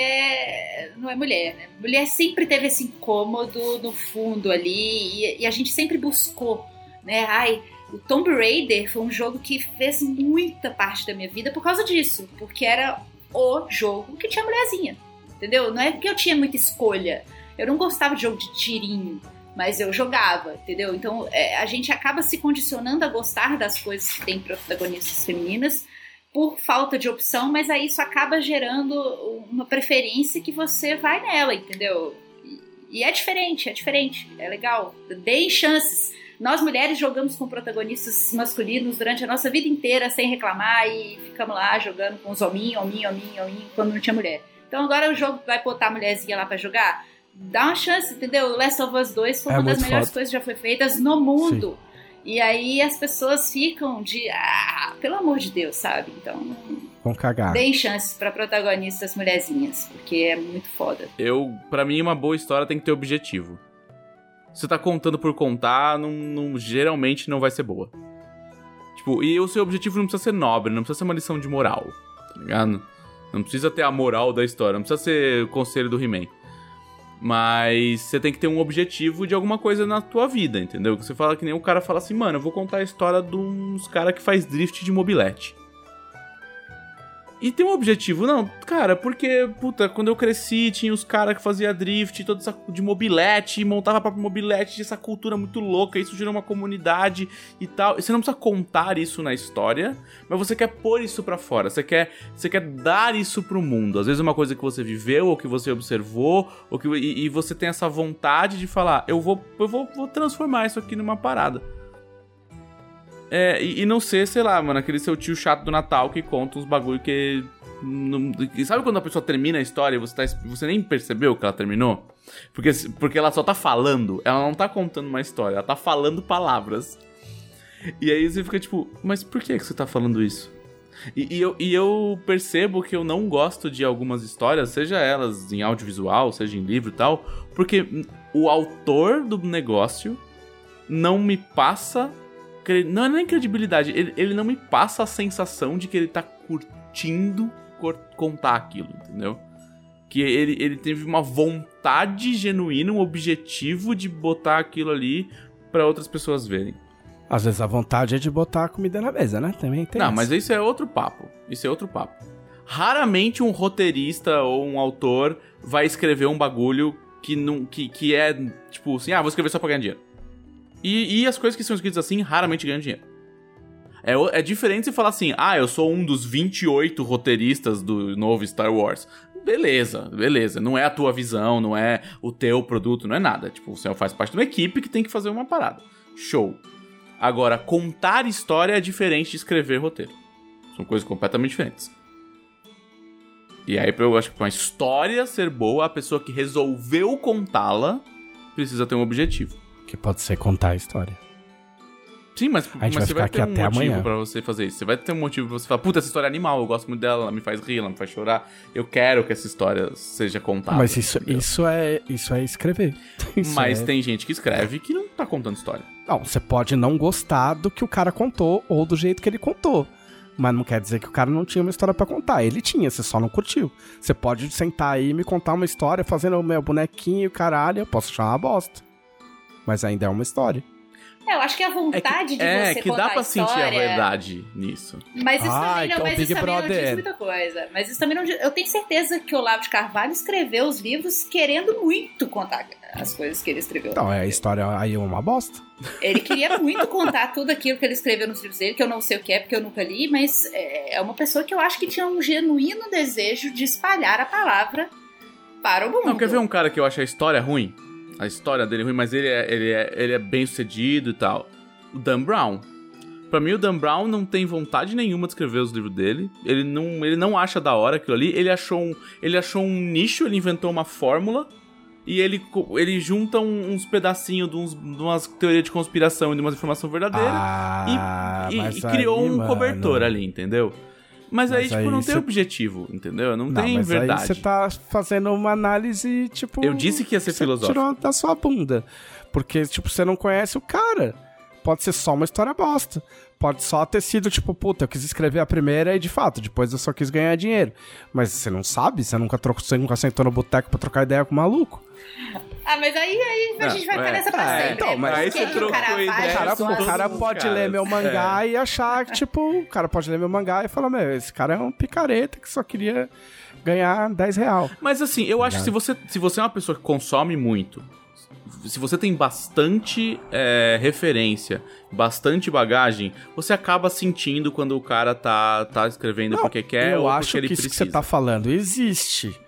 não é mulher, né? Mulher sempre teve esse incômodo no fundo ali e, e a gente sempre buscou, né? Ai, o Tomb Raider foi um jogo que fez muita parte da minha vida por causa disso, porque era o jogo que tinha mulherzinha, entendeu? Não é porque eu tinha muita escolha. Eu não gostava de jogo de tirinho, mas eu jogava, entendeu? Então é, a gente acaba se condicionando a gostar das coisas que tem protagonistas femininas por falta de opção, mas aí isso acaba gerando uma preferência que você vai nela, entendeu? E, é diferente, é diferente, é legal. Deem chances. Nós mulheres jogamos com protagonistas masculinos durante a nossa vida inteira sem reclamar e ficamos lá jogando com os hominhos, hominho, hominho, hominho, quando não tinha mulher. Então agora o jogo vai botar a mulherzinha lá pra jogar? Dá uma chance, entendeu? O Last of Us 2 foi É uma das melhores foda. coisas que já foi feitas no mundo. E aí as pessoas ficam de, ah, pelo amor de Deus, sabe? Então, Vão cagar. deem chances pra protagonistas mulherzinhas, porque é muito foda. Eu, para mim, uma boa história tem que ter objetivo. Você tá contando por contar, não, não- geralmente não vai ser boa. Tipo, e o seu objetivo não precisa ser nobre, não precisa ser uma lição de moral, tá ligado? Não precisa ter a moral da história, não precisa ser o conselho do He-Man. Mas você tem que ter um objetivo de alguma coisa na tua vida, entendeu? Você fala que nem o cara fala assim, mano, eu vou contar a história de uns cara que faz drift de mobilete. E tem um objetivo, não, cara, porque, puta, quando eu cresci, tinha os caras que fazia drift, toda essa de mobilete, montava próprio mobilete, tinha essa cultura muito louca, isso gerou uma comunidade e tal. E você não precisa contar isso na história, mas você quer pôr isso pra fora, você quer, você quer dar isso pro mundo. Às vezes é uma coisa que você viveu, ou que você observou, ou que, e, e você tem essa vontade de falar, eu vou, eu vou, vou transformar isso aqui numa parada. É, e, e não ser, sei lá, mano, aquele seu tio chato do Natal que conta uns bagulho que. não- e sabe quando a pessoa termina a história e você, tá, você nem percebeu que ela terminou? Porque, porque ela só tá falando, ela não tá contando uma história, ela tá falando palavras. E aí você fica tipo, mas por que, que você tá falando isso? E, e eu, e eu percebo que eu não gosto de algumas histórias, seja elas em audiovisual, seja em livro e tal, porque o autor do negócio não me passa. Não é nem credibilidade, ele, ele não me passa a sensação de que ele tá curtindo contar aquilo, entendeu? Que ele, ele teve uma vontade genuína, um objetivo de botar aquilo ali pra outras pessoas verem. Às vezes a vontade é de botar a comida na mesa, né? Também tem Não, essa. mas isso é outro papo. Isso é outro papo. Raramente um roteirista ou um autor vai escrever um bagulho que não que, que é tipo assim, ah, vou escrever só pra ganhar dinheiro. E, e as coisas que são escritas assim raramente ganham dinheiro. É, é diferente você falar assim, ah, eu sou um dos 28 roteiristas do novo Star Wars. Beleza, beleza. Não é a tua visão, não é o teu produto, não é nada. Tipo, você faz parte de uma equipe que tem que fazer uma parada. Show. Agora, contar história é diferente de escrever roteiro. São coisas completamente diferentes. E aí, eu acho que pra uma história ser boa, a pessoa que resolveu contá-la precisa ter um objetivo. Que pode ser contar a história. Sim, mas, A gente mas vai você vai ter um motivo amanhã. pra você fazer isso. Você vai ter um motivo pra você falar, puta, essa história é animal, eu gosto muito dela, ela me faz rir, ela me faz chorar. Eu quero que essa história seja contada. mas isso, entendeu? isso, é, isso é escrever. Isso Mas é- tem gente que escreve que não tá contando história. Não, você pode não gostar do que o cara contou ou do jeito que ele contou. Mas não quer dizer que o cara não tinha uma história pra contar. Ele tinha, você só não curtiu. Você pode sentar aí e me contar uma história fazendo o meu bonequinho, caralho, eu posso achar uma bosta. Mas ainda é uma história. É, eu acho que a É vontade que, de é, você que contar dá pra a sentir a história- verdade nisso. Mas isso Ah, também, não, então mas isso também não diz muita coisa. Mas isso também não diz... Eu tenho certeza que o Olavo de Carvalho escreveu os livros querendo muito contar as coisas que ele escreveu. Então, é, a história aí é uma bosta. Ele queria muito contar tudo aquilo que ele escreveu nos livros dele, que eu não sei o que é, porque eu nunca li, mas é é uma pessoa que eu acho que tinha um genuíno desejo de espalhar a palavra para o mundo. Não, quer ver um cara que eu acho a história ruim? A história dele é ruim, mas ele é, ele é, ele é bem sucedido e tal. O Dan Brown. Pra mim, o Dan Brown não tem vontade nenhuma de escrever os livros dele. Ele não, ele não acha da hora aquilo ali. Ele achou um, ele achou um nicho, ele inventou uma fórmula. E ele, ele junta uns pedacinhos de, uns, de umas teorias de conspiração e de uma informação verdadeira. Ah, e, mas e criou aí, um mano, cobertor ali, entendeu? Mas, aí, Mas tipo, aí não cê- tem objetivo, entendeu? Não, Não, tem mas verdade. aí você tá fazendo uma análise, tipo... Eu disse que ia ser filosófico. tirou da sua bunda. Porque, tipo, você não conhece o cara. Pode ser só uma história bosta. Pode só ter sido, tipo, puta, eu quis escrever a primeira e, de fato, depois eu só quis ganhar dinheiro. Mas você não sabe, você nunca, trocou, você nunca sentou no boteco pra trocar ideia com o maluco. Ah, mas aí, aí a gente vai é. ficar nessa pra É, sempre. então, mas aí você o trocou cara ideia O cara, o cara pode caras. ler meu mangá e achar que, tipo, o cara pode ler meu mangá e falar, meu, esse cara é um picareta que só queria ganhar 10 real. Mas assim, eu acho que se você, se você é uma pessoa que consome muito, se você tem bastante é, referência, bastante bagagem, você acaba sentindo quando o cara tá, tá escrevendo porque quer eu ou acho porque ele que isso precisa. que você tá falando existe,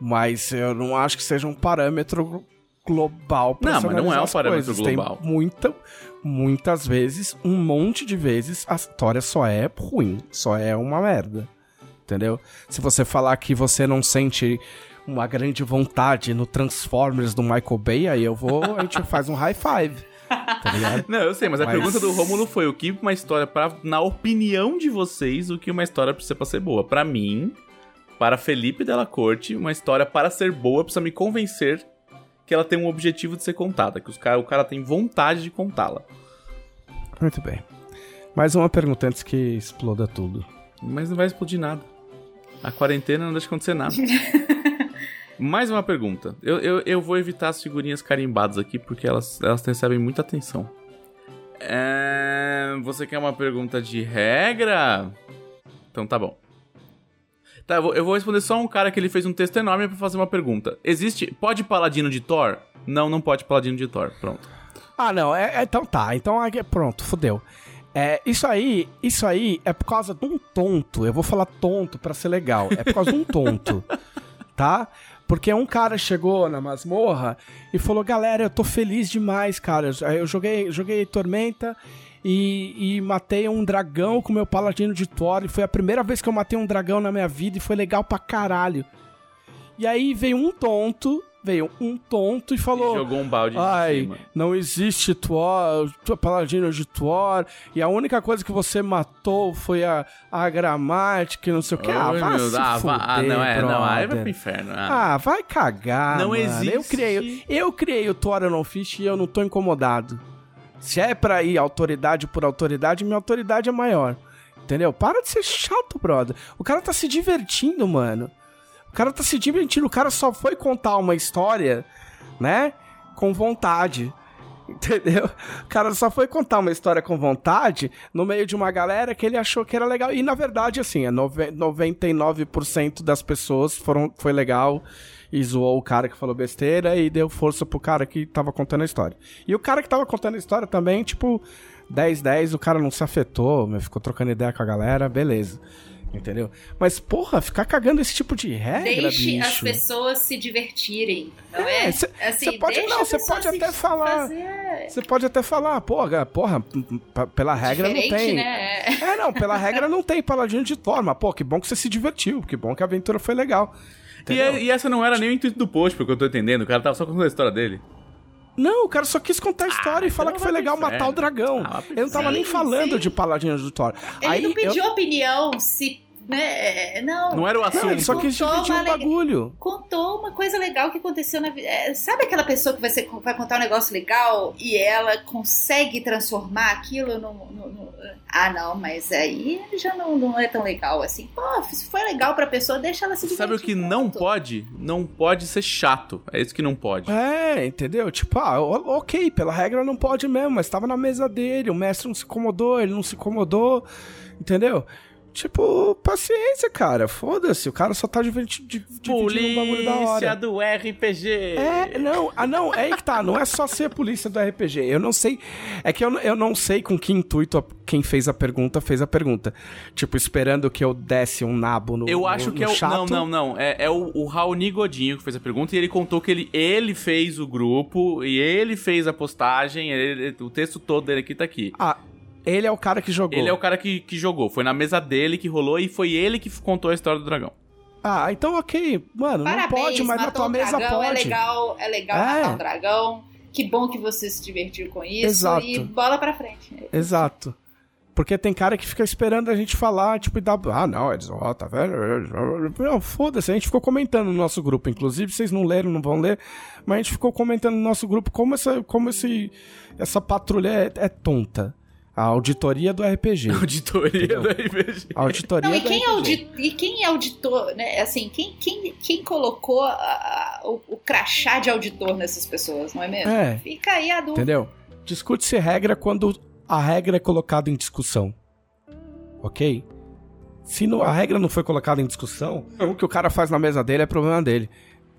mas eu não acho que seja um parâmetro global pra Não, mas não é um parâmetro coisas. global. Tem muita, muitas vezes, um monte de vezes, a história só é ruim, só é uma merda. Entendeu? Se você falar que você não sente uma grande vontade no Transformers do Michael Bay, aí eu vou, a gente faz um high five. Tá ligado? Não, eu sei, mas a Mas- pergunta do Rômulo foi o que uma história para na opinião de vocês, o que uma história precisa pra ser boa? Pra mim, para Felipe Della Corte, uma história para ser boa precisa me convencer que ela tem um objetivo de ser contada, que os cara, o cara tem vontade de contá-la. Muito bem. Mais uma pergunta antes que exploda tudo. Mas não vai explodir nada. A quarentena não deixa acontecer nada. Mais uma pergunta. Eu, eu, eu vou evitar as figurinhas carimbadas aqui porque elas, elas recebem muita atenção. É, Você quer uma pergunta de regra? Então tá bom. Tá, eu vou, responder só um cara que ele fez um texto enorme pra fazer uma pergunta. Existe. Pode paladino de Thor? Não, não pode paladino de Thor. Pronto. Ah, não, é, é- então tá. Então aqui- pronto, fodeu. É, isso aí, isso aí é por causa de um tonto. Eu vou falar tonto pra ser legal. É por causa de um tonto, tá? Porque um cara chegou na masmorra e falou: "Galera, eu tô feliz demais, cara. Eu joguei, joguei Tormenta e, e matei um dragão com meu paladino de Thor. E foi a primeira vez que eu matei um dragão na minha vida e foi legal pra caralho." E aí veio um tonto, veio um tonto e falou: Jogou um balde de Ai, não existe Thor, paladino de Thor, e a única coisa que você matou foi a, a gramática e não sei o que. Ah, Ai, vai meu se Deus, ah, fuder, ah, não, é, não, aí vai brother. pro inferno. Ah. Ah, vai cagar, Não mano. existe. Eu criei, eu criei o Thor não Fish e eu não tô incomodado. Se é pra ir autoridade por autoridade, minha autoridade é maior. Entendeu? Para de ser chato, brother. O cara tá se divertindo, mano. O cara tá se divertindo. O cara só foi contar uma história, né? Com vontade. Entendeu? O cara só foi contar uma história com vontade no meio de uma galera que ele achou que era legal. E na verdade, assim, é nove- 99% das pessoas foram, foi legal e zoou o cara que falou besteira e deu força pro cara que tava contando a história. E o cara que tava contando a história também, tipo, 10-10, o cara não se afetou, ficou trocando ideia com a galera, beleza. Entendeu? Mas, porra, ficar cagando esse tipo de regra, Deixe bicho. as pessoas se divertirem, não É, é? cê- assim, pode- não, a cê pessoa pode até falar. Você pode até falar, porra, porra, pela regra diferente, não tem. né? É, não, pela regra não tem paladino de Thor, mas, pô, que bom que você se divertiu, que bom que a aventura foi legal. E, é- e essa não era nem o intuito do post, porque eu tô entendendo. O cara tava só contando a história dele. Não, o cara só quis contar a história e então falar que foi legal matar o dragão. Ah, Ele não tava inferno. nem Sim, falando sim. de paladino de Thor. Ele Aí não pediu eu- opinião se. Né, não, Não era o Não, assunto. ele só quis dividir uma um bagulho. contou uma coisa legal que aconteceu na vida. É, Sabe aquela pessoa que vai, ser- vai contar um negócio legal e ela consegue transformar aquilo no. no- no- Ah, não, mas aí já não, não é tão legal assim. Pô, se foi legal pra pessoa, deixa ela se divertir. Sabe o que não ponto. pode? Não pode ser chato. É isso que não pode. É, entendeu? Tipo, ah, ok, pela regra não pode mesmo, mas tava na mesa dele, o mestre não se incomodou, ele não se incomodou, entendeu? Tipo, paciência, cara, foda-se, o cara só tá di- dividindo um bagulho da hora. do RPG. É, não, ah não, é aí que tá, não é só ser polícia do RPG, eu não sei, é que eu, eu não sei com que intuito a- quem fez a pergunta fez a pergunta, tipo, esperando que eu desse um nabo no Eu no- acho no que é o. chato. Não, não, não. É, é o, o Raoni Godinho que fez a pergunta e ele contou que ele, ele fez o grupo e ele fez a postagem. ele- o texto todo dele aqui tá aqui. Ah, ele é o cara que jogou. Ele é o cara que, que jogou. Foi na mesa dele que rolou e foi ele que contou a história do dragão. Ah, então ok, mano, Parabéns, não pode, mas na tua um mesa dragão, pode. É legal, é legal É. matar um dragão. Que bom que você se divertiu com isso. Exato. E bola pra frente. Exato. Porque tem cara que fica esperando a gente falar, tipo, e dá. Ah, não, eles. Ó, tá vendo? Não, foda-se. A gente ficou comentando no nosso grupo. Inclusive, vocês não leram, não vão ler. Mas a gente ficou comentando no nosso grupo como essa, como esse, essa patrulha é, é tonta. A auditoria do RPG. Auditoria do RPG. A auditoria Não, e do quem, RPG. audi- e quem é auditor, né? Assim, quem, quem, quem colocou a- a- o, o crachá de auditor nessas pessoas, não é mesmo? É. Fica aí a dúvida. Entendeu? Discute-se regra quando a regra é colocada em discussão. Ok? Se não- a regra não foi colocada em discussão, o que o cara faz na mesa dele é problema dele.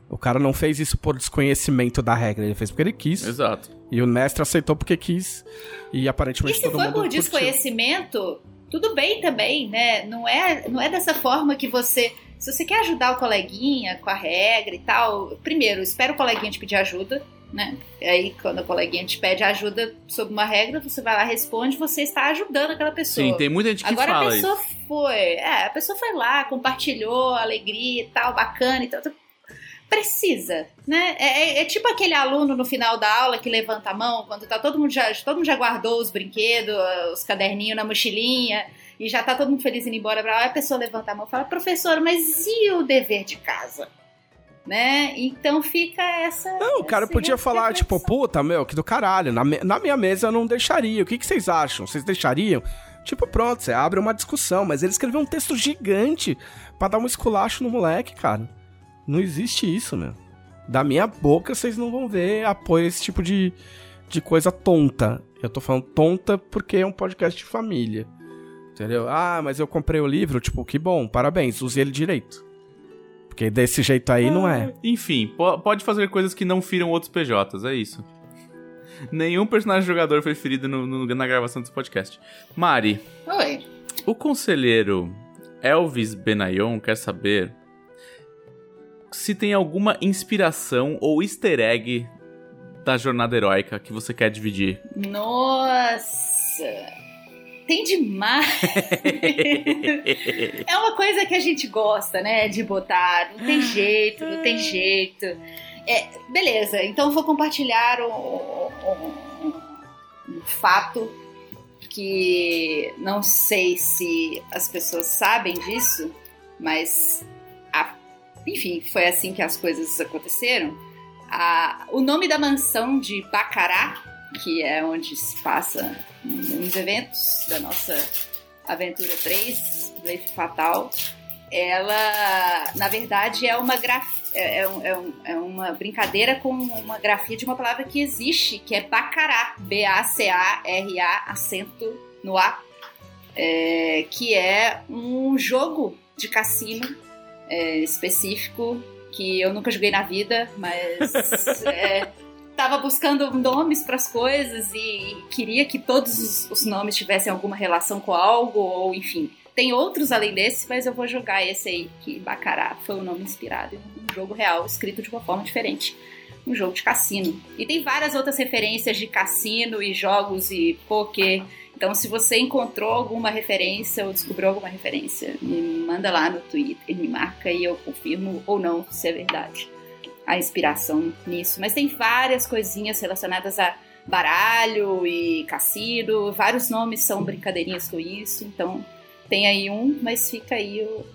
O cara não fez isso por desconhecimento da regra, ele fez porque ele quis. Exato. E o mestre aceitou porque quis. E E aparentemente se todo for mundo por curtiu. desconhecimento, tudo bem também, né? Não é, não é dessa forma que você. Se você quer ajudar o coleguinha com a regra e tal, primeiro, espera o coleguinha te pedir ajuda, né? E aí, quando o coleguinha te pede ajuda sobre uma regra, você vai lá, responde, você está ajudando aquela pessoa. Sim, tem muita gente que Agora a fala pessoa isso. foi, é, a pessoa foi lá, compartilhou alegria e tal, bacana e tal. Precisa, né? É, é- é tipo aquele aluno no final da aula que levanta a mão quando tá todo mundo já, todo mundo já guardou os brinquedos, os caderninhos na mochilinha e já tá todo mundo feliz indo embora pra lá. A pessoa levanta a mão e fala: "Professor, mas e o dever de casa?" Né? Então fica essa Não, o cara podia falar, tipo, puta, meu, que do caralho. Na, me- na minha mesa eu não deixaria. O que, que vocês acham? Vocês deixariam? Tipo, pronto, você abre uma discussão. Mas ele escreveu um texto gigante pra dar um esculacho no moleque, cara. Não existe isso, meu. Da minha boca vocês não vão ver apoio a esse tipo de, de coisa tonta. Eu tô falando tonta porque é um podcast de família. Entendeu? Ah, mas eu comprei o livro. Tipo, que bom, parabéns, use ele direito. Porque desse jeito aí não é. Enfim, po- pode fazer coisas que não firam outros PJs, é isso. Nenhum personagem jogador foi ferido no- no- na gravação desse podcast. Mari, Oi. o conselheiro Elvis Benayon quer saber se tem alguma inspiração ou easter egg da jornada heróica que você quer dividir. Nossa! Tem demais! é uma coisa que a gente gosta, né? De botar. Não tem jeito, não tem jeito. É, beleza, então eu vou compartilhar um, um- um- um fato que não sei se as pessoas sabem disso, mas enfim, foi assim que as coisas aconteceram. A- o nome da mansão de Bacará, que é onde se passa uns eventos da nossa Aventura 3, Blefe Fatal, ela, na verdade, é uma graf... é, é é é uma brincadeira com uma grafia de uma palavra que existe, que é Bacará, B-A-C-A-R-A, acento no A, é, que é um jogo de cassino é, específico que eu nunca joguei na vida, mas é, tava buscando nomes para as coisas e queria que todos os, os nomes tivessem alguma relação com algo, ou enfim. Tem outros além desse, mas eu vou jogar esse aí, que Bacará foi um nome inspirado em um jogo real, escrito de uma forma diferente. Um jogo de cassino. E tem várias outras referências de cassino e jogos e poker. Então, se você encontrou alguma referência ou descobriu alguma referência, me manda lá no Twitter, me marca e eu confirmo ou não se é verdade a inspiração nisso. Mas tem várias coisinhas relacionadas a baralho e cassino, vários nomes são brincadeirinhas com isso, então tem aí um, mas fica aí o,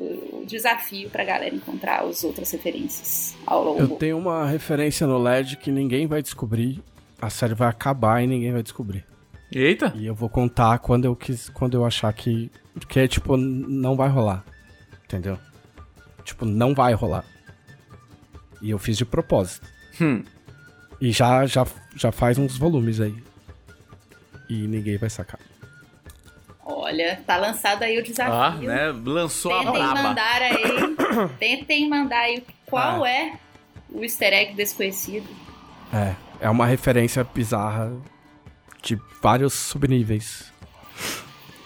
o- desafio pra galera encontrar as outras referências ao Eu longo. tenho uma referência no LED que ninguém vai descobrir. A série vai acabar e ninguém vai descobrir. Eita! E eu vou contar quando eu quis, quando eu achar que que é tipo não vai rolar. Entendeu? Tipo, não vai rolar. E eu fiz de propósito. Hum. E já já já faz uns volumes aí. E ninguém vai sacar. Olha, tá lançado aí o Ah, desafio. né? Lançou a Tentem braba. mandar aí. tentem mandar aí qual é o easter egg desconhecido. É, é uma referência bizarra de vários subníveis.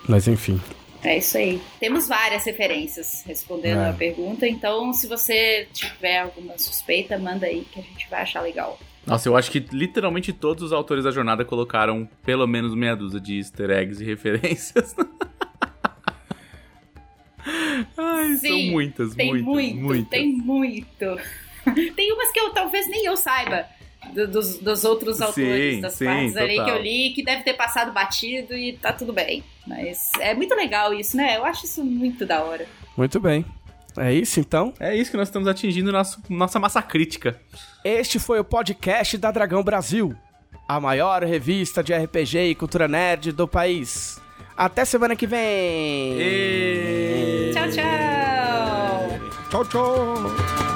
Mas enfim. É isso aí. Temos várias referências respondendo É. a pergunta, então se você tiver alguma suspeita, manda aí que a gente vai achar legal. Nossa, eu acho que literalmente todos os autores da jornada colocaram pelo menos meia dúzia de easter eggs e referências. Ai, são Sim, muitas, Tem muitas, muito, muitas. tem muito. tem umas que eu talvez nem eu saiba. Do- dos, dos outros Sim, autores das sim, partes ali que total. eu li, que deve ter passado batido e tá tudo bem. Mas é muito legal isso, né? Eu acho isso muito da hora. Muito bem. É isso então. É isso que nós estamos atingindo nosso, nossa massa crítica. Este foi o podcast da Dragão Brasil, a maior revista de RPG e cultura nerd do país. Até semana que vem. E... Tchau, tchau! Tchau, tchau.